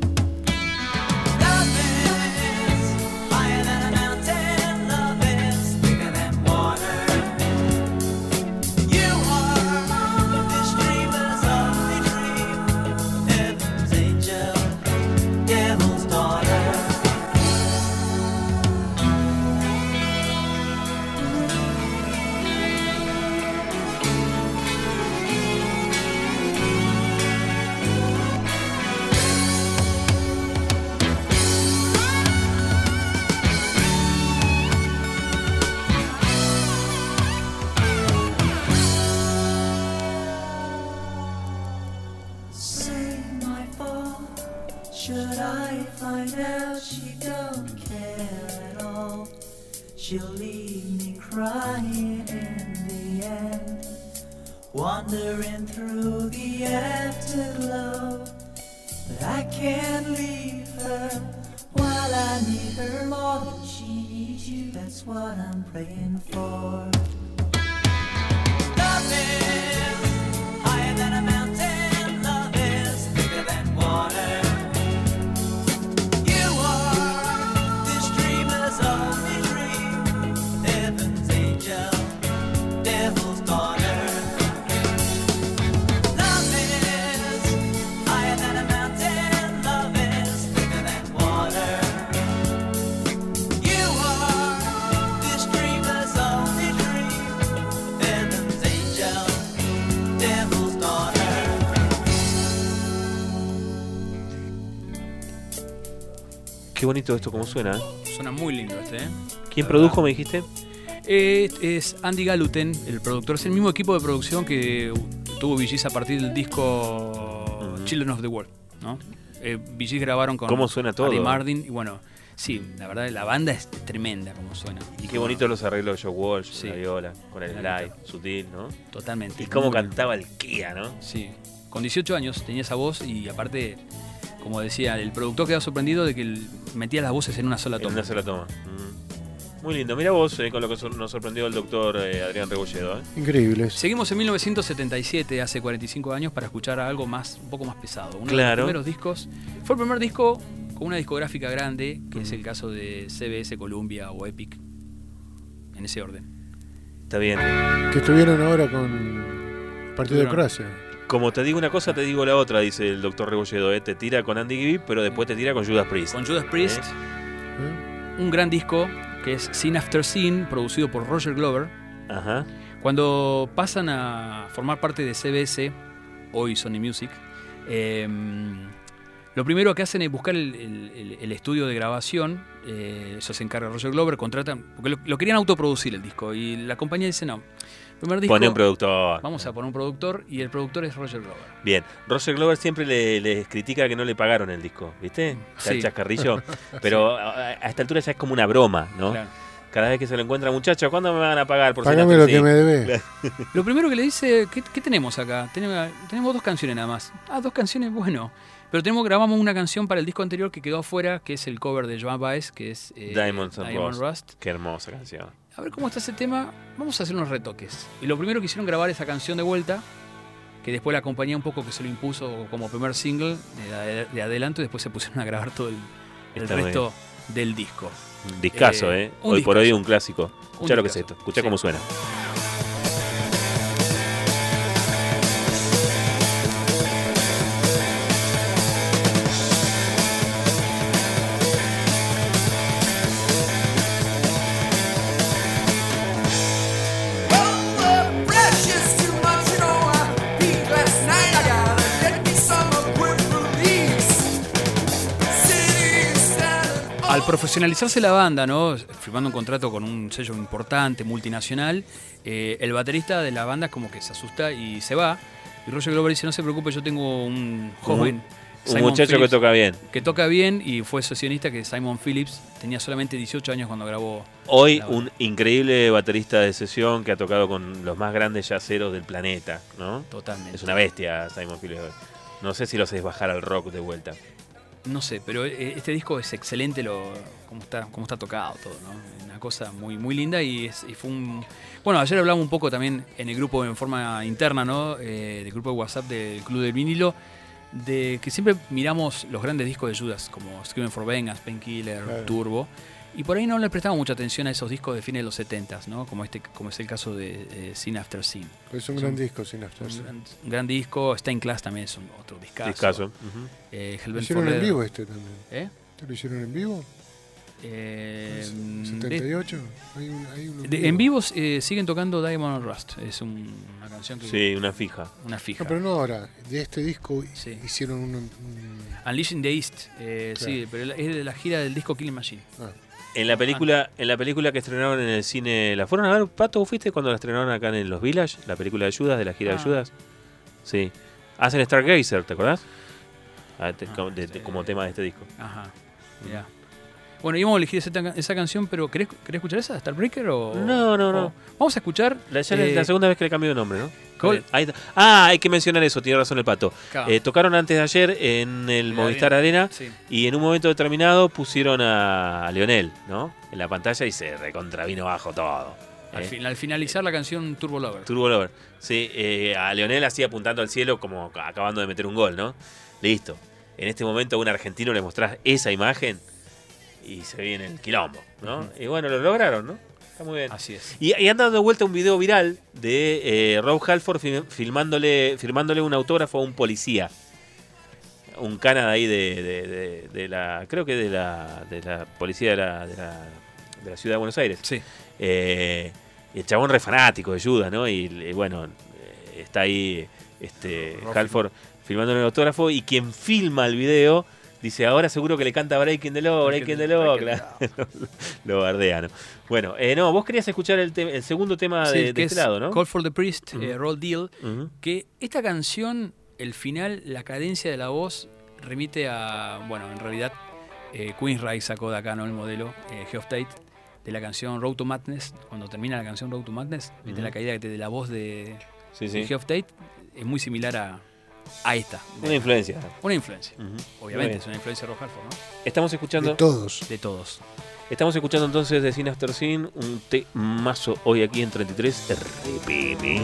Bonito esto, cómo suena. ¿eh? Suena muy lindo este, ¿eh? ¿Quién La produjo, verdad. me dijiste? Eh, es Andy Galuten, el productor. Es el mismo equipo de producción que tuvo VGs a partir del disco Children of the World. ¿no? Eh, VGs grabaron con ¿Cómo suena todo? Andy Martin. Y bueno, sí, la verdad, la banda es tremenda como suena. Y qué bonito los arreglos de Joe Walsh, Sí. la viola, con el slide, sutil, ¿no? Totalmente. Y cómo cantaba el Kia, ¿no? Sí. Con 18 años tenía esa voz y aparte, como decía, el productor quedó sorprendido de que él metía las voces en una sola En toma. una sola toma. Mm. Muy lindo. Mira vos eh, con lo que nos sorprendió el doctor eh, Adrián Rebolledo. ¿eh? Increíbles. Seguimos en 1977, hace 45 años, para escuchar algo más, un poco más pesado. Uno de los primeros discos. Fue el primer disco con una discográfica grande, que es el caso de CBS, Columbia o Epic. en ese orden. Está bien. Que estuvieron ahora con el partido de Croacia. Como te digo una cosa, te digo la otra, dice el doctor Rebolledo. ¿eh? Te tira con Andy Gibb, pero después te tira con Judas Priest. Con Judas Priest, un gran disco que es Scene After Scene, producido por Roger Glover. Ajá. Cuando pasan a formar parte de CBS, hoy Sony Music, eh, lo primero que hacen es buscar el, el- el- el estudio de grabación. eh, eso se encarga Roger Glover, contratan. Porque lo, lo querían autoproducir el disco. Y la compañía dice: no. Primer disco, Pone un productor. Vamos a poner un productor. Y el productor es Roger Glover. Bien, Roger Glover siempre le, les critica que no le pagaron el disco, ¿viste? Está el Sí. chascarrillo. Pero a, a esta altura ya es como una broma, ¿no? Claro. Cada vez que se lo encuentra, muchachos, ¿cuándo me van a pagar por Pagame lo que Sí. me debes. Lo primero que le dice, ¿qué, qué tenemos acá? Tenemos, tenemos dos canciones nada más. Ah, dos canciones, bueno. Pero tenemos, grabamos una canción para el disco anterior que quedó afuera, que es el cover de Joan Baez, que es eh, Diamonds and Diamond Rust. Rust. Qué hermosa canción. A ver cómo está ese tema, vamos a hacer unos retoques. Y lo primero que hicieron grabar esa canción de vuelta, que después la compañía un poco que se lo impuso como primer single de, de adelanto, y después se pusieron a grabar todo el, resto del disco. Un discazo, ¿eh? un Hoy por hoy un clásico. Escuchá lo que es esto, Sí. cómo suena. Profesionalizarse la banda, ¿no? firmando un contrato con un sello importante, multinacional, eh, el baterista de la banda como que se asusta y se va. Y Roger Glover dice, no se preocupe, yo tengo un joven. Un muchacho que toca bien. Que toca bien y fue sesionista que Simon Phillips tenía solamente 18 años cuando grabó. Hoy un increíble baterista de sesión que ha tocado con los más grandes yaceros del planeta, ¿no? Totalmente. Es una bestia Simon Phillips. No sé si lo haces bajar al rock de vuelta. No sé, pero eh, este disco es excelente lo cómo está, cómo está tocado todo, ¿no? Una cosa muy, muy linda y, es- y fue un... Bueno, ayer hablamos un poco también en el grupo en forma interna, ¿no? Eh, del grupo de WhatsApp del Club del Vinilo, de que siempre miramos los grandes discos de Judas, como Screaming for Vengeance, Painkiller, Claro. Turbo, y por ahí no le prestamos mucha atención a esos discos de fines de los 70 ¿no? Como, este, como es el caso de eh, Scene After Scene. Es un gran disco, sin After un Scene. gran, un gran disco, Stained Class también es un otro discazo. Discazo, ujú. Eh, Lo hicieron for en vivo este también. ¿Eh? ¿Te lo hicieron en vivo? Eh, de- 78. Hay un, hay uno de- en vivo eh, siguen tocando Diamond and Rust. Es un- una canción que. Sí, una fija. Una fija. No, pero no ahora. De este disco hicieron un, un- Unleashing the East. eh, Claro. Sí, pero es de la gira del disco Killing Machine. En la película, en la película que estrenaron en el cine, ¿la fueron a ver, Pato? ¿Vos fuiste cuando la estrenaron acá en los Village? La película de Judas, de la gira Ah. de Judas. Sí. Hacen Stargazer, ¿te acordás? Ah, te- como, de- de- como tema de este disco. Ajá. Mirá. Bueno, íbamos a elegir esa, canción, pero ¿querés, querés escuchar esa? ¿Starbreaker o.? No, no, no. o- Vamos a escuchar. La, ya eh, es la segunda vez que le cambio de nombre, ¿no? Ahí. Ah, hay que mencionar eso, tiene razón el pato. Claro. Eh, tocaron antes de ayer en el la Movistar Arena, Arena sí. y en un momento determinado pusieron a Leonel, ¿no? En la pantalla y se recontravino bajo todo. Al, ¿eh? fin- al finalizar la canción Turbo Lover. Turbo Lover. Sí, eh, a Leonel así apuntando al cielo como acabando de meter un gol, ¿no? Listo. En este momento a un argentino le mostrás esa imagen y se viene el quilombo, ¿no? Y bueno, lo lograron, ¿no? Está muy bien. Así es. Y, y anda dando vuelta un video viral de eh, Rob Halford fil- filmándole, firmándole un autógrafo a un policía. Un Canadá ahí de, de- de- de la. Creo que de la, de la policía de la, de la, de la ciudad de Buenos Aires. Sí. Eh, el chabón re fanático de Judas, ¿no? Y, bueno, eh, está ahí este, Rob. Halford filmándole el autógrafo y quien filma el video dice, ahora seguro que le canta Breaking the Law, Breaking the Law. Breaking the. Lo bardea, ¿no? Bueno, eh, no, vos querías escuchar el, te- el segundo tema Sí, de, de este es lado, ¿no? Call for the Priest, eh, Roll Deal. Que esta canción, el final, la cadencia de la voz, remite a. Bueno, en realidad, eh, Queensryche sacó de acá, ¿no? El modelo, eh, Geoff Tate, de la canción Road to Madness. Cuando termina la canción Road to Madness, viste Ujú. la caída que te- de la voz de, Sí, sí. de Geoff Tate. Es muy similar a, a esta. Una influencia. Una influencia. Obviamente, es una influencia de Rob Halford, ¿no? Estamos escuchando. De todos. De todos. Estamos escuchando entonces de Sin After Sin, un temazo hoy aquí en 33 RPM.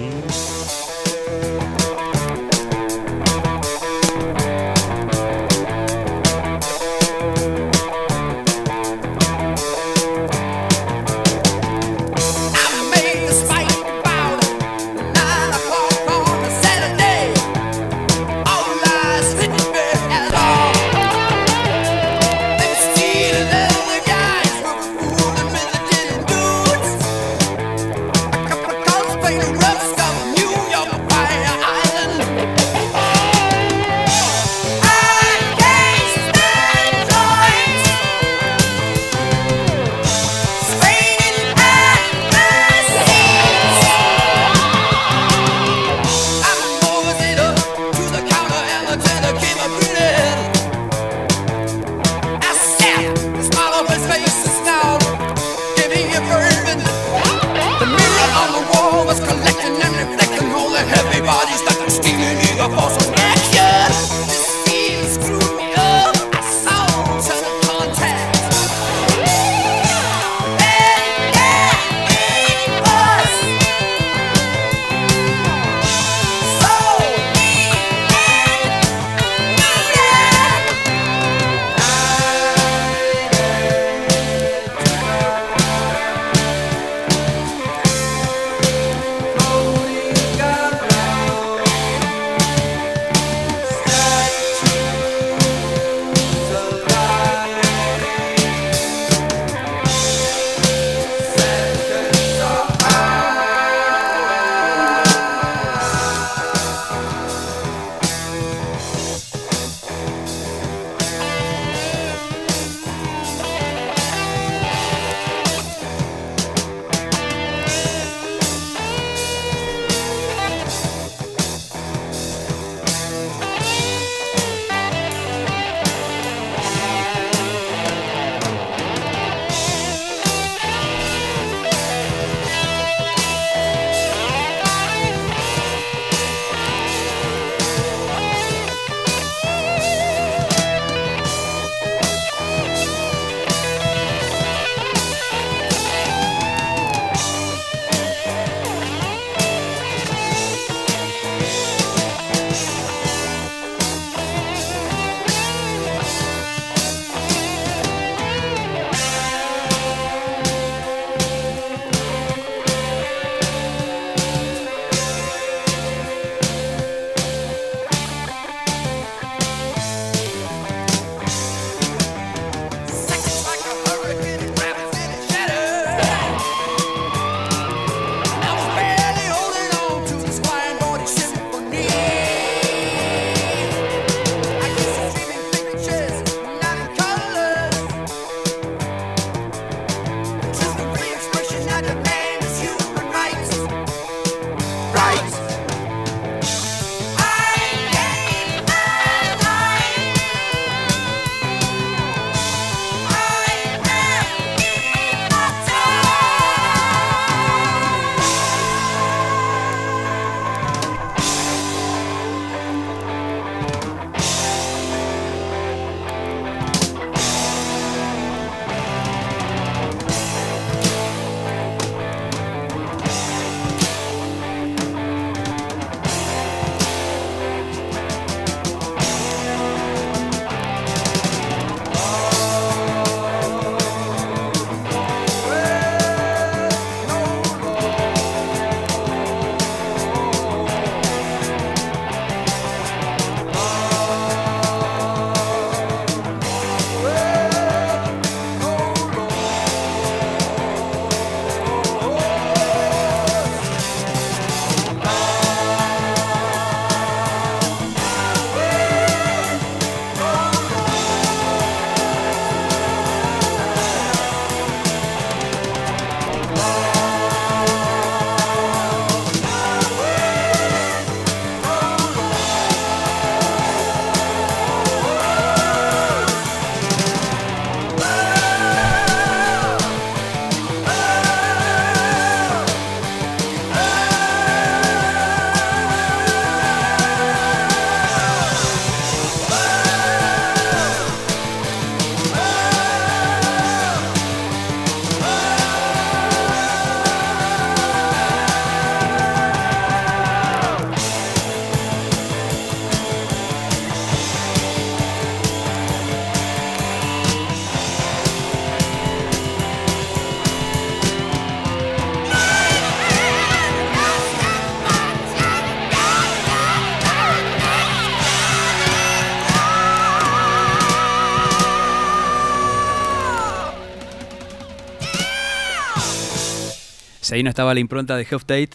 Ahí no estaba la impronta de Health Tate,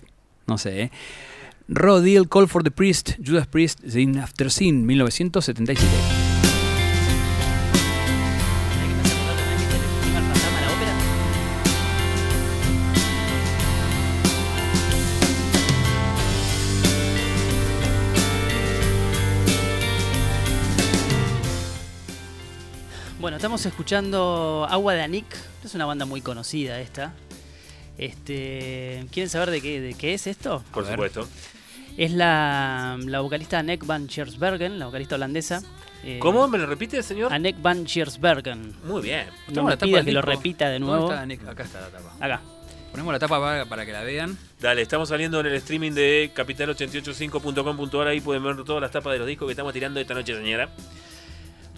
no sé. ¿eh? Raw Deal, Call for the Priest, Judas Priest, Sin After Sin, 1977. Bueno, estamos escuchando Agua de Anik. Es una banda muy conocida esta. Este, ¿Quieren saber de qué, de qué es esto? Por supuesto. Es la, la vocalista Anneke van Giersbergen, la vocalista holandesa. Eh, ¿Cómo? ¿Me lo repite, señor? Anneke van Giersbergen. Muy bien. No Ponemos me la tapa pida que lo repita de ¿Dónde nuevo. está? Acá está la tapa. Acá. Ponemos la tapa para, para que la vean. Dale, estamos saliendo en el streaming de capital885.com.ar. Ahí pueden ver todas las tapas de los discos que estamos tirando esta noche, señora.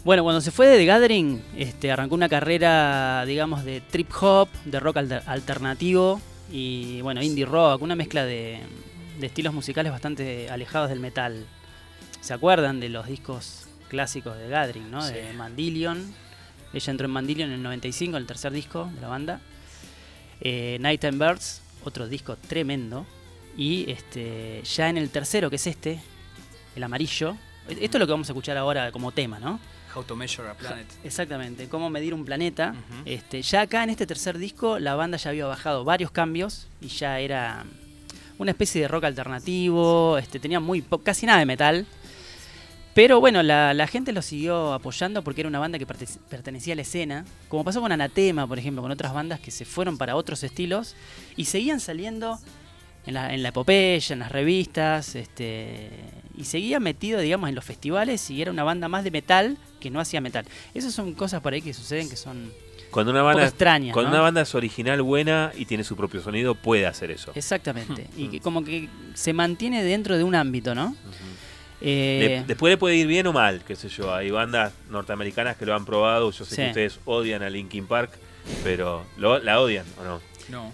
Bueno, cuando se fue de The Gathering, este, arrancó una carrera, digamos, de trip hop, de rock alter- alternativo y, bueno, indie rock, una mezcla de, de estilos musicales bastante alejados del metal. ¿Se acuerdan de los discos clásicos de The Gathering, no? De Mandillion. Ella entró en Mandillion en el 95, el tercer disco de la banda. Eh, Night and Birds, otro disco tremendo. Y este, ya en el tercero, que es este, el amarillo. Esto es lo que vamos a escuchar ahora como tema, ¿no? How to Measure a Planet. Exactamente, cómo medir un planeta. este, ya acá en este tercer disco la banda ya había bajado varios cambios y ya era una especie de rock alternativo, este, tenía muy casi nada de metal. Pero bueno, la, la gente lo siguió apoyando porque era una banda que pertenec- pertenecía a la escena, como pasó con Anatema, por ejemplo, con otras bandas que se fueron para otros estilos y seguían saliendo en la, en la epopeya, en las revistas, este, y seguía metido, digamos, en los festivales y era una banda más de metal que no hacía metal. Esas son cosas por ahí que suceden que son Cuando una banda, extrañas, cuando ¿no? una banda es original, buena y tiene su propio sonido, puede hacer eso. Exactamente. y que como que se mantiene dentro de un ámbito, ¿no? Eh, después le puede ir bien o mal, qué sé yo. Hay bandas norteamericanas que lo han probado. Yo sé Sí. que ustedes odian a Linkin Park, pero ¿lo- ¿la odian o no? No.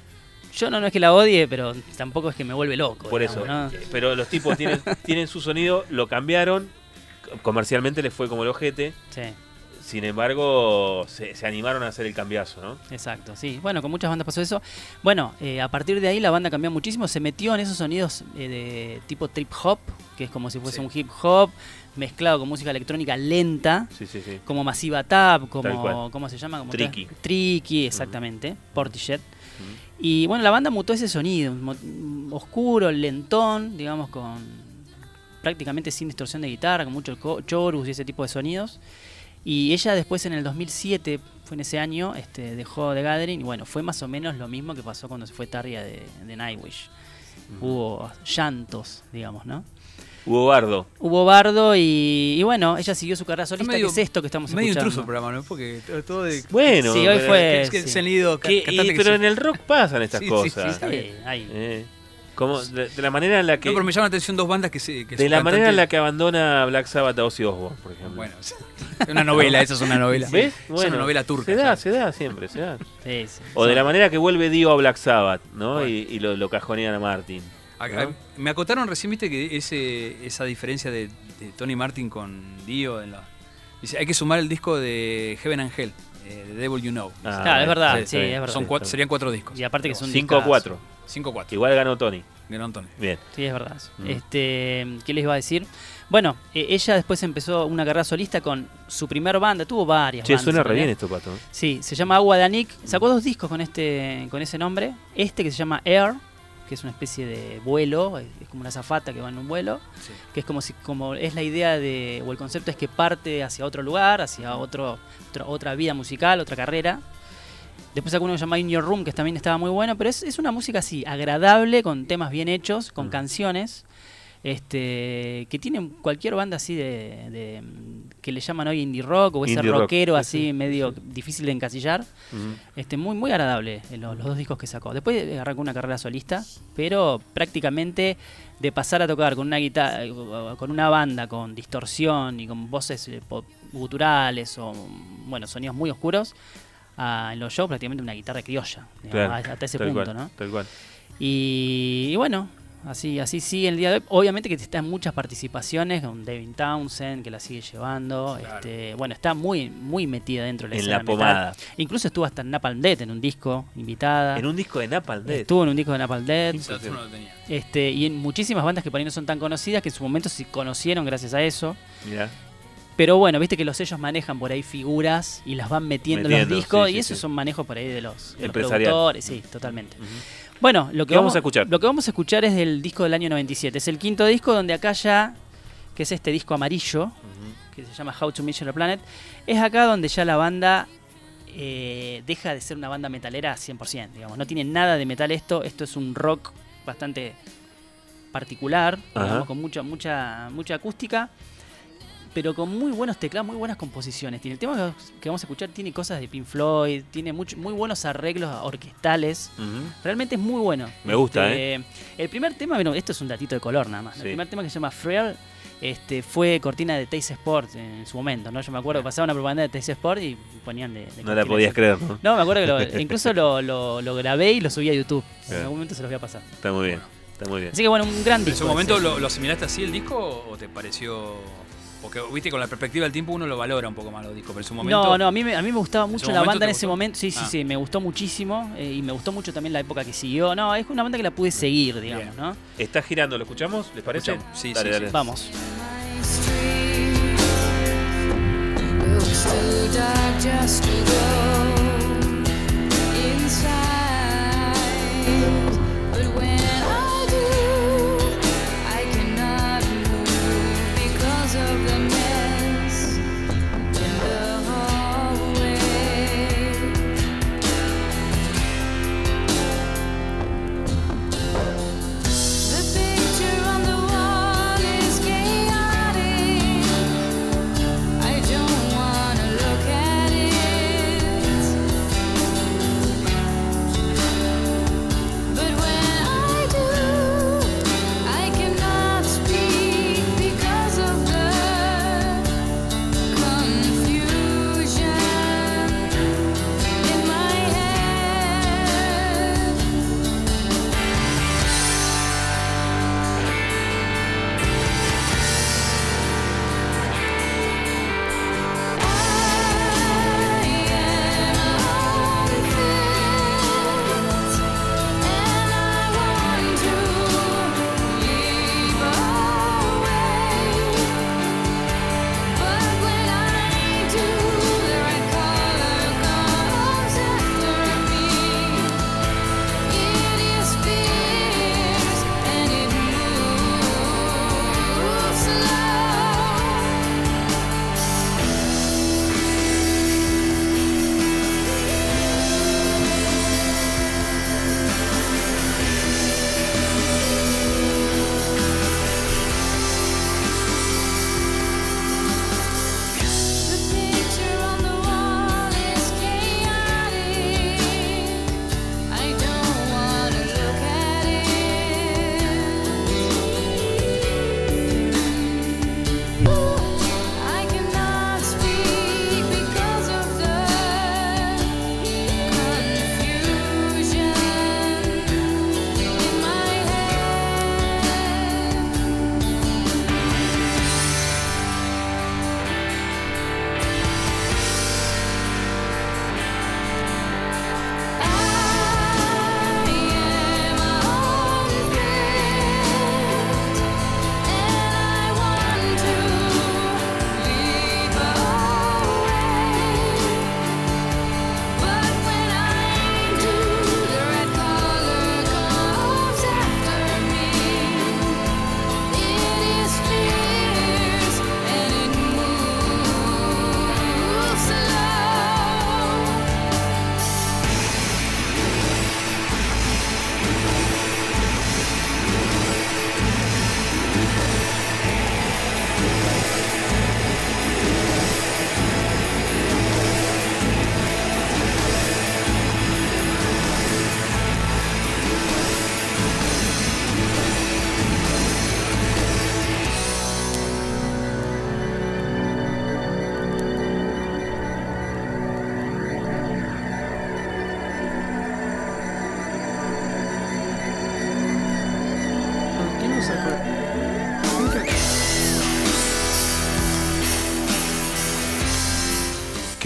yo no, no es que la odie, pero tampoco es que me vuelve loco. Por digamos, eso. ¿no? Pero los tipos tienen, tienen su sonido, lo cambiaron. Comercialmente les fue como el ojete. Sí. Sin embargo, se, se animaron a hacer el cambiazo, ¿no? Exacto, sí. Bueno, con muchas bandas pasó eso. Bueno, eh, a partir de ahí la banda cambió muchísimo. Se metió en esos sonidos eh, de tipo trip hop, que es como si fuese Sí. un hip hop mezclado con música electrónica lenta. Sí, sí, sí. Como Massiva Tap, como. ¿cómo se llama? Como Tricky. Tricky, exactamente. Portishead. Y bueno, la banda mutó ese sonido, oscuro, lentón, digamos, con prácticamente sin distorsión de guitarra, con mucho co- chorus y ese tipo de sonidos. Y ella después en el 2007, fue en ese año, este, dejó The Gathering y bueno, fue más o menos lo mismo que pasó cuando se fue Tarria de, de Nightwish. Hubo llantos, digamos, ¿no? Hubo bardo. Hubo bardo y, y bueno, ella siguió su carrera solista, medio- que es esto que estamos Medio escuchando. intruso el programa, ¿no? Porque todo- de. Bueno, Sí, hoy pero- fue- Es que sí. se han ido ca- Que- y- cantantes que pero en el rock pasan estas Sí, sí, cosas. sí, está bien. Sí. Eh, como de, de la manera en la que No, pero me llama la atención dos bandas que se. Que de la manera en la que abandona Black Sabbath a Ozzy Osbourne, por ejemplo. Bueno, es una novela, esa es una novela. ¿Ves? Es una novela turca. Se da, ya. se da siempre, se da. Sí, sí. O de la manera que vuelve Dio a Black Sabbath, ¿no? Y, y lo, lo cajonean a Martin. Acá- ¿no? Me acotaron recién, viste, que ese, esa diferencia de, de Tony Martin con Dio en la. Dice, hay que sumar el disco de Heaven and Hell, eh, The Devil You Know. Ah, Claro, es verdad, sí, es verdad. Son cuatro- serían cuatro discos. Y aparte que son 5 a 4. 5-4. Igual ganó Tony. Ganó Tony. Bien. Sí, es verdad. Mm. Este, ¿Qué les iba a decir? Bueno, eh, ella después empezó una carrera solista con su primer banda, tuvo varias Che, bandas. suena en re bien esto, Pato. Sí, se llama Agua de Anik. Sacó dos discos con este con ese nombre. Este que se llama Air, que es una especie de vuelo, es como una zafata que va en un vuelo, que es como si como es la idea de o el concepto es que parte hacia otro lugar, hacia otro, otro- otra vida musical, otra carrera. Después sacó uno que se llama In Your Room, que también estaba muy bueno, pero es, es una música así, agradable, con temas bien hechos, con canciones, este que tienen cualquier banda así de, de- que le llaman hoy indie rock o ese Indie rock, rockero sí, así sí, medio difícil de encasillar. Ujú. Este, muy, muy agradable eh, los, los dos discos que sacó. Después eh, arrancó una carrera solista, pero prácticamente de pasar a tocar con una guitarra, eh, con una banda con distorsión y con voces guturales o bueno, sonidos muy oscuros, a, en los shows prácticamente una guitarra criolla, digamos, Claro, hasta ese tal punto, cual, ¿no? Tal cual. Y, y bueno, así, así sigue el día de hoy. Obviamente que está en muchas participaciones con Devin Townsend, que la sigue llevando. Este, bueno, está muy, muy metida dentro de la En escena la pomada. metal. Incluso estuvo hasta en Napalm Death en un disco, invitada. En un disco de Napalm Death. Estuvo en un disco de Napalm Death. Este, y en muchísimas bandas que por ahí no son tan conocidas, que en su momento se conocieron gracias a eso. Mirá. Pero bueno, viste que los sellos manejan por ahí figuras y las van metiendo, en los discos sí, y sí, esos sí. son manejos por ahí de los, de los productores, sí, totalmente. Bueno, lo que ¿Qué vamos a escuchar? Lo que vamos a escuchar es del disco del año 97. Es el quinto disco donde acá ya, que es este disco amarillo, que se llama How to Measure a Planet, es acá donde ya la banda eh, deja de ser una banda metalera 100%, digamos. No tiene nada de metal esto, esto es un rock bastante particular, digamos, con mucha, mucha, mucha acústica, pero con muy buenos teclados, muy buenas composiciones. Tiene el tema que- vamos a escuchar tiene cosas de Pink Floyd, tiene mucho- muy buenos arreglos orquestales. Realmente es muy bueno. Me gusta, Este, El primer tema, bueno, esto es un datito de color nada más. Sí. El primer tema que se llama Frail este, fue cortina de Taste Sport en su momento, ¿no? Yo me acuerdo que pasaba una propaganda de Taste Sport y ponían de. de No la podías creer, ¿no? No, me acuerdo que lo- incluso lo, lo- lo grabé y lo subí a YouTube. En algún momento se los voy a pasar. Está muy bien, está muy bien. Así que bueno, un gran ¿En disco. su momento lo, lo asimilaste así el disco o te pareció.? Porque, viste, con la perspectiva del tiempo uno lo valora un poco más los discos, pero en su momento. No, no, a mí, me, a mí me gustaba mucho la banda en ese momento. Sí, sí, Ah. sí, me gustó muchísimo. eh, y me gustó mucho también la época que siguió. No, es una banda que la pude seguir, digamos, ¿no? Está girando, ¿lo escuchamos? ¿Les parece? Escuchamos. Sí, Dale, sí, dale. sí. Vamos. Looks too dark just to go inside.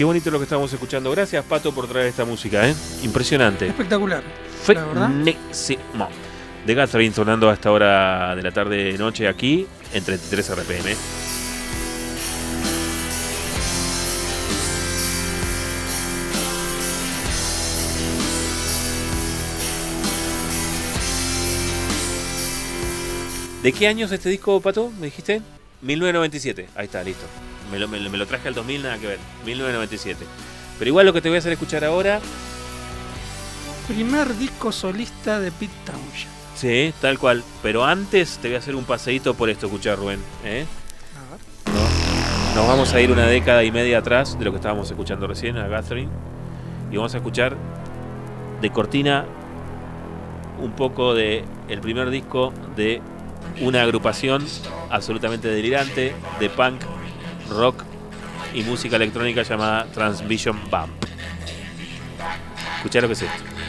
Qué bonito lo que estamos escuchando. Gracias, Pato, por traer esta música, ¿eh? Impresionante. Espectacular. Frenísimo. De Gathering sonando a esta hora de la tarde noche aquí en 33 RPM. ¿De qué año es este disco, Pato? ¿Me dijiste? 1997. Ahí está, listo. Me lo, me lo- me lo traje al 2000, nada que ver. 1997. Pero igual lo que te voy a hacer escuchar ahora, Primer disco solista de Pete Townshend. sí, tal cual. Pero antes te voy a hacer un paseíto por esto, escuchar Rubén. ¿eh? No. Nos vamos a ir una década y media atrás de lo que estábamos escuchando recién, a Gathering. Y vamos a escuchar de cortina un poco de el primer disco de una agrupación absolutamente delirante de punk, rock y música electrónica llamada Transvision Bump. Escuchá lo que es esto.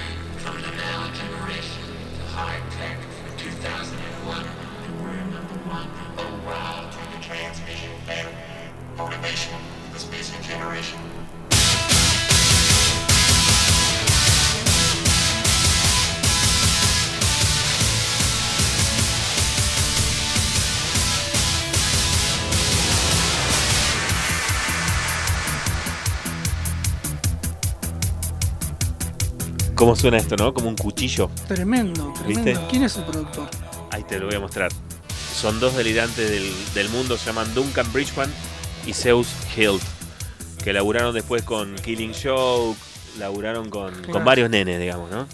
¿Cómo suena esto, no? Como un cuchillo. Tremendo, tremendo. ¿Viste? ¿Quién es el productor? Ahí te lo voy a mostrar. Son dos delirantes del, del mundo, se llaman Duncan Bridgman y Zeus Hilt, que laburaron después con Killing Joke, laburaron con, con varios nenes, digamos, ¿no?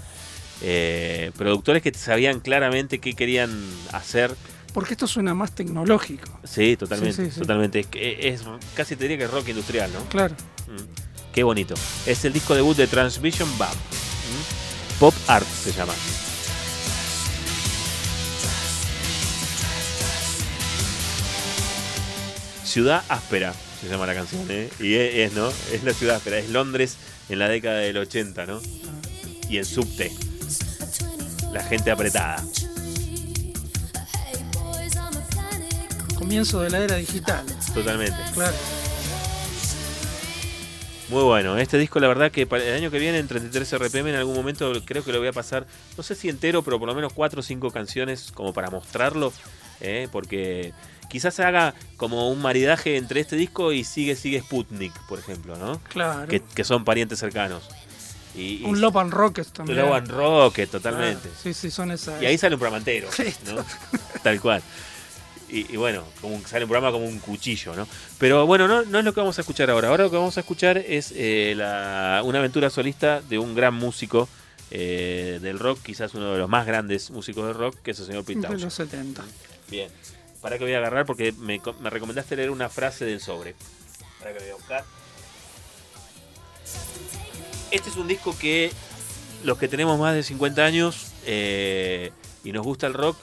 Eh, productores que sabían claramente qué querían hacer. Porque esto suena más tecnológico. Sí, totalmente, Sí, sí, sí. totalmente. Es, que es- casi te diría que es rock industrial, ¿no? Claro. Mm, Qué bonito. Es el disco debut de Transvision Bump. Pop Art se llama. Ciudad Áspera se llama la canción, ¿eh? Y es, ¿no? Es la ciudad áspera. Es Londres en la década del 80, ¿no? Y el subte. La gente apretada. Comienzo de la era digital. Totalmente. Claro. Muy bueno, este disco la verdad que para el año que viene en 33 RPM en algún momento creo que lo voy a pasar, no sé si entero, pero por lo menos 4 o 5 canciones como para mostrarlo, ¿eh? porque quizás se haga como un maridaje entre este disco y Sigue Sigue Sputnik, por ejemplo, ¿no? Claro. Que, que son parientes cercanos. Y, y- Un Love and Rockets también. Love and Rocket, totalmente. Ah, sí, sí, son esas. Y ahí sale un programa entero, ¿no? Tal cual. Y, y bueno, como sale un programa como un cuchillo, ¿no? Pero bueno, no, no es lo que vamos a escuchar ahora. Ahora lo que vamos a escuchar es eh, la- una aventura solista de un gran músico eh, del rock, quizás uno de los más grandes músicos del rock, que es el señor Pete de los 70. Bien. Para que voy a agarrar porque me, me recomendaste leer una frase del sobre. Para que lo voy a buscar. Este es un disco que los que tenemos más de 50 años eh, y nos gusta el rock,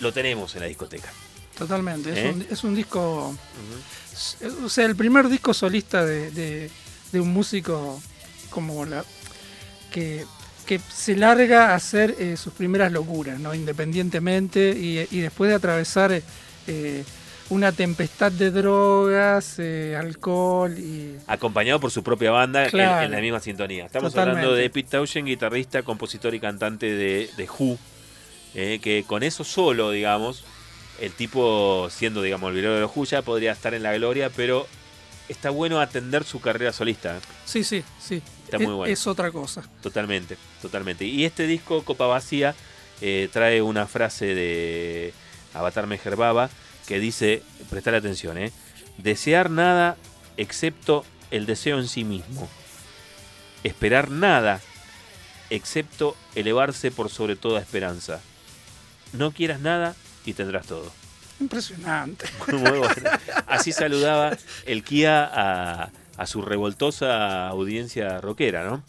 lo tenemos en la discoteca. Totalmente. Es, ¿Eh? un, es un disco. O sea, el primer disco solista de, de- de un músico como la. que, que se larga a hacer eh, sus primeras locuras, ¿no? Independientemente y, y después de atravesar eh, una tempestad de drogas, eh, alcohol y. Acompañado por su propia banda en- Claro. en, la misma sintonía. Estamos Totalmente. hablando de Pete Townshend, guitarrista, compositor y cantante de, de Who, eh, que con eso solo, digamos, el tipo, siendo, digamos, el video de los Who, ya podría estar en la gloria, pero está bueno atender su carrera solista. ¿eh? Sí, sí, sí. Está es, muy bueno. es otra cosa. Totalmente, totalmente. Y este disco, Copa Vacía, eh, trae una frase de Avatar Mejerbaba que dice, prestar atención, eh, desear nada excepto el deseo en sí mismo. Esperar nada excepto elevarse por sobre toda esperanza. No quieras nada y tendrás todo. Impresionante. Bueno. Así saludaba el Kia a, a su revoltosa audiencia rockera, ¿no?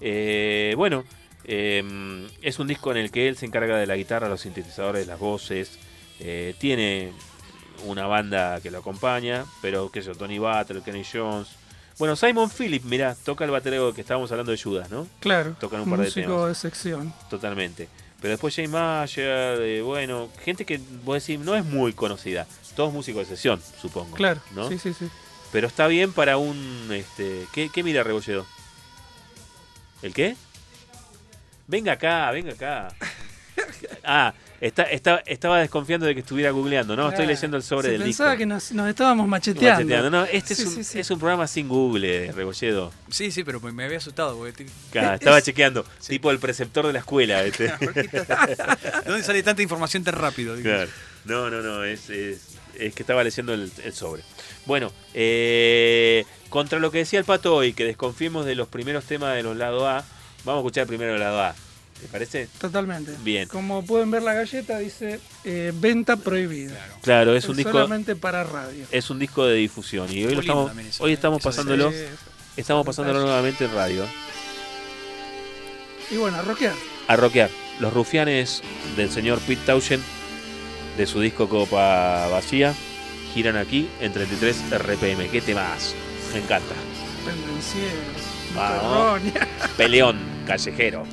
Eh, bueno, eh, es un disco en el que él se encarga de la guitarra, los sintetizadores, las voces. eh, tiene una banda que lo acompaña, pero qué sé yo, Tony Butler, Kenny Jones. Bueno, Simon Phillips, mirá, toca el batero que estábamos hablando de Judas, ¿no? Claro. Tocan un par de músico temas. de sección. Totalmente. Pero después Jay Mayer, eh, bueno, gente que vos decís no es muy conocida. Todos músicos de sesión, supongo. Claro. ¿no? Sí, sí, sí. Pero está bien para un. Este, ¿qué, qué mira Rebolledo? ¿El qué? Venga acá, venga acá. Ah, Está, está- estaba desconfiando de que estuviera googleando, ¿no? Estoy leyendo el sobre Se del pensaba disco. que nos, nos estábamos macheteando. Macheteando. No, este Sí, es, un, sí, sí. es un programa sin Google, Rebolledo. Sí, sí, pero me había asustado. Porque Claro, estaba chequeando. Tipo el preceptor de la escuela. este. ¿De dónde sale tanta información tan rápido? Digo. Claro. No, no, no, es, es- es que estaba leyendo el, el sobre. Bueno, eh, contra lo que decía el pato hoy, que desconfiemos de los primeros temas de los lados A, vamos a escuchar primero el lado A. ¿Te parece? Totalmente. Bien. Como pueden ver la galleta dice eh, venta prohibida. Claro, es un disco. Solamente para radio. Es un disco de difusión y hoy, lo estamos, eso, hoy ¿eh? estamos es- pasándolo, estamos pasándolo nuevamente en radio. Y bueno, a rockear. A rockear. Los rufianes del señor Pete Townshend de su disco Copa Vacía giran aquí en 33 RPM. ¿Qué temas? Me encanta. Pendencieros. Vamos. Perronia. Peleón callejero.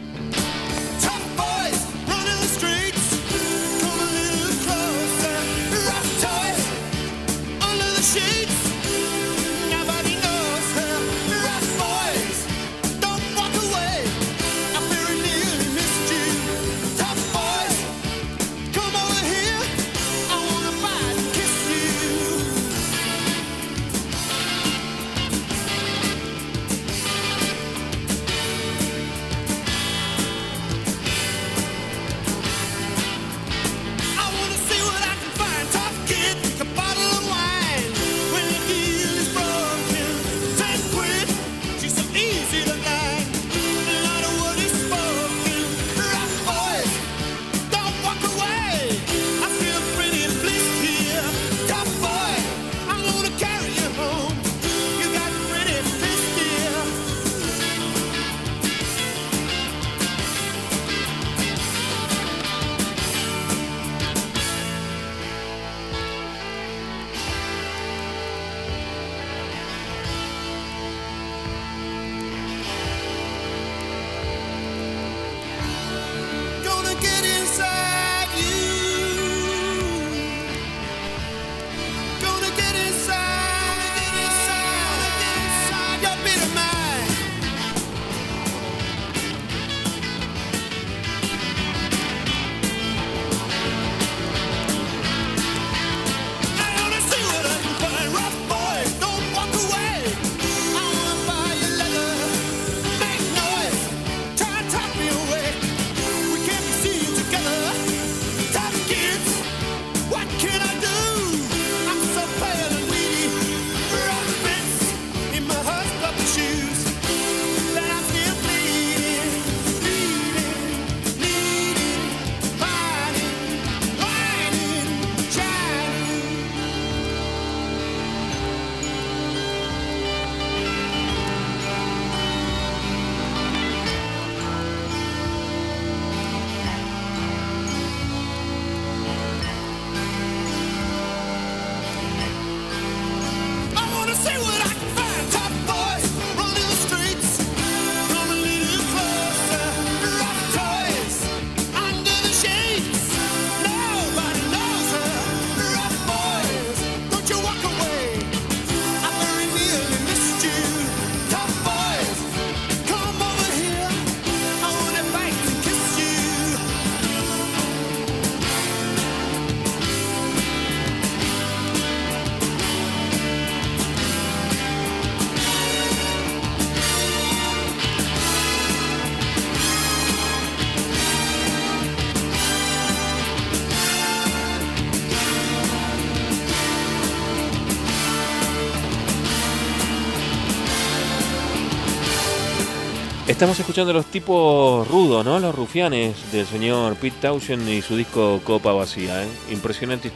Estamos escuchando los tipos rudos, ¿no? Los rufianes del señor Pete Townshend y su disco Copa Vacía. ¿eh? Impresionante.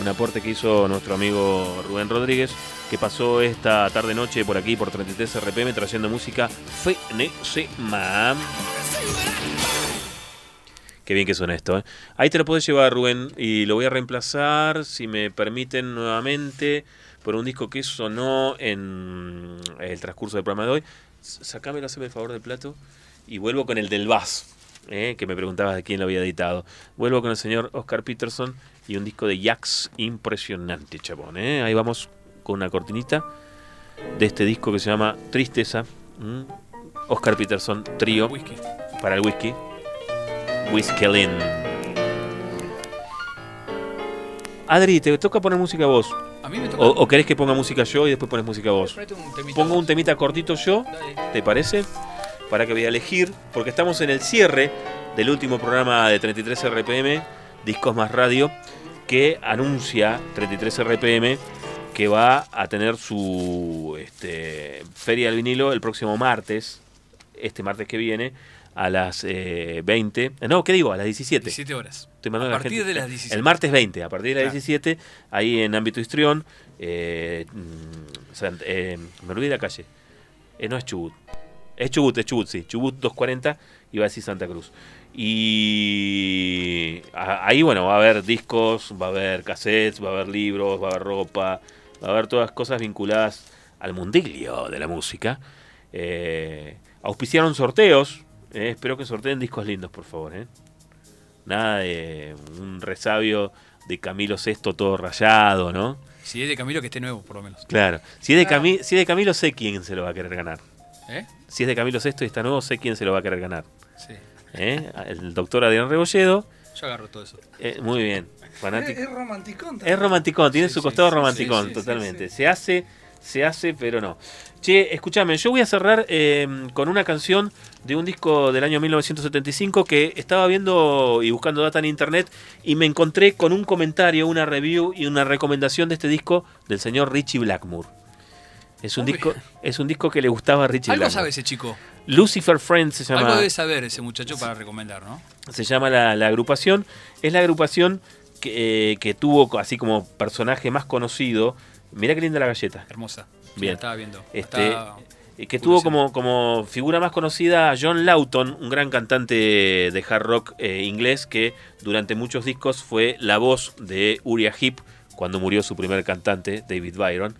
Un aporte que hizo nuestro amigo Rubén Rodríguez, que pasó esta tarde-noche por aquí, por 33 RPM, trayendo música Fenecema. Qué bien que suena esto, ¿eh? Ahí te lo puedes llevar, Rubén, y lo voy a reemplazar, si me permiten nuevamente, por un disco que sonó en el transcurso del programa de hoy. Sacámelo, hazme el favor del plato, y vuelvo con el del Bass, ¿eh? que me preguntabas de quién lo había editado. Vuelvo con el señor Oscar Peterson y un disco de Jax impresionante, chabón. ¿eh? Ahí vamos con una cortinita de este disco que se llama Tristeza. Oscar Peterson, trío para el whisky. Whiskey Lynn. Adri, te toca poner música a vos. A mí me toca. O, o querés que ponga música yo y después pones música vos? Un temita Pongo vos. un temita cortito yo, ¿te parece? Para que voy a elegir, porque estamos en el cierre del último programa de 33 RPM, Discos Más Radio, que anuncia 33 RPM que va a tener su este, feria del vinilo el próximo martes, este martes que viene, a las eh, 20. No, ¿qué digo? A las 17. 17 horas. Estoy mandando A la partir gente- de las 17. El martes 20, a partir de las Claro. 17, ahí en Ámbito Histrión. Eh, mm, eh, me olvidé la calle. Eh, no es Chubut. Es Chubut, es Chubut, sí. Chubut 240, iba a decir Santa Cruz. Y ahí, bueno, va a haber discos, va a haber cassettes, va a haber libros, va a haber ropa, va a haber todas cosas vinculadas al mundilio de la música. Eh, auspiciaron sorteos. Eh, espero que sorteen discos lindos, por favor. eh. Nada de un resabio de Camilo VI todo rayado, ¿no? Si es de Camilo, que esté nuevo, por lo menos. Claro. Si es, de Cami- si es de Camilo, sé quién se lo va a querer ganar. ¿Eh? Si es de Camilo VI y está nuevo, sé quién se lo va a querer ganar. Sí. ¿Eh? El doctor Adrián Rebolledo. Yo agarro todo eso. Eh, muy bien. Fanático. Es, es romanticón. Es romanticón, tiene Sí, su sí, costado sí, romanticón, sí, sí, totalmente. Se hace, se hace, pero no. Che, escúchame, yo voy a cerrar eh, con una canción de un disco del año 1975 que estaba viendo y buscando data en internet y me encontré con un comentario, una review y una recomendación de este disco del señor Richie Blackmore. Es un, disco, es un disco que le gustaba a Richie Algo Blackmore. sabe ese chico. Lucifer Friends se llama. Algo debe saber ese muchacho para recomendar, ¿no? se llama la, la agrupación. Es la agrupación que, eh, que tuvo así como personaje más conocido. Mira qué linda la galleta. Hermosa. Bien. la estaba viendo. Este, Estaba eh, que tuvo como, como figura más conocida a John Lawton, un gran cantante de hard rock eh, inglés que durante muchos discos fue la voz de Uriah Heep cuando murió su primer cantante, David Byron.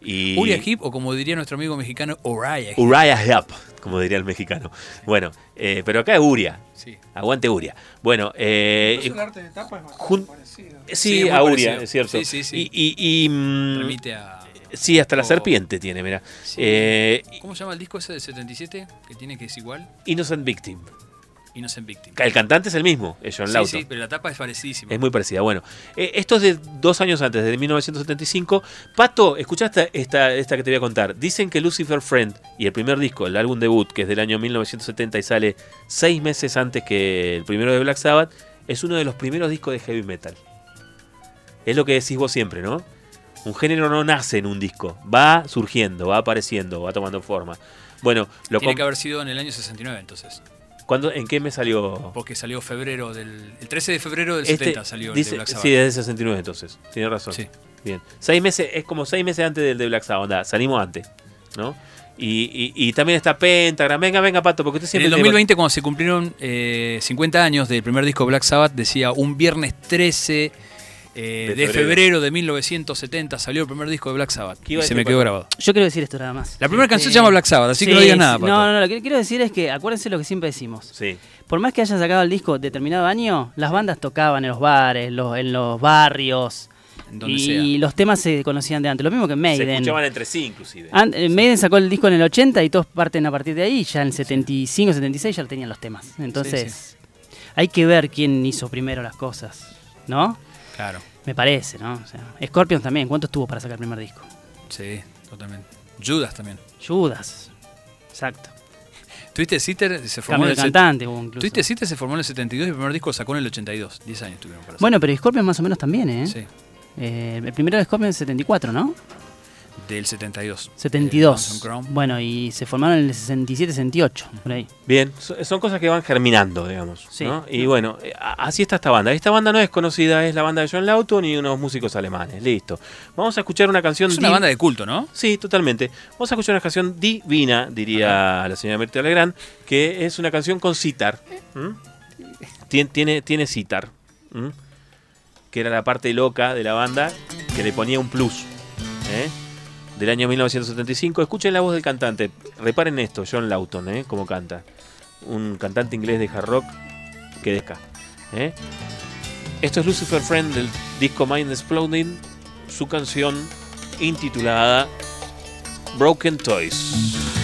Y Uriah Heep, o como diría nuestro amigo mexicano, Uriah Heep. Uriah Heep, como diría el mexicano. Bueno, eh, pero acá es Uriah. Sí. Aguante Uriah. Bueno, eh, el arte de tapa es bastante parecido. Sí, Sí, a Uria, parecido. es cierto. Sí, sí, sí. Y, y- y, mm, Remite a. Sí, hasta la serpiente tiene, mira. Sí. Eh, ¿Cómo se llama el disco ese del 77? Que tiene que es igual. Innocent Victim. Innocent Victim. El cantante es el mismo, es John Sí, Lawton. sí, pero la tapa es parecidísima. Es muy parecida. Bueno, eh, esto es de dos años antes, de 1975. Pato, escuchaste esta, esta que te voy a contar. Dicen que Lucifer Friend y el primer disco, el álbum debut, que es del año 1970 y sale seis meses antes que el primero de Black Sabbath, es uno de los primeros discos de heavy metal. Es lo que decís vos siempre, ¿no? Un género no nace en un disco, va surgiendo, va apareciendo, va tomando forma. Bueno, lo Tiene que haber sido en el año 69, entonces. ¿Cuándo- ¿en qué me salió? Porque salió febrero del. El 13 de febrero del Este 70 salió el dice- de Black Sabbath. Sí, desde el 69 entonces. Tiene razón. Sí. Bien. Seis meses, es como seis meses antes del de Black Sabbath. anda, salimos antes. ¿No? Y, y- y también está Pentagram. Venga, venga, Pato, porque usted En siempre. el tiene- 2020, cuando se cumplieron eh, 50 años del primer disco Black Sabbath, decía un viernes 13 eh, De de, febrero. de 1970 salió el primer disco de Black Sabbath. ¿Qué iba Y se me quedó grabado. Yo quiero decir esto nada más. La primera canción Eh, se llama Black Sabbath, así que no digas nada. Pato. No, no, lo que quiero decir es que acuérdense lo que siempre decimos. Sí. Por más que hayan sacado el disco determinado año, las bandas tocaban en los bares, los- en los barrios. En donde y sea. los temas se conocían de antes. Lo mismo que Se Maiden. escuchaban entre sí, inclusive. An- eh, Maiden sacó el disco en el 80 y todos parten a partir de ahí. Ya en el 75, 76 ya tenían los temas. Entonces, hay que ver quién hizo primero las cosas, ¿no? Claro. Me parece, ¿no? O sea, Scorpions también, ¿cuánto estuvo para sacar el primer disco? Sí, totalmente. Judas también. Judas. Exacto. Twisted Sister se formó Cambio en el cantante incluso. Twisted Sister se formó en el 72 y el primer disco lo sacó en el 82. 10 años tuvieron para hacer. Bueno, pero Scorpions más o menos también, ¿eh? Sí. Eh, el primero de Scorpions es 74, ¿no? Del 72. 72. Lonesome Crown. Bueno, y se formaron en el 67, 68, por ahí. Bien, so- son cosas que van germinando, digamos. Sí. ¿no? Y bueno, eh, así está esta banda. Esta banda no es conocida, es la banda de John Lawton y unos músicos alemanes. Listo. Vamos a escuchar una canción. Es una banda de culto, ¿no? Sí, totalmente. Vamos a escuchar una canción divina, diría la señora Mirta Legrand, que es una canción con citar. Tiene, tiene citar. Que era la parte loca de la banda que le ponía un plus. ¿eh? Del año 1975. Escuchen la voz del cantante. Reparen esto, John Lawton, ¿eh? Como canta. Un cantante inglés de hard rock que desca. ¿eh? Esto es Lucifer Friend del disco Mind Exploding. Su canción intitulada Broken Toys.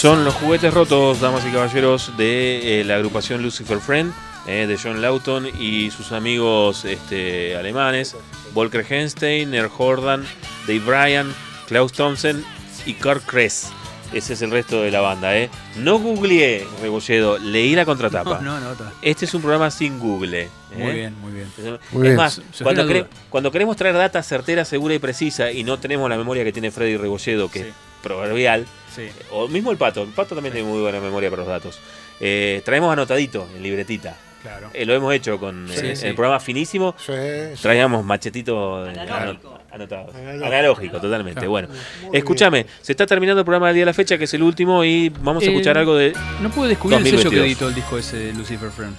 Son los juguetes rotos, damas y caballeros, de eh, la agrupación Lucifer Friend, eh, de John Lawton y sus amigos este, alemanes, Volker Henstein, Ner Jordan, Dave Bryan, Klaus Thompson y Kurt Kress. Ese es el resto de la banda, ¿eh? No googleé, Rebolledo, leí la contratapa. No, no, no, está. Este es un programa sin Google. ¿eh? Muy bien, muy bien. Es bien. más, cuando, quere- queremos traer data certera, segura y precisa y no tenemos la memoria que tiene Freddy Rebolledo, que proverbial, Sí. o mismo el pato, el pato también tiene muy buena memoria para los datos. Eh, traemos anotadito en libretita. Claro. Eh, lo hemos hecho con Sí, eh, sí. el programa finísimo. Sí, sí. Traíamos machetito Analógico. ano- anotados. Analógico. Analógico, totalmente. Claro. Bueno, Muy escúchame, se está terminando el programa del día de la fecha, que es el último, y vamos a escuchar algo de. No pude descubrir el sello que 2022. editó el disco ese de Lucifer Friend.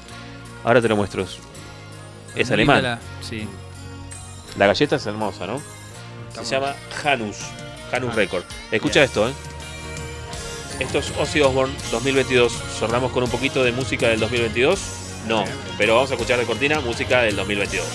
Ahora te lo muestro. Es Muy alemán. sí. La galleta es hermosa, ¿no? Se llama Janus. Janus Record. Escucha esto, ¿eh? Esto es Ozzy Osbourne 2022. Cerramos con un poquito de música del 2022. No, pero vamos a escuchar de cortina música del 2022.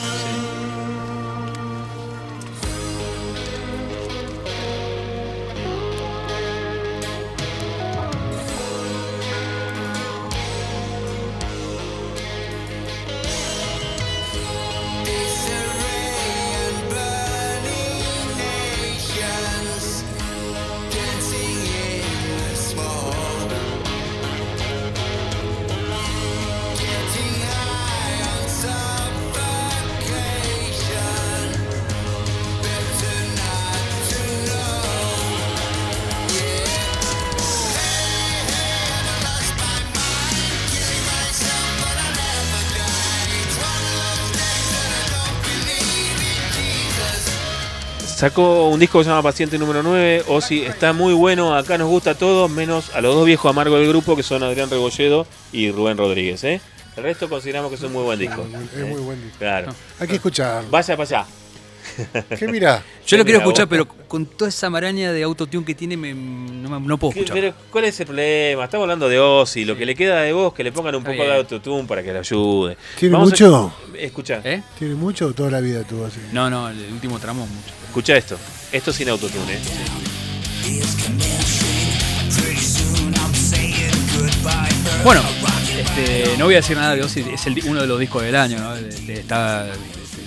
Sacó un disco que se llama Paciente número 9. Ozzy está muy bueno. Acá nos gusta a todos, menos a los dos viejos amargos del grupo, que son Adrián Rebolledo y Rubén Rodríguez. ¿eh? El resto consideramos que es un muy buen disco. Es muy buen disco. Claro. Hay que escucharlo. Vaya para allá. ¿Qué mirá? Yo lo ¿Qué quiero escuchar, vos? pero con toda esa maraña de autotune que tiene, me- no, puedo ¿Qué- escuchar. Pero, ¿cuál es el problema? Estamos hablando de Ozzy. Lo que le queda de voz, que le pongan un Está poco de autotune para que le ayude. ¿Tiene Vamos a- mucho? Escucha. ¿Eh? ¿Tiene mucho o toda la vida tuvo así? No, no, el último tramo es mucho. Escucha esto. Esto sin autotune. ¿eh? Bueno, este, no voy a decir nada de Ozzy, es el- uno de los discos del año, ¿no? De- de- está-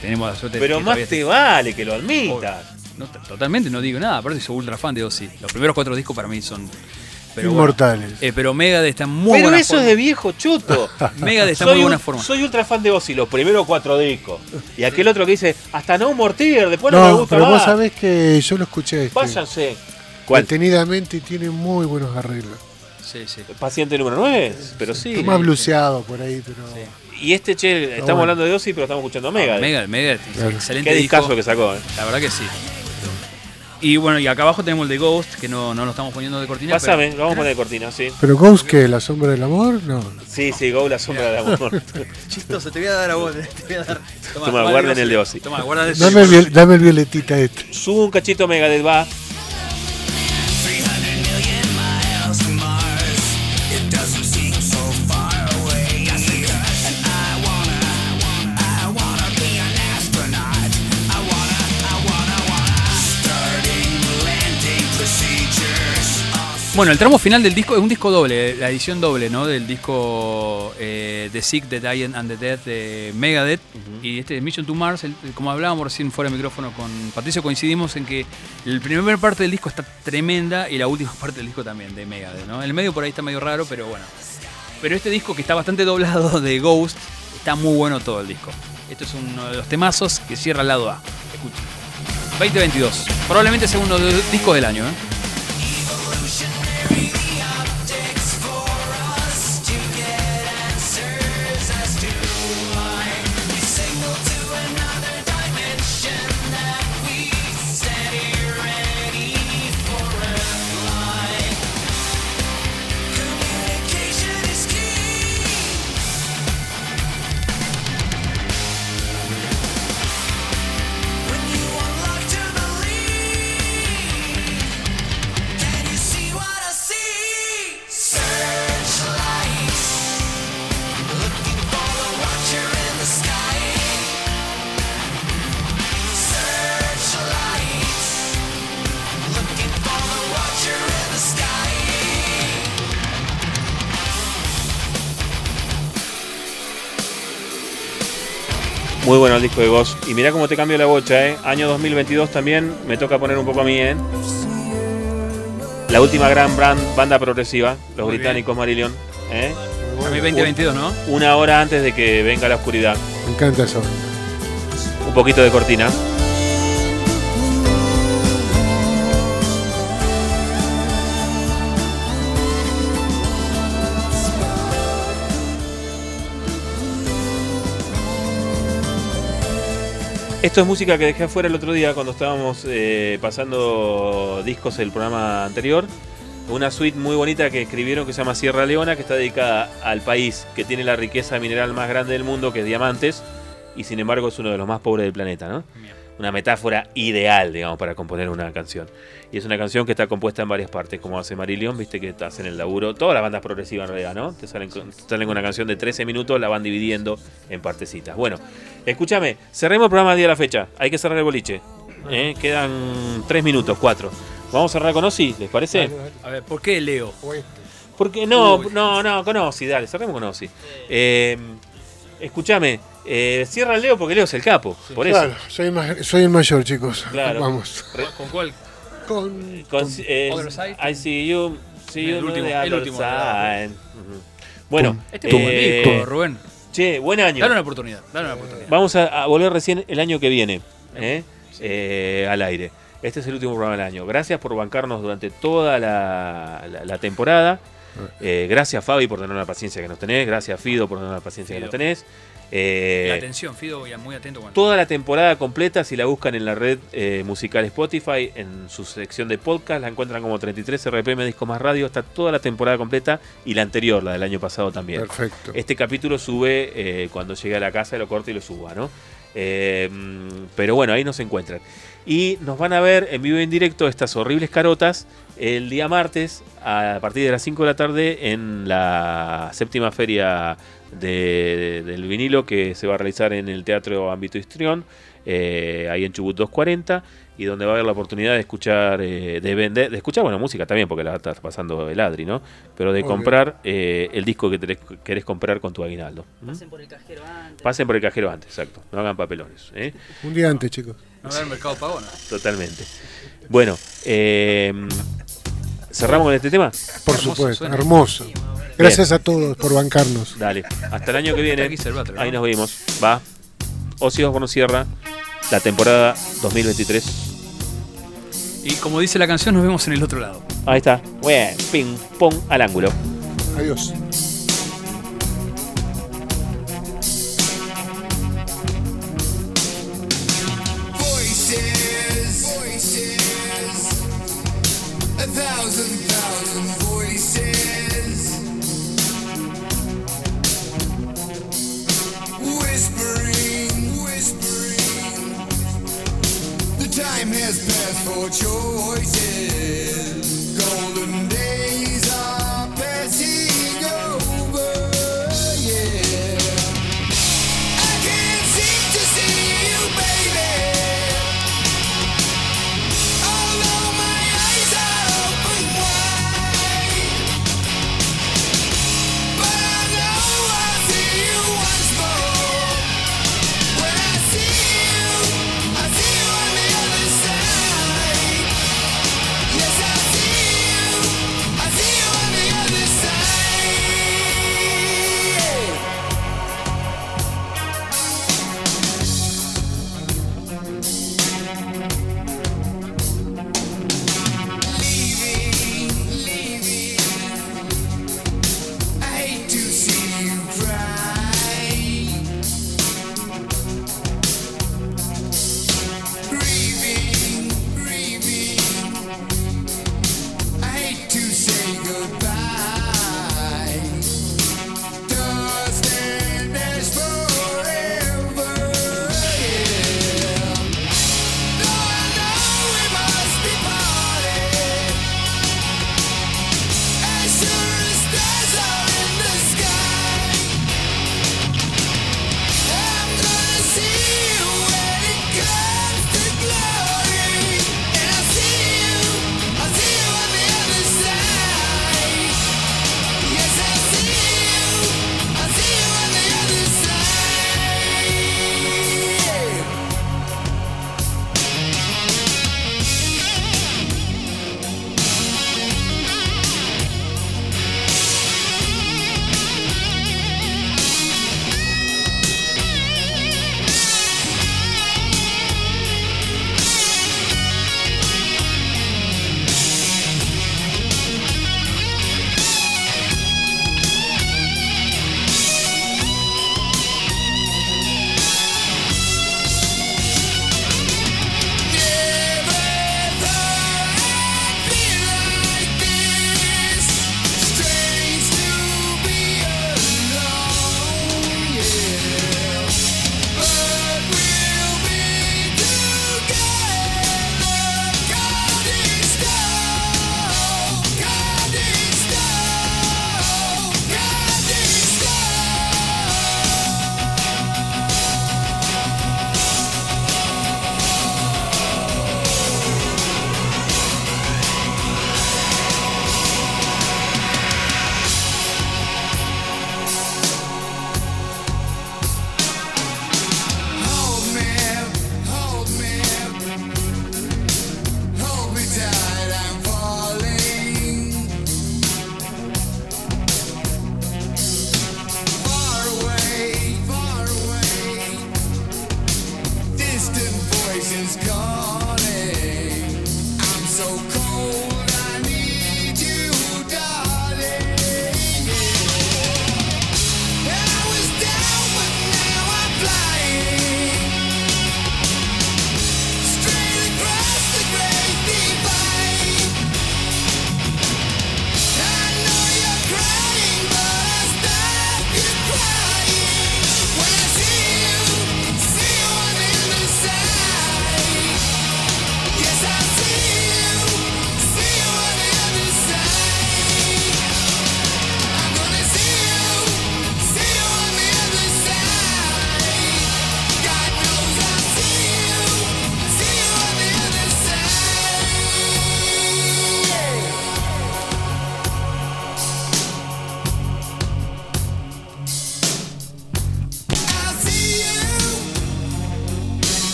tenemos la suerte de Pero que más te vale que lo admitas. No, totalmente no digo nada, aparte soy ultra fan de Ozzy. Los primeros cuatro discos para mí son. Pero bueno. Inmortales. Eh, pero Megadeth está muy Pero eso forma. es de viejo chuto. Megadeth está Soy muy buena un- forma. Soy ultra fan de Ozzy, los primeros cuatro discos. Y aquel otro que dice, hasta no Mortier, después no, me No, gusta pero vos sabés que yo lo escuché este, Váyanse. ¿Cuál? detenidamente y tiene muy buenos arreglos. Sí, sí. Paciente número 9, pero sí. Está más bluseado por ahí, pero. Y este, che, estamos bueno. hablando de Ozzy, pero estamos escuchando a Megadeth. Megadeth, Megadeth, Claro. excelente Qué discazo que sacó, eh. La verdad que sí. Y bueno, y acá abajo tenemos el de Ghost, que no, no lo estamos poniendo de cortina. Pásame, pero- lo vamos a poner de cortina, sí. ¿Pero Ghost qué? ¿La sombra del amor? No. Sí, sí, Go la sombra del amor. Chistoso, te voy a dar a vos. Te voy a dar. Toma, guarden el de Ozzy. Toma, guarda el Dame el, viol- dame el violetita este. Subo un cachito Megadeth, va. Bueno, el tramo final del disco es un disco doble, la edición doble, ¿no? Del disco eh, The Sick, The Dying and the Dead de Megadeth. Y este Mission to Mars, el- como hablábamos recién fuera de micrófono con Patricio, coincidimos en que la primera parte del disco está tremenda y la última parte del disco también, de Megadeth, ¿no? El medio por ahí está medio raro, pero bueno. Pero este disco que está bastante doblado de Ghost, está muy bueno todo el disco. Esto es uno de los temazos que cierra el lado A. Escuchen. 2022. Probablemente sea uno de los discos del año, ¿eh? Bueno el disco de Ghost. Y mirá cómo te cambio la bocha, ¿eh? Año 2022 también me toca poner un poco a mí, ¿eh? La última gran brand- banda progresiva, los Muy británicos Marillion. ¿eh? A mí 2022, ¿no? Una hora antes de que venga la oscuridad. Me encanta eso. Un poquito de cortina. Esto es música que dejé afuera el otro día cuando estábamos eh, pasando discos del programa anterior. Una suite muy bonita que escribieron que se llama Sierra Leona, que está dedicada al país que tiene la riqueza mineral más grande del mundo, que es diamantes, y sin embargo es uno de los más pobres del planeta, ¿no? Una metáfora ideal, digamos, para componer una canción. Y es una canción que está compuesta en varias partes, como hace Marillion, viste que hacen el laburo. Todas las bandas progresivas en realidad, ¿no? Te salen con, te salen con una canción de 13 minutos, la van dividiendo en partecitas. Bueno, escúchame, cerremos el programa el día de la fecha. Hay que cerrar el boliche. ¿eh? Quedan 3 minutos, 4. Vamos a cerrar con Ozzy, ¿les parece? A ver, ¿por qué Leo? Porque no, no, no, con Ozzy, dale, cerremos con Ozzy. Eh, escúchame, eh, cierra Leo porque Leo es el capo, por eso. Claro, soy, ma- soy el mayor, chicos. Claro. Vamos. ¿Con cuál? Con, Con, eh, Other Side. I see you, see you El último, el. Bueno, Este es buen eh, disco, Rubén. Che, buen año. Dale una oportunidad, dale una oportunidad. Vamos a, a volver recién el año que viene ¿eh? Eh, al aire. Este es el último programa del año. Gracias por bancarnos durante toda la, la- la temporada. Eh, gracias Fabi por tener la paciencia que nos tenés. Gracias Fido por tener la paciencia que nos tenés. Eh, La atención, Fido, muy atento. Cuando... Toda la temporada completa, si la buscan en la red eh, musical Spotify, en su sección de podcast, la encuentran como 33 RPM Disco Más Radio. Está toda la temporada completa y la anterior, la del año pasado también. Perfecto. Este capítulo sube eh, cuando llegue a la casa, lo corte y lo suba, ¿no? Mm, pero bueno, ahí nos encuentran. Y nos van a ver en vivo y en directo estas horribles carotas el día martes a partir de las 5 de la tarde en la séptima feria de- del vinilo que se va a realizar en el Teatro Ámbito Histrión, eh, ahí en Chubut 240, y donde va a haber la oportunidad de escuchar, eh, de vender, de escuchar, bueno, música también, porque la está pasando el Adri, ¿no? Pero de Obvio. comprar eh, el disco que tenés- querés comprar con tu aguinaldo. ¿Mm? Pasen por el cajero antes. Pasen por el cajero antes, exacto. No hagan papelones. ¿eh? Un día antes, chicos. No ver Mercado Pago, ¿no? Totalmente. Bueno, eh, ¿cerramos con este tema? Por supuesto, hermoso. Gracias a todos por bancarnos. Dale, hasta el año que viene. Ahí nos vemos. Va. Ozzy Osbourne cierra la temporada 2023. Y como dice la canción, nos vemos en el otro lado. Ahí está. Bueno, ping, pong al ángulo. Adiós. For choices.